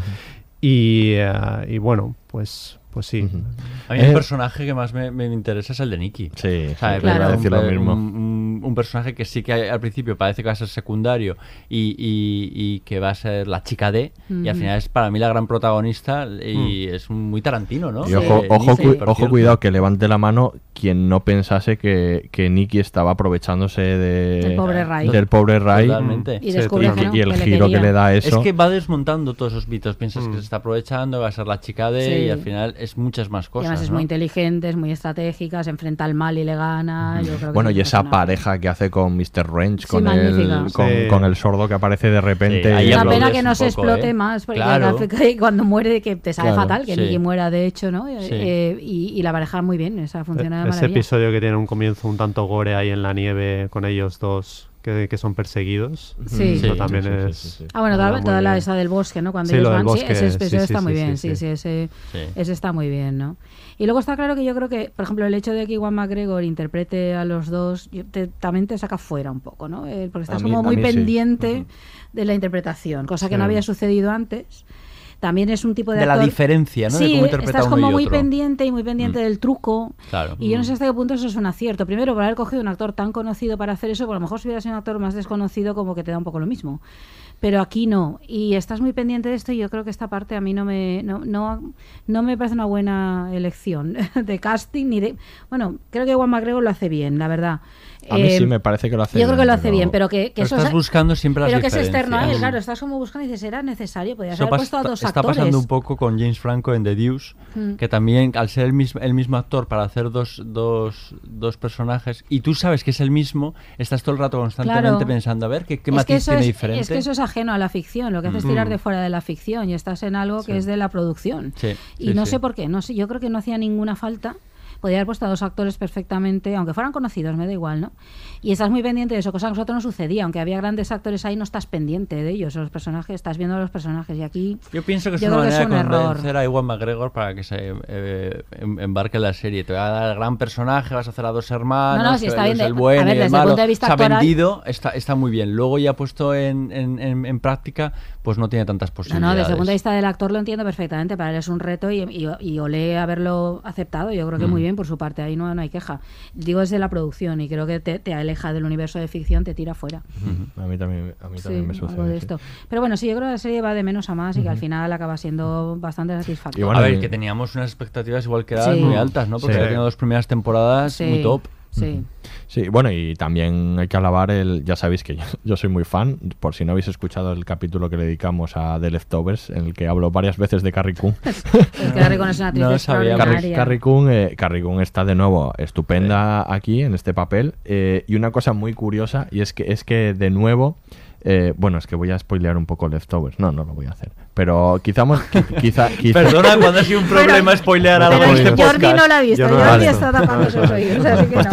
Y, eh, y bueno, pues, pues sí. A mí Eh, el personaje que más me, me interesa es el de Nicky. Sí, O sea, Claro. a decir lo un, mismo. un- un- un personaje que sí que al principio parece que va a ser secundario y, y- y que va a ser la chica de, y al final es para mí la gran protagonista y es un- muy tarantino, ¿no? Y Eh, ojo, ojo, Nicky, cu- por ojo cuidado que levante la mano quien no pensase que, que Nicky estaba aprovechándose de, Del pobre Ray. del pobre Ray. Totalmente. Y Sí, descubre que no, y el que le giro que le da Es eso. que va desmontando todos esos mitos. Piensas Mm. que se está aprovechando, va a ser la chica de, Sí. y al final es muchas más Y cosas. además es ¿no? muy inteligente, es muy estratégica, se enfrenta al mal y le gana. yo creo que bueno, es y esa pareja que hace con Mr. Wrench, Sí, con, el, con, Sí. con el sordo que aparece de repente. Sí, y Una pena que no se poco, explote ¿eh? más, porque Claro. cuando muere que te sale Claro, fatal, que sí. Nicky muera de hecho, ¿no? Eh, Sí. eh, y, y la pareja muy bien, esa funciona de E- Ese maravilla. episodio que tiene un comienzo un tanto gore ahí en la nieve con ellos dos que, que son perseguidos. Sí. Eso también sí, sí, es. sí, sí. Ah, bueno, toda, toda la esa del bosque, ¿no? Cuando Sí, ellos lo del van, sí, bosque, ese sí, sí, está sí, muy sí, bien, sí, sí, ese, Sí. ese está muy bien, ¿no? Y luego está claro que yo creo que, por ejemplo, el hecho de que Iwan McGregor interprete a los dos, yo- te- también te saca fuera un poco, ¿no? Eh, porque estás mí- como muy mí sí. pendiente de la interpretación, cosa que Sí. no había sucedido antes. También es un tipo de De la diferencia, ¿no? De Sí, cómo interpreta estás uno y como muy otro. pendiente y muy pendiente Mm. del truco. Claro. Y yo no sé hasta qué punto eso es un acierto. Primero, por haber cogido un actor tan conocido para hacer eso, porque a lo mejor si hubiera sido un actor más desconocido, como que te da un poco lo mismo. Pero aquí no. Y estás muy pendiente de esto y yo creo que esta parte a mí no me, no, no, no me parece una buena elección de casting ni de... Bueno, creo que Juan McGregor lo hace bien, la verdad. A mí sí Eh, me parece que lo hace Yo creo que bien, lo hace pero- bien, pero que, que Pero eso estás es- buscando siempre las Pero que es externo a él, claro. Estás como buscando y dices, ¿era necesario? Podrías Eso haber puesto a dos está actores. pasando un poco con James Franco en The Deuce, Mm. que también al ser el mismo, el mismo actor para hacer dos, dos, dos personajes, y tú sabes que es el mismo, estás todo el rato constantemente Claro. pensando, a ver, ¿qué, qué Es que matiz tiene es, diferente? Es que eso es ajeno a la ficción. Lo que haces es Mm. tirar de fuera de la ficción y estás en algo que Sí. es de la producción. Sí, y sí, no sí. sé por qué. No sé, yo creo que no hacía ninguna falta. Podría haber puesto a dos actores perfectamente, aunque fueran conocidos, me da igual, ¿no? Y estás muy pendiente de eso, cosa que a nosotros no sucedía. Aunque había grandes actores ahí, no estás pendiente de ellos, los personajes, estás viendo a los personajes. Y aquí. Yo pienso que es una manera es de un error. convencer a Iwan McGregor para que se eh, em- embarque en la serie. Te va a dar el gran personaje, vas a hacer a dos hermanos, No, no, sí, está bien el bueno a ver, y el el malo. punto de vista Se ha vendido, está, está muy bien. Luego ya puesto en, en, en- en práctica, pues no tiene tantas No, posibilidades. no, desde el punto de vista del actor lo entiendo perfectamente. Para él es un reto y, y, y olé haberlo aceptado. Yo creo que Mm. muy bien por su parte. Ahí no, no hay queja. Digo desde la producción y creo que te, te aleja del universo de ficción, te tira fuera. A mí también, a mí Sí, también me algo sucede. de sí. esto. Pero bueno, sí, yo creo que la serie va de menos a más y que al final acaba siendo bastante satisfactoria. a ver, que teníamos unas expectativas igual que Sí. muy altas, ¿no? Porque Sí. había tenido dos primeras temporadas Sí, muy top. Sí. Sí, bueno, y también hay que alabar el. Ya sabéis que yo, yo soy muy fan, por si no habéis escuchado el capítulo que le dedicamos a The Leftovers, en el que hablo varias veces de Carrie Coon. Es que Carrie Coon es una actriz Carrie, extraordinaria. Carrie Coon, eh, Carrie Coon está de nuevo estupenda aquí en este papel. eh, y una cosa muy curiosa, y es que, es que de nuevo. eh, bueno, es que voy a spoilear un poco Leftovers. No, no lo voy a hacer. Pero quizá, qui- quizá, quizá- Perdona, cuando ha sido un problema spoilear algo en este podcast. Jordi no la ha visto, no Jordi visto. está tapando sus oídos. así que Pues no.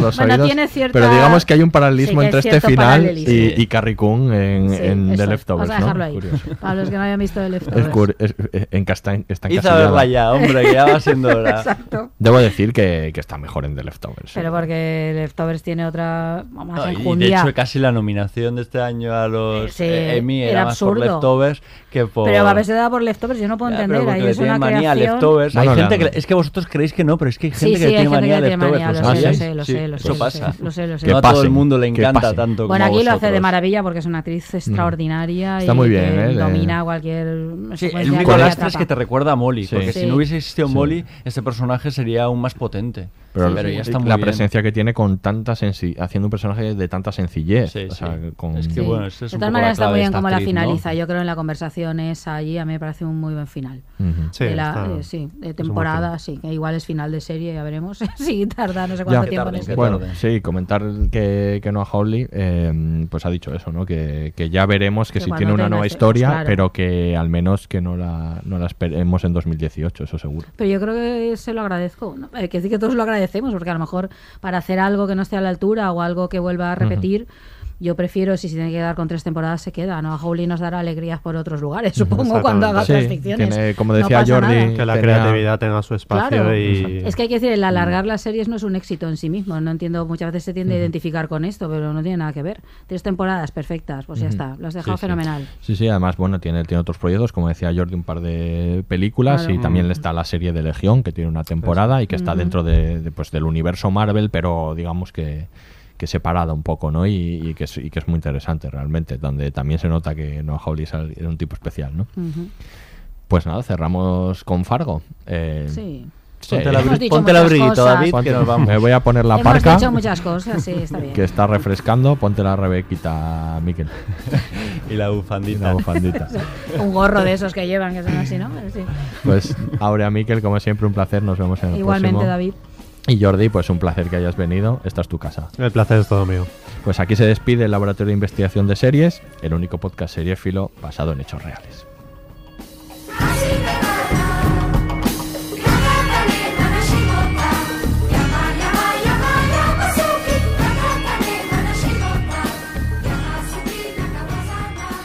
los Bueno, oídos. tiene cierta- Pero digamos que hay un paralelismo Sí, entre es este final y, y Carrie Coon en, Sí, en eso The. Leftovers. Vamos a ¿no? dejarlo ahí. Curioso. Para los que no hayan visto The Es Leftovers. curi- es- eh, en está, está verla ya, hombre, que ya va siendo hora. Exacto. Debo decir que, que está mejor en The Leftovers. Pero porque Leftovers tiene otra más No, y de hecho casi la nominación de este año a los Sí, eh, Emmy era, era más por. Leftovers que por... Pero a haberse dado por Leftovers, yo no puedo Ya, entender. Ahí es una manía creación... Leftovers. Hay gente le han- que... Es que vosotros creéis que no, pero es que hay gente Sí, que sí, le hay tiene gente manía que tiene Leftovers. manía, ¿lo lo sé, lo sé, lo Sí, sé, lo Eso sé, lo pasa. lo sé, lo sé. No a todo el mundo le que encanta tanto Bueno, aquí lo hace de maravilla porque es una actriz extraordinaria Está y muy que bien, ¿eh? Domina cualquier Sí, el único que lastre es que te recuerda a Molly, Sí. porque Sí. si no hubiese existido Sí. Molly, este personaje sería aún más potente. Pero, pero ya está muy la bien. presencia que tiene con tanta haciendo un personaje de tanta sencillez. Sí, o sea, sí. con- Es que Sí. bueno, eso es de todas maneras está muy bien como la actriz, ¿no? finaliza. Yo creo en la conversación esa allí a mí me parece un muy buen final. Ujú. Sí, de la, está- eh, sí, de temporada, sí. que igual es final de serie, ya veremos. si tarda no sé Ya. cuánto Que tiempo tarde, en eso. Bueno, sí, comentar que, que Noah Hawley eh, pues ha dicho eso, ¿no? Que, que ya veremos que, Que si tiene una nueva historia, claro. pero que al menos que no la, no la esperemos en 2018, eso seguro. Pero yo creo que se lo agradezco. ¿no? Eh, que decir que todos lo agradecemos, porque a lo mejor para hacer algo que no esté a la altura o algo que vuelva a repetir, yo prefiero, si se tiene que quedar con tres temporadas, se queda. ¿no? A Howley nos dará alegrías por otros lugares, supongo, cuando haga Sí, otras ficciones. tiene, como No decía pasa Jordi, nada. Que la tenía- creatividad tenga su espacio Claro. y... Es que hay que decir, el alargar las series no es un éxito en sí mismo. No entiendo, muchas veces se tiende a identificar con esto, pero no tiene nada que ver. Tres temporadas perfectas, pues ya está. Lo has dejado Sí, sí. fenomenal. Sí, sí, además, bueno, tiene, tiene otros proyectos, como decía Jordi, un par de películas Claro. y también está la serie de Legión, que tiene una temporada y que está dentro de, de, pues, del universo Marvel, pero digamos que, que separada un poco, ¿no? Y, y que es, y que es muy interesante realmente, donde también se nota que Noah Hawley es un tipo especial, ¿no? Ujú. Pues nada, cerramos con Fargo. Eh, Sí. sí. Ponte dicho ponte cosas. David, Ponte- que nos vamos. Me voy a poner la Hemos parca. dicho muchas cosas, sí, está bien. Que está refrescando, ponte la rebequita, Miquel. Y la Y bufandita. la bufandita. Un gorro de esos que llevan, que son así, ¿no? Sí. Pues Aurea Miquel, como siempre, un placer. Nos vemos en el Igualmente, próximo. David. Y Jordi, pues un placer que hayas venido. Esta es tu casa. El placer es todo mío. Pues aquí se despide el Laboratorio de Investigación de Series, el único podcast seriéfilo basado en hechos reales.